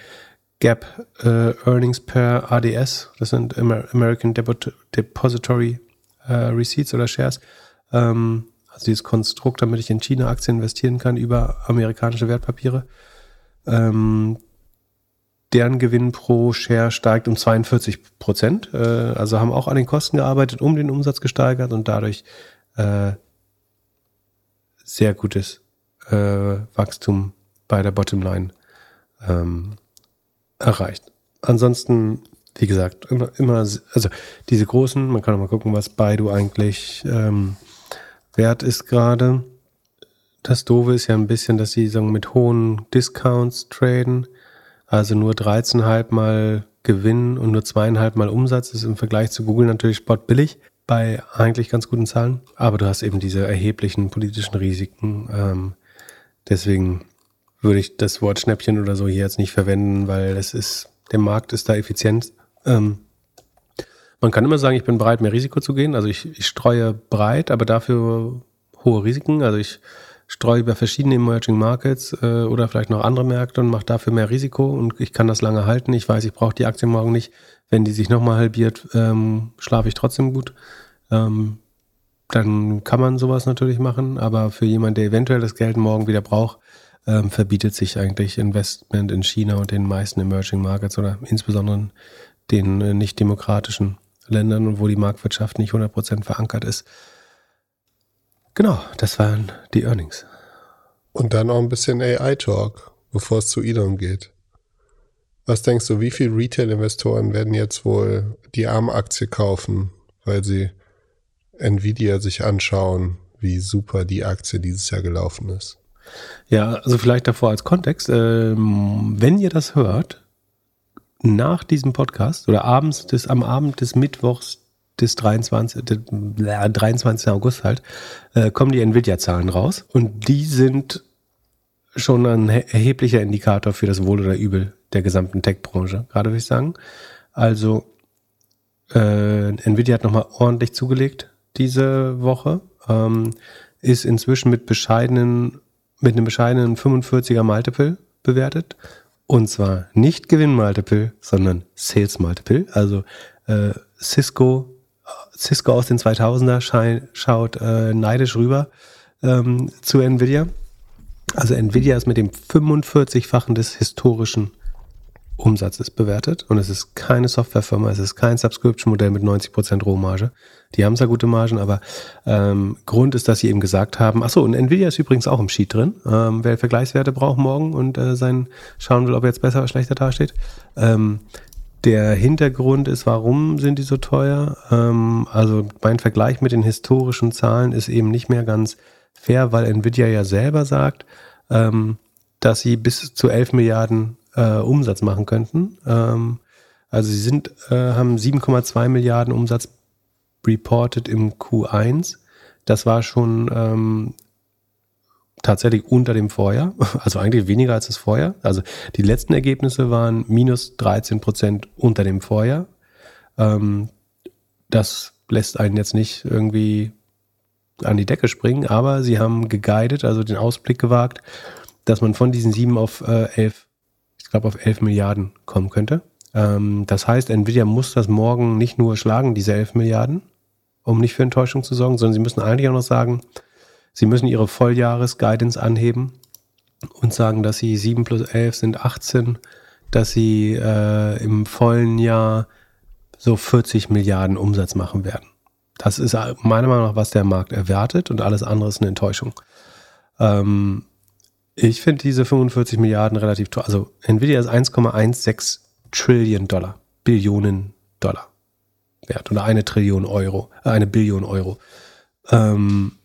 Gap äh, Earnings per ADS, das sind American Depository äh, Receipts oder Shares, ähm, also dieses Konstrukt, damit ich in China Aktien investieren kann über amerikanische Wertpapiere. Ähm, deren Gewinn pro Share steigt um 42 Prozent. Äh, also haben auch an den Kosten gearbeitet, um den Umsatz gesteigert und dadurch äh, sehr gutes äh, Wachstum bei der Bottomline ähm, erreicht. Ansonsten, wie gesagt, immer, immer, also diese großen, man kann auch mal gucken, was Baidu eigentlich ähm, wert ist gerade. Das Doofe ist ja ein bisschen, dass sie sagen, mit hohen Discounts traden, also nur 13,5 mal Gewinn und nur zweieinhalb mal Umsatz ist im Vergleich zu Google natürlich sportbillig bei eigentlich ganz guten Zahlen. Aber du hast eben diese erheblichen politischen Risiken. Ähm, deswegen würde ich das Wort Schnäppchen oder so hier jetzt nicht verwenden, weil es ist, der Markt ist da effizient. Ähm, man kann immer sagen, ich bin bereit, mehr Risiko zu gehen. Also ich, ich streue breit, aber dafür hohe Risiken. Also ich streue über verschiedene Emerging Markets äh, oder vielleicht noch andere Märkte und mache dafür mehr Risiko und ich kann das lange halten. Ich weiß, ich brauche die Aktie morgen nicht. Wenn die sich nochmal halbiert, ähm, schlafe ich trotzdem gut. Ähm, dann kann man sowas natürlich machen, aber für jemanden, der eventuell das Geld morgen wieder braucht, ähm, verbietet sich eigentlich Investment in China und den meisten Emerging Markets oder insbesondere den äh, nicht demokratischen Ländern und wo die Marktwirtschaft nicht 100% verankert ist. Genau, das waren die Earnings. Und dann auch ein bisschen AI-Talk, bevor es zu Elon geht. Was denkst du, wie viele Retail-Investoren werden jetzt wohl die ARM-Aktie kaufen, weil sie Nvidia sich anschauen, wie super die Aktie dieses Jahr gelaufen ist? Ja, also vielleicht davor als Kontext, ähm, wenn ihr das hört, nach diesem Podcast oder abends des, am Abend des Mittwochs des 23, des, äh, 23. August halt, äh, kommen die Nvidia-Zahlen raus und die sind schon ein erheblicher Indikator für das Wohl oder Übel der gesamten Tech-Branche, gerade würde ich sagen. Also äh, Nvidia hat nochmal ordentlich zugelegt diese Woche, ähm, ist inzwischen mit bescheidenen, mit einem bescheidenen 45er Multiple bewertet. Und zwar nicht Gewinn Multiple, sondern Sales Multiple. Also äh, Cisco, Cisco aus den 2000er schein, schaut äh, neidisch rüber ähm, zu Nvidia. Also Nvidia ist mit dem 45-fachen des historischen Umsatzes bewertet und es ist keine Softwarefirma, es ist kein Subscription-Modell mit 90% Rohmarge. Die haben zwar gute Margen, aber ähm, Grund ist, dass sie eben gesagt haben, achso, und Nvidia ist übrigens auch im Sheet drin. Ähm, wer Vergleichswerte braucht morgen und äh, sein schauen will, ob er jetzt besser oder schlechter dasteht. Ähm, der Hintergrund ist, warum sind die so teuer? Ähm, also mein Vergleich mit den historischen Zahlen ist eben nicht mehr ganz fair, weil Nvidia ja selber sagt, ähm, dass sie bis zu 11 Milliarden äh, Umsatz machen könnten. Ähm, also sie sind, äh, haben 7,2 Milliarden Umsatz reported im Q1. Das war schon ähm, tatsächlich unter dem Vorjahr, also eigentlich weniger als das Vorjahr. Also die letzten Ergebnisse waren minus 13 Prozent unter dem Vorjahr. Ähm, das lässt einen jetzt nicht irgendwie an die Decke springen, aber sie haben geguidet, also den Ausblick gewagt, dass man von diesen sieben auf äh, elf, ich glaube auf elf Milliarden kommen könnte. Ähm, das heißt, Nvidia muss das morgen nicht nur schlagen, diese elf Milliarden, um nicht für Enttäuschung zu sorgen, sondern sie müssen eigentlich auch noch sagen, sie müssen ihre Volljahres-Guidance anheben und sagen, dass sie 7 plus 11 sind 18, dass sie äh, im vollen Jahr so 40 Milliarden Umsatz machen werden. Das ist meiner Meinung nach, was der Markt erwartet und alles andere ist eine Enttäuschung. Ähm, ich finde diese 45 Milliarden relativ toll. Also Nvidia ist 1,16 Trillion Dollar, Billionen Dollar wert oder eine Trillion Euro, äh, eine Billion Euro. Ähm,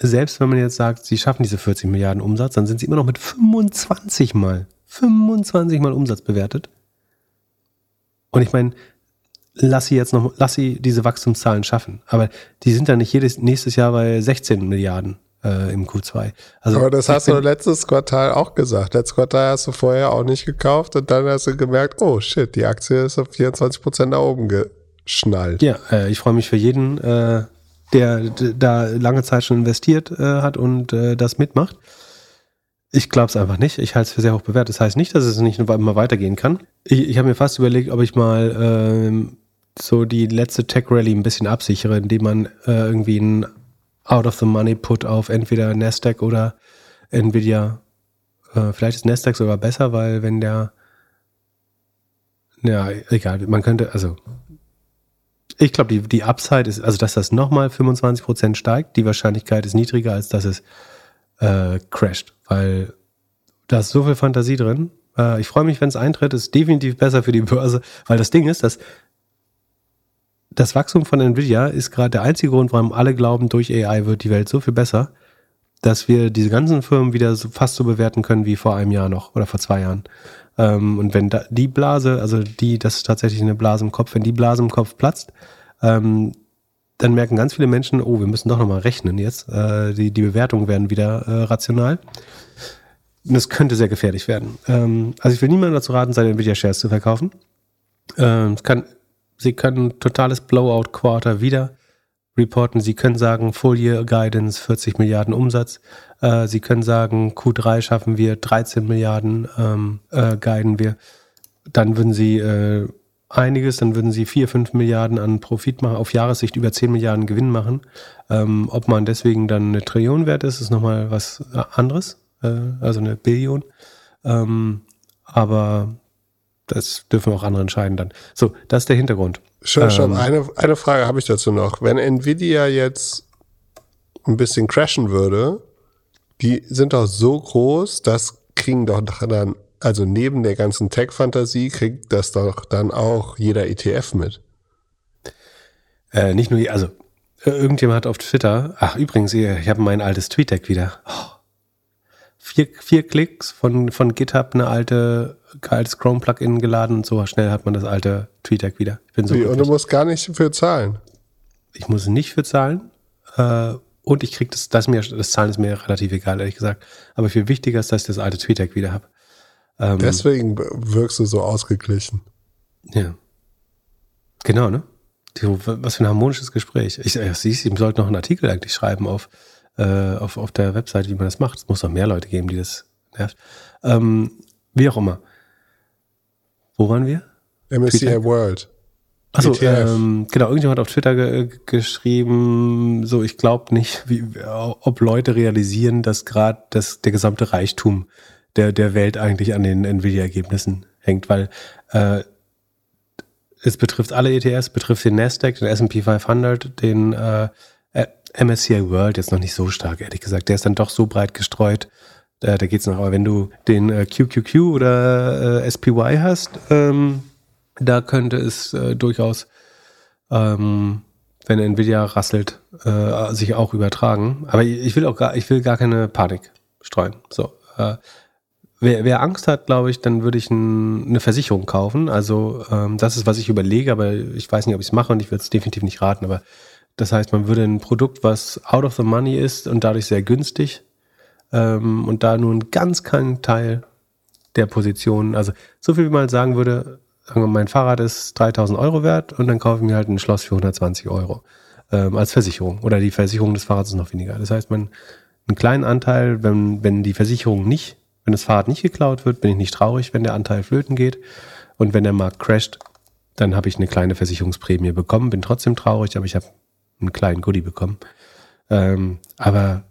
selbst wenn man jetzt sagt, sie schaffen diese 40 Milliarden Umsatz, dann sind sie immer noch mit 25 mal, 25 mal Umsatz bewertet. Und ich meine, lass sie jetzt noch, lass sie diese Wachstumszahlen schaffen. Aber die sind dann nicht jedes, nächstes Jahr bei 16 Milliarden äh, im Q2. Also, Aber das hast du letztes Quartal auch gesagt. Letztes Quartal hast du vorher auch nicht gekauft und dann hast du gemerkt, oh shit, die Aktie ist auf 24 Prozent nach oben geschnallt. Ja, äh, ich freue mich für jeden, äh, der da lange Zeit schon investiert äh, hat und äh, das mitmacht. Ich glaube es einfach nicht. Ich halte es für sehr hoch bewertet. Das heißt nicht, dass es nicht immer weitergehen kann. Ich, ich habe mir fast überlegt, ob ich mal ähm, so die letzte Tech Rally ein bisschen absichere, indem man äh, irgendwie ein Out of the Money Put auf entweder Nasdaq oder Nvidia. Äh, vielleicht ist Nasdaq sogar besser, weil wenn der ja, egal, man könnte, also ich glaube, die, die Upside ist, also dass das nochmal 25% steigt, die Wahrscheinlichkeit ist niedriger, als dass es äh, crasht, weil da ist so viel Fantasie drin. Äh, ich freue mich, wenn es eintritt, ist definitiv besser für die Börse, weil das Ding ist, dass das Wachstum von Nvidia ist gerade der einzige Grund, warum alle glauben, durch AI wird die Welt so viel besser, dass wir diese ganzen Firmen wieder so fast so bewerten können wie vor einem Jahr noch oder vor zwei Jahren. Ähm, und wenn da die Blase, also die, das ist tatsächlich eine Blase im Kopf, wenn die Blase im Kopf platzt, ähm, dann merken ganz viele Menschen, oh, wir müssen doch nochmal rechnen jetzt. Äh, die, die Bewertungen werden wieder äh, rational. Und das könnte sehr gefährlich werden. Ähm, also ich will niemandem dazu raten, seine Nvidia-Shares zu verkaufen. Ähm, kann Sie können totales Blowout-Quarter wieder reporten. Sie können sagen, Full Year Guidance 40 Milliarden Umsatz. Äh, Sie können sagen, Q3 schaffen wir 13 Milliarden, ähm, äh, guiden wir. Dann würden Sie äh, einiges, dann würden Sie 4, 5 Milliarden an Profit machen, auf Jahressicht über 10 Milliarden Gewinn machen. Ähm, ob man deswegen dann eine Trillion wert ist, ist nochmal was anderes, äh, also eine Billion. Ähm, aber das dürfen auch andere entscheiden dann. So, das ist der Hintergrund. Schon, schon. Ähm, eine, eine Frage habe ich dazu noch. Wenn Nvidia jetzt ein bisschen crashen würde, die sind doch so groß, das kriegen doch dann, also neben der ganzen Tech-Fantasie, kriegt das doch dann auch jeder ETF mit. Äh, nicht nur, also irgendjemand hat auf Twitter, ach übrigens, ich habe mein altes TweetDeck wieder. Oh, vier, vier Klicks von, von GitHub eine alte altes Chrome-Plugin geladen und so schnell hat man das alte TweetDeck wieder. Ich bin so Wie, und du musst gar nicht für zahlen. Ich muss nicht für zahlen. Äh, und ich krieg das, das mir, das Zahlen ist mir relativ egal, ehrlich gesagt. Aber viel wichtiger ist, dass ich das alte TweetDeck wieder habe. Ähm, Deswegen wirkst du so ausgeglichen. Ja. Genau, ne? Was für ein harmonisches Gespräch. Ich, ich, ich, ich sollte noch einen Artikel eigentlich schreiben auf, äh, auf, auf der Webseite, wie man das macht. Es muss noch mehr Leute geben, die das nervt. Ähm, wie auch immer. Wo waren wir? MSCI? World. Achso, e ähm, genau, irgendjemand hat auf Twitter ge geschrieben, so ich glaube nicht, wie, ob Leute realisieren, dass gerade der gesamte Reichtum der, der Welt eigentlich an den Nvidia-Ergebnissen hängt, weil äh, es betrifft alle ETFs, betrifft den Nasdaq, den S&P 500, den äh, MSCI World jetzt noch nicht so stark, ehrlich gesagt. Der ist dann doch so breit gestreut. Da, da geht's noch. Aber wenn du den äh, QQQ oder äh, SPY hast, ähm, da könnte es äh, durchaus, ähm, wenn Nvidia rasselt, äh, sich auch übertragen. Aber ich will auch gar, ich will gar keine Panik streuen. So. Äh, wer, wer Angst hat, glaube ich, dann würde ich ein, eine Versicherung kaufen. Also ähm, das ist, was ich überlege, aber ich weiß nicht, ob ich es mache und ich würde es definitiv nicht raten. Aber das heißt, man würde ein Produkt, was out of the money ist und dadurch sehr günstig ähm, und da nur einen ganz kleinen Teil der Positionen, also so viel wie man sagen würde, mein Fahrrad ist 3000 Euro wert und dann kaufe ich mir halt ein Schloss für 120 Euro ähm, als Versicherung oder die Versicherung des Fahrrads ist noch weniger. Das heißt, man einen kleinen Anteil, wenn, wenn die Versicherung nicht, wenn das Fahrrad nicht geklaut wird, bin ich nicht traurig, wenn der Anteil flöten geht und wenn der Markt crasht, dann habe ich eine kleine Versicherungsprämie bekommen, bin trotzdem traurig, aber ich habe einen kleinen Goodie bekommen. Ähm, aber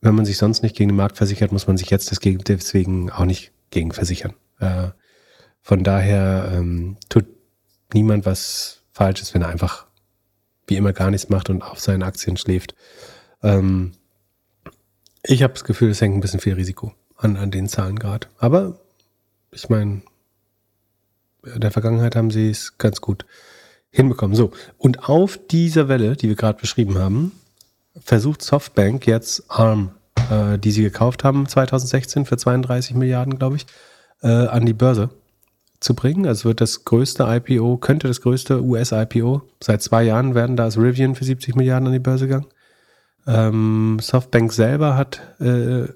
wenn man sich sonst nicht gegen den Markt versichert, muss man sich jetzt deswegen auch nicht gegen versichern. Äh, von daher ähm, tut niemand was Falsches, wenn er einfach wie immer gar nichts macht und auf seinen Aktien schläft. Ähm, ich habe das Gefühl, es hängt ein bisschen viel Risiko an, an den Zahlen gerade. Aber ich meine, in der Vergangenheit haben sie es ganz gut hinbekommen. So, und auf dieser Welle, die wir gerade beschrieben haben, versucht Softbank jetzt ARM, äh, die sie gekauft haben 2016 für 32 Milliarden, glaube ich, äh, an die Börse zu bringen. Also wird das größte IPO, könnte das größte US-IPO. Seit zwei Jahren werden da als Rivian für 70 Milliarden an die Börse gegangen. Ähm, Softbank selber hat äh,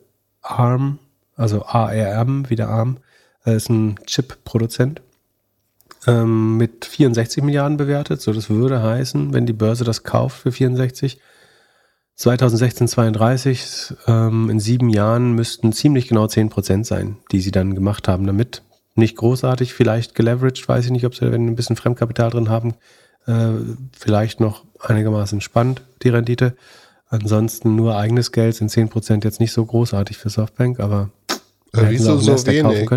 ARM, also ARM, wieder ARM, äh, ist ein Chip-Produzent ähm, mit 64 Milliarden bewertet. So, das würde heißen, wenn die Börse das kauft für 64, 2016 32, ähm, in sieben Jahren müssten ziemlich genau 10 Prozent sein, die sie dann gemacht haben damit. Nicht großartig, vielleicht geleveraged, weiß ich nicht, ob sie, wenn ein bisschen Fremdkapital drin haben, äh, vielleicht noch einigermaßen spannend, die Rendite. Ansonsten nur eigenes Geld sind 10 Prozent jetzt nicht so großartig für Softbank, aber äh, wieso so wenig?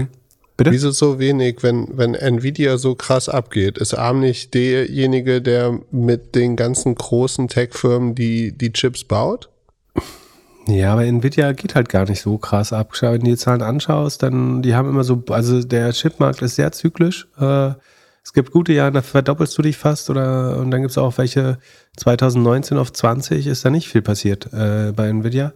Bitte? Wieso so wenig, wenn, wenn Nvidia so krass abgeht? Ist ARM nicht derjenige, der mit den ganzen großen Tech-Firmen die, die Chips baut? Ja, aber Nvidia geht halt gar nicht so krass ab. Wenn du die Zahlen anschaust, dann, die haben immer so, also der Chipmarkt ist sehr zyklisch. Äh, es gibt gute Jahre, da verdoppelst du dich fast oder, und dann gibt es auch welche 2019 auf 20 ist da nicht viel passiert äh, bei Nvidia.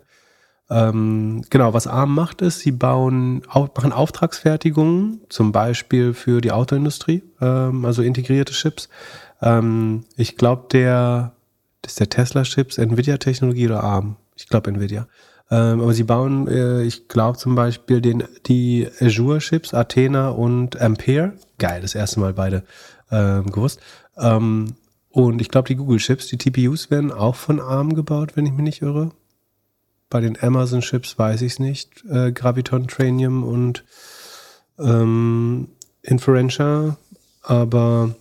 Ähm, genau, was ARM macht, ist, sie bauen, machen Auftragsfertigungen, zum Beispiel für die Autoindustrie, ähm, also integrierte Chips. Ähm, ich glaube, der, ist der Tesla-Chips, Nvidia-Technologie oder ARM? Ich glaube Nvidia. Ähm, aber sie bauen, äh, ich glaube zum Beispiel den, die Azure-Chips, Athena und Ampere. Geil, das erste Mal beide ähm, gewusst. Ähm, und ich glaube, die Google-Chips, die TPUs werden auch von ARM gebaut, wenn ich mich nicht irre. Bei den Amazon-Chips weiß ich es nicht. Äh, Graviton, Tranium und ähm, Inferentia. Aber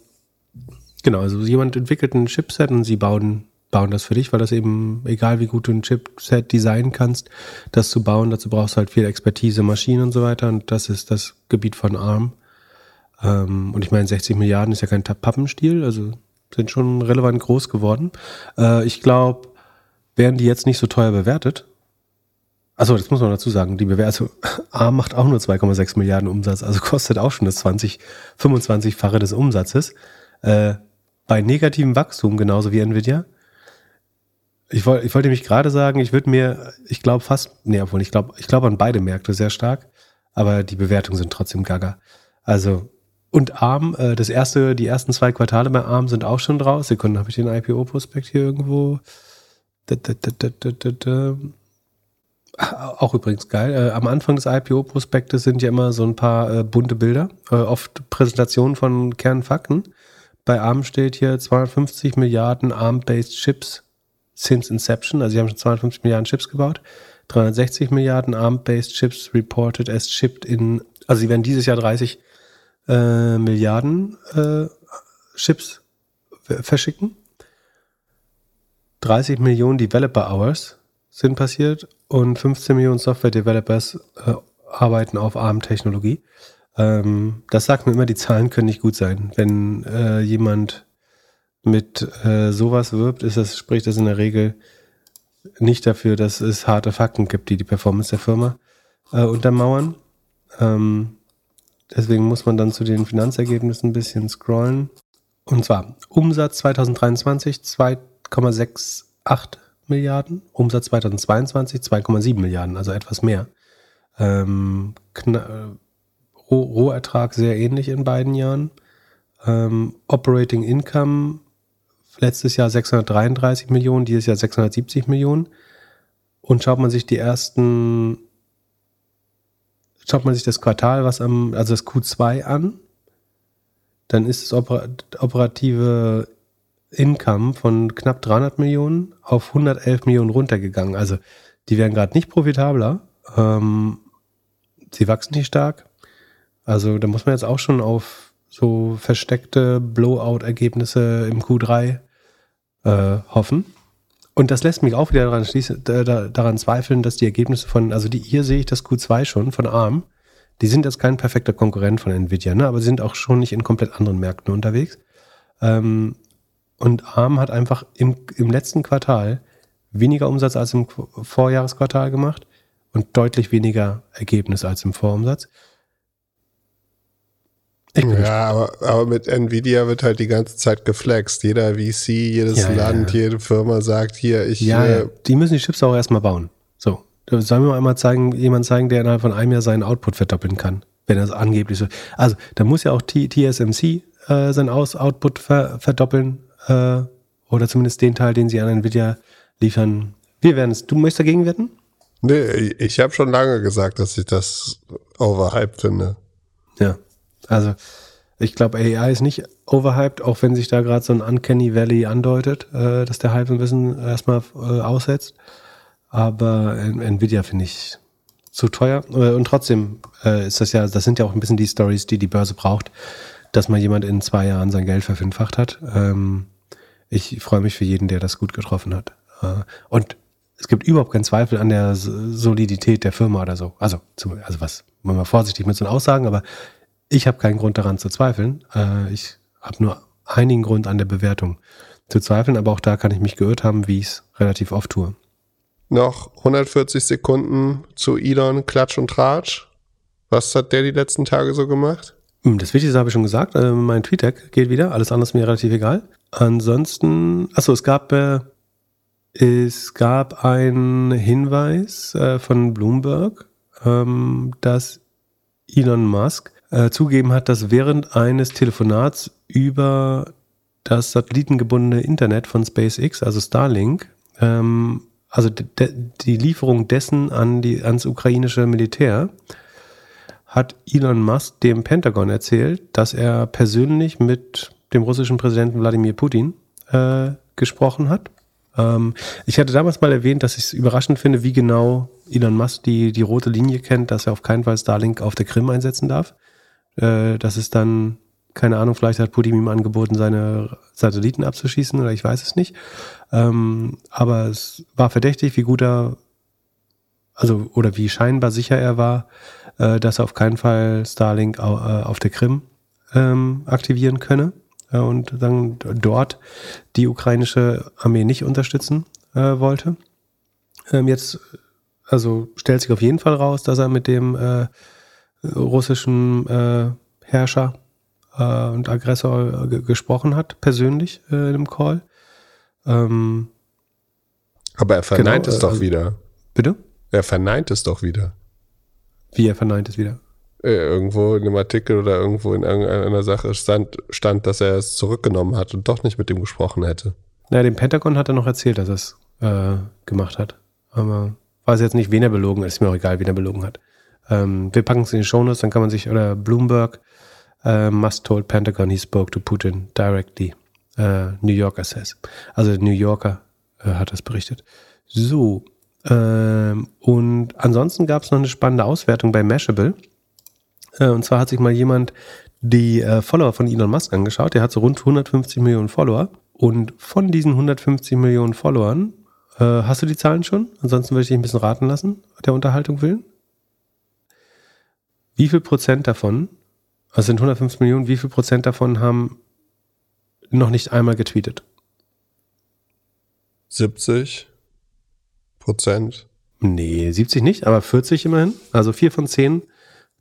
genau, also jemand entwickelt ein Chipset und sie bauen, bauen das für dich, weil das eben, egal wie gut du ein Chipset designen kannst, das zu bauen, dazu brauchst du halt viel Expertise, Maschinen und so weiter. Und das ist das Gebiet von ARM. Ähm, und ich meine, 60 Milliarden ist ja kein Pappenstiel, also sind schon relevant groß geworden. Äh, ich glaube, wären die jetzt nicht so teuer bewertet, Achso, das muss man dazu sagen. Die Bewertung, also A macht auch nur 2,6 Milliarden Umsatz, also kostet auch schon das 20, 25-fache des Umsatzes. Äh, bei negativem Wachstum, genauso wie Nvidia. Ich, wollte, ich wollte nämlich gerade sagen, ich würde mir, ich glaube fast, nee, obwohl ich glaube, ich glaube an beide Märkte sehr stark, aber die Bewertungen sind trotzdem gaga. Also, und ARM, äh, das erste, die ersten zwei Quartale bei ARM sind auch schon draus. Sekunden, habe ich den IPO-Prospekt hier irgendwo? Da, da, da, auch übrigens geil. Äh, am Anfang des IPO-Prospektes sind ja immer so ein paar äh, bunte Bilder, äh, oft Präsentationen von Kernfakten. Bei ARM steht hier 250 Milliarden ARM-based Chips since Inception. Also sie haben schon 250 Milliarden Chips gebaut. 360 Milliarden ARM-based Chips reported as shipped in, also sie werden dieses Jahr 30 äh, Milliarden äh, Chips verschicken. 30 Millionen Developer Hours sind passiert und 15 Millionen Software-Developers äh, arbeiten auf ARM-Technologie. Ähm, das sagt mir immer, die Zahlen können nicht gut sein. Wenn äh, jemand mit äh, sowas wirbt, ist das, spricht das in der Regel nicht dafür, dass es harte Fakten gibt, die die Performance der Firma äh, untermauern. Ähm, deswegen muss man dann zu den Finanzergebnissen ein bisschen scrollen. Und zwar Umsatz 2023 2,68 Milliarden, Umsatz 2022 2,7 Milliarden, also etwas mehr. Ähm, Roh Rohertrag sehr ähnlich in beiden Jahren. Ähm, Operating Income letztes Jahr 633 Millionen, dieses Jahr 670 Millionen. Und schaut man sich die ersten, schaut man sich das Quartal, was am, also das Q2 an, dann ist das operative Income von knapp 300 Millionen auf 111 Millionen runtergegangen. Also die werden gerade nicht profitabler. Ähm, sie wachsen nicht stark. Also da muss man jetzt auch schon auf so versteckte Blowout-Ergebnisse im Q3 äh, hoffen. Und das lässt mich auch wieder daran, schließen, daran zweifeln, dass die Ergebnisse von, also die, hier sehe ich das Q2 schon von ARM. Die sind jetzt kein perfekter Konkurrent von Nvidia, ne? aber sie sind auch schon nicht in komplett anderen Märkten unterwegs. Ähm, und ARM hat einfach im, im letzten Quartal weniger Umsatz als im Vorjahresquartal gemacht und deutlich weniger Ergebnis als im Vorumsatz. Ja, aber, aber mit Nvidia wird halt die ganze Zeit geflext. Jeder VC, jedes ja, Land, ja. jede Firma sagt hier, ich. Ja, äh, ja, die müssen die Chips auch erstmal bauen. So. Sollen wir mal einmal zeigen, jemand zeigen, der innerhalb von einem Jahr seinen Output verdoppeln kann? Wenn das angeblich so. Also, da muss ja auch TSMC äh, seinen Aus Output ver verdoppeln. Äh, oder zumindest den Teil, den sie an Nvidia liefern. Wir werden es. Du möchtest dagegen wetten? Nee, ich habe schon lange gesagt, dass ich das overhyped finde. Ja. Also ich glaube, AI ist nicht overhyped, auch wenn sich da gerade so ein Uncanny Valley andeutet, äh, dass der Hype ein bisschen erstmal äh, aussetzt. Aber Nvidia finde ich zu teuer. Äh, und trotzdem äh, ist das ja, das sind ja auch ein bisschen die Stories, die die Börse braucht, dass mal jemand in zwei Jahren sein Geld verfünffacht hat. Ähm, ich freue mich für jeden, der das gut getroffen hat. Äh, und es gibt überhaupt keinen Zweifel an der Solidität der Firma oder so. Also, also was, man mal vorsichtig mit so Aussagen, aber ich habe keinen Grund daran zu zweifeln. Äh, ich habe nur einigen Grund an der Bewertung zu zweifeln, aber auch da kann ich mich geirrt haben, wie ich es relativ oft tue. Noch 140 Sekunden zu Elon, Klatsch und Tratsch. Was hat der die letzten Tage so gemacht? Hm, das Wichtigste habe ich schon gesagt. Äh, mein TweetDeck geht wieder. Alles andere ist mir relativ egal. Ansonsten, achso, es gab, äh, es gab einen Hinweis äh, von Bloomberg, ähm, dass Elon Musk äh, zugegeben hat, dass während eines Telefonats über das satellitengebundene Internet von SpaceX, also Starlink, ähm, also die Lieferung dessen an die, ans ukrainische Militär, hat Elon Musk dem Pentagon erzählt, dass er persönlich mit dem russischen Präsidenten Wladimir Putin äh, gesprochen hat. Ähm, ich hatte damals mal erwähnt, dass ich es überraschend finde, wie genau Elon Musk die, die rote Linie kennt, dass er auf keinen Fall Starlink auf der Krim einsetzen darf. Äh, das ist dann, keine Ahnung, vielleicht hat Putin ihm angeboten, seine Satelliten abzuschießen oder ich weiß es nicht. Ähm, aber es war verdächtig, wie gut er, also oder wie scheinbar sicher er war, äh, dass er auf keinen Fall Starlink au, äh, auf der Krim ähm, aktivieren könne äh, und dann dort die ukrainische Armee nicht unterstützen äh, wollte. Ähm, jetzt also stellt sich auf jeden Fall raus, dass er mit dem äh, russischen äh, Herrscher äh, und Aggressor äh, gesprochen hat, persönlich äh, in einem Call. Ähm, Aber er verneint genau, es doch also, wieder. Bitte? Er verneint es doch wieder. Wie er verneint es wieder? Äh, irgendwo in einem Artikel oder irgendwo in irgendeiner Sache stand, stand, dass er es zurückgenommen hat und doch nicht mit ihm gesprochen hätte. Na, dem Pentagon hat er noch erzählt, dass er es äh, gemacht hat. Aber weiß jetzt nicht, wen er belogen hat. Ist mir auch egal, wen er belogen hat. Ähm, wir packen es in die Shownotes, dann kann man sich, oder Bloomberg, äh, Musk told Pentagon he spoke to Putin directly. Äh, New Yorker says. Also New Yorker äh, hat das berichtet. So. Ähm, und ansonsten gab es noch eine spannende Auswertung bei Mashable. Äh, und zwar hat sich mal jemand die äh, Follower von Elon Musk angeschaut. Der hat so rund 150 Millionen Follower. Und von diesen 150 Millionen Followern, äh, hast du die Zahlen schon? Ansonsten würde ich dich ein bisschen raten lassen, der Unterhaltung willen. Wie viel Prozent davon Das sind 150 Millionen. Wie viel Prozent davon haben noch nicht einmal getweetet? 70 Prozent. Nee, 70 nicht, aber 40 immerhin. Also 4 von 10,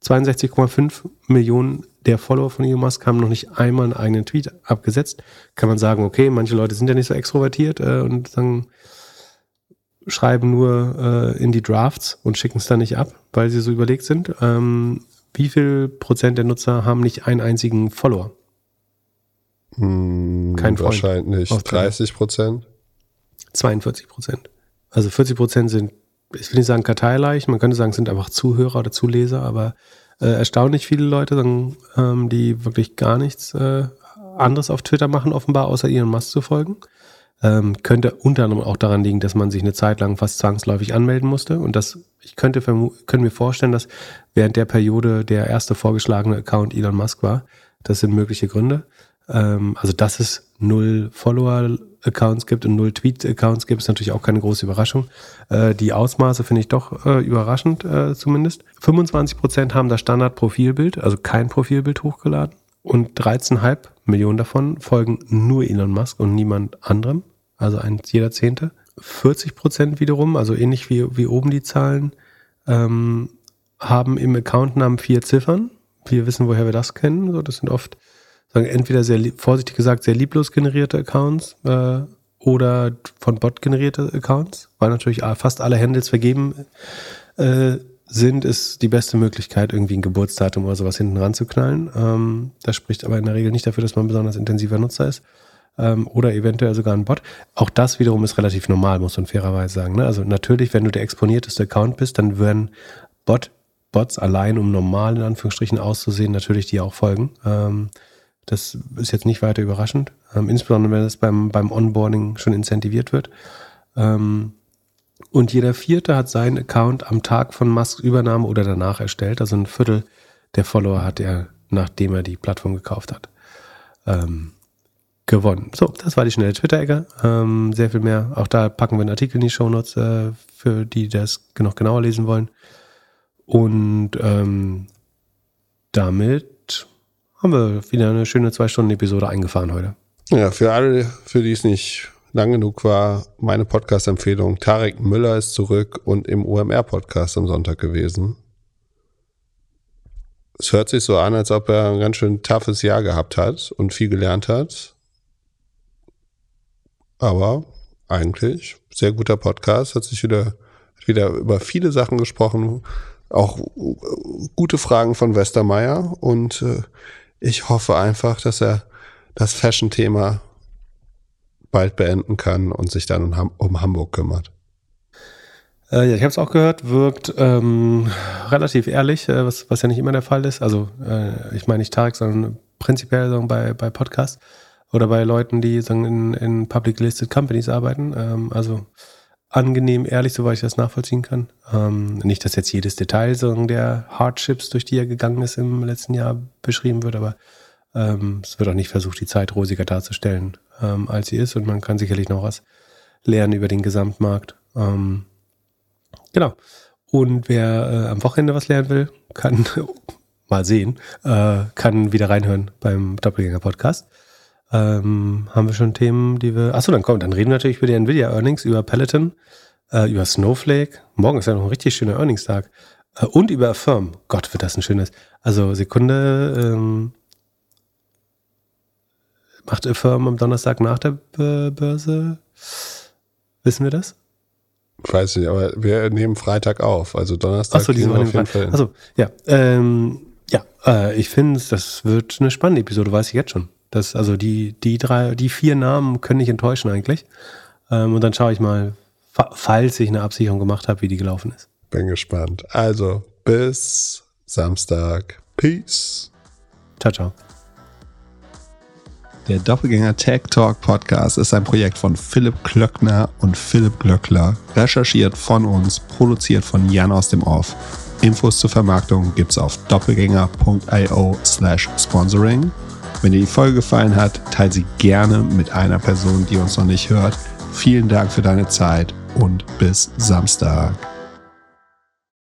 62,5 Millionen der Follower von Elon Musk haben noch nicht einmal einen eigenen Tweet abgesetzt. Kann man sagen, okay, manche Leute sind ja nicht so extrovertiert äh, und sagen, schreiben nur äh, in die Drafts und schicken es dann nicht ab, weil sie so überlegt sind. Ähm, wie viel Prozent der Nutzer haben nicht einen einzigen Follower? Hm, Kein Freund. Wahrscheinlich Auf Twitter. 30 Prozent. 42 Prozent. Also 40 Prozent sind, ich will nicht sagen karteileicht, man könnte sagen, sind einfach Zuhörer oder Zuleser, aber äh, erstaunlich viele Leute, sagen, ähm, die wirklich gar nichts äh, anderes auf Twitter machen, offenbar, außer Elon Musk zu folgen. Ähm, könnte unter anderem auch daran liegen, dass man sich eine Zeit lang fast zwangsläufig anmelden musste. Und das, ich könnte können mir vorstellen, dass während der Periode der erste vorgeschlagene Account Elon Musk war. Das sind mögliche Gründe. Ähm, also, dass es null Follower-Accounts gibt und null Tweet-Accounts gibt, ist natürlich auch keine große Überraschung. Äh, die Ausmaße finde ich doch äh, überraschend äh, zumindest. 25% haben das Standard-Profilbild, also kein Profilbild hochgeladen. Und 13,5 Millionen davon folgen nur Elon Musk und niemand anderem. Also ein jeder Zehnte. 40 Prozent wiederum, also ähnlich wie, wie oben die Zahlen, ähm, haben im Accountnamen vier Ziffern. Wir wissen, woher wir das kennen. So, das sind oft sagen, entweder sehr vorsichtig gesagt sehr lieblos generierte Accounts äh, oder von Bot generierte Accounts, weil natürlich fast alle Handles vergeben äh, sind, ist die beste Möglichkeit, irgendwie ein Geburtsdatum oder sowas hinten ranzuknallen. Ähm, das spricht aber in der Regel nicht dafür, dass man ein besonders intensiver Nutzer ist. Ähm, oder eventuell sogar ein Bot. Auch das wiederum ist relativ normal, muss man fairerweise sagen. Ne? Also natürlich, wenn du der exponierteste Account bist, dann werden Bot, Bots allein, um normal in Anführungsstrichen auszusehen, natürlich die auch folgen. Ähm, das ist jetzt nicht weiter überraschend. Ähm, insbesondere, wenn es beim, beim Onboarding schon incentiviert wird. Ähm, und jeder Vierte hat seinen Account am Tag von Musks Übernahme oder danach erstellt. Also ein Viertel der Follower hat er, nachdem er die Plattform gekauft hat, ähm, gewonnen. So, das war die schnelle Twitter-Ecke. Ähm, sehr viel mehr. Auch da packen wir einen Artikel in die Shownotes, äh, für die das noch genauer lesen wollen. Und ähm, damit haben wir wieder eine schöne zwei-Stunden-Episode eingefahren heute. Ja, für alle, für die es nicht lang genug war, meine Podcast-Empfehlung. Tarek Müller ist zurück und im OMR-Podcast am Sonntag gewesen. Es hört sich so an, als ob er ein ganz schön toughes Jahr gehabt hat und viel gelernt hat. Aber eigentlich sehr guter Podcast, hat sich wieder, wieder über viele Sachen gesprochen, auch gute Fragen von Westermeier und äh, ich hoffe einfach, dass er das Fashion-Thema bald beenden kann und sich dann um, Ham Hamburg kümmert. Äh, ja, ich habe es auch gehört, wirkt ähm, relativ ehrlich, äh, was, was ja nicht immer der Fall ist. Also äh, ich meine nicht Tarek, sondern prinzipiell sagen, bei, bei Podcasts oder bei Leuten, die sagen, in, in Public Listed Companies arbeiten. Ähm, also angenehm ehrlich, soweit ich das nachvollziehen kann. Ähm, nicht, dass jetzt jedes Detail sagen, der Hardships, durch die er gegangen ist im letzten Jahr, beschrieben wird, aber ähm, es wird auch nicht versucht, die Zeit rosiger darzustellen, ähm, als sie ist. Und man kann sicherlich noch was lernen über den Gesamtmarkt. Ähm, genau. Und wer äh, am Wochenende was lernen will, kann mal sehen, äh, kann wieder reinhören beim Doppelgänger-Podcast. Ähm, haben wir schon Themen, die wir. Achso, dann kommt, dann reden wir natürlich über die Nvidia Earnings, über Peloton, äh, über Snowflake. Morgen ist ja noch ein richtig schöner Earnings-Tag. Äh, und über Affirm. Gott, wird das ein schönes. Also Sekunde, ähm, macht Affirm am Donnerstag nach der Börse? Wissen wir das? Ich weiß nicht, aber wir nehmen Freitag auf. Also Donnerstag Achso, gehen wir auf jeden Fall. hin. Achso, ja. Ähm, ja, äh, ich finde, das wird eine spannende Episode, weiß ich jetzt schon. Das, also die, die drei, die vier Namen können nicht enttäuschen eigentlich. Ähm, und dann schaue ich mal, fa falls ich eine Absicherung gemacht habe, wie die gelaufen ist. Bin gespannt. Also, bis Samstag. Peace. Ciao, ciao. Der Doppelgänger Tech Talk Podcast ist ein Projekt von Philipp Klöckner und Philipp Glöckler. Recherchiert von uns, produziert von Jan aus dem Off. Infos zur Vermarktung gibt's auf doppelgänger.io slash sponsoring. Wenn dir die Folge gefallen hat, teile sie gerne mit einer Person, die uns noch nicht hört. Vielen Dank für deine Zeit und bis Samstag.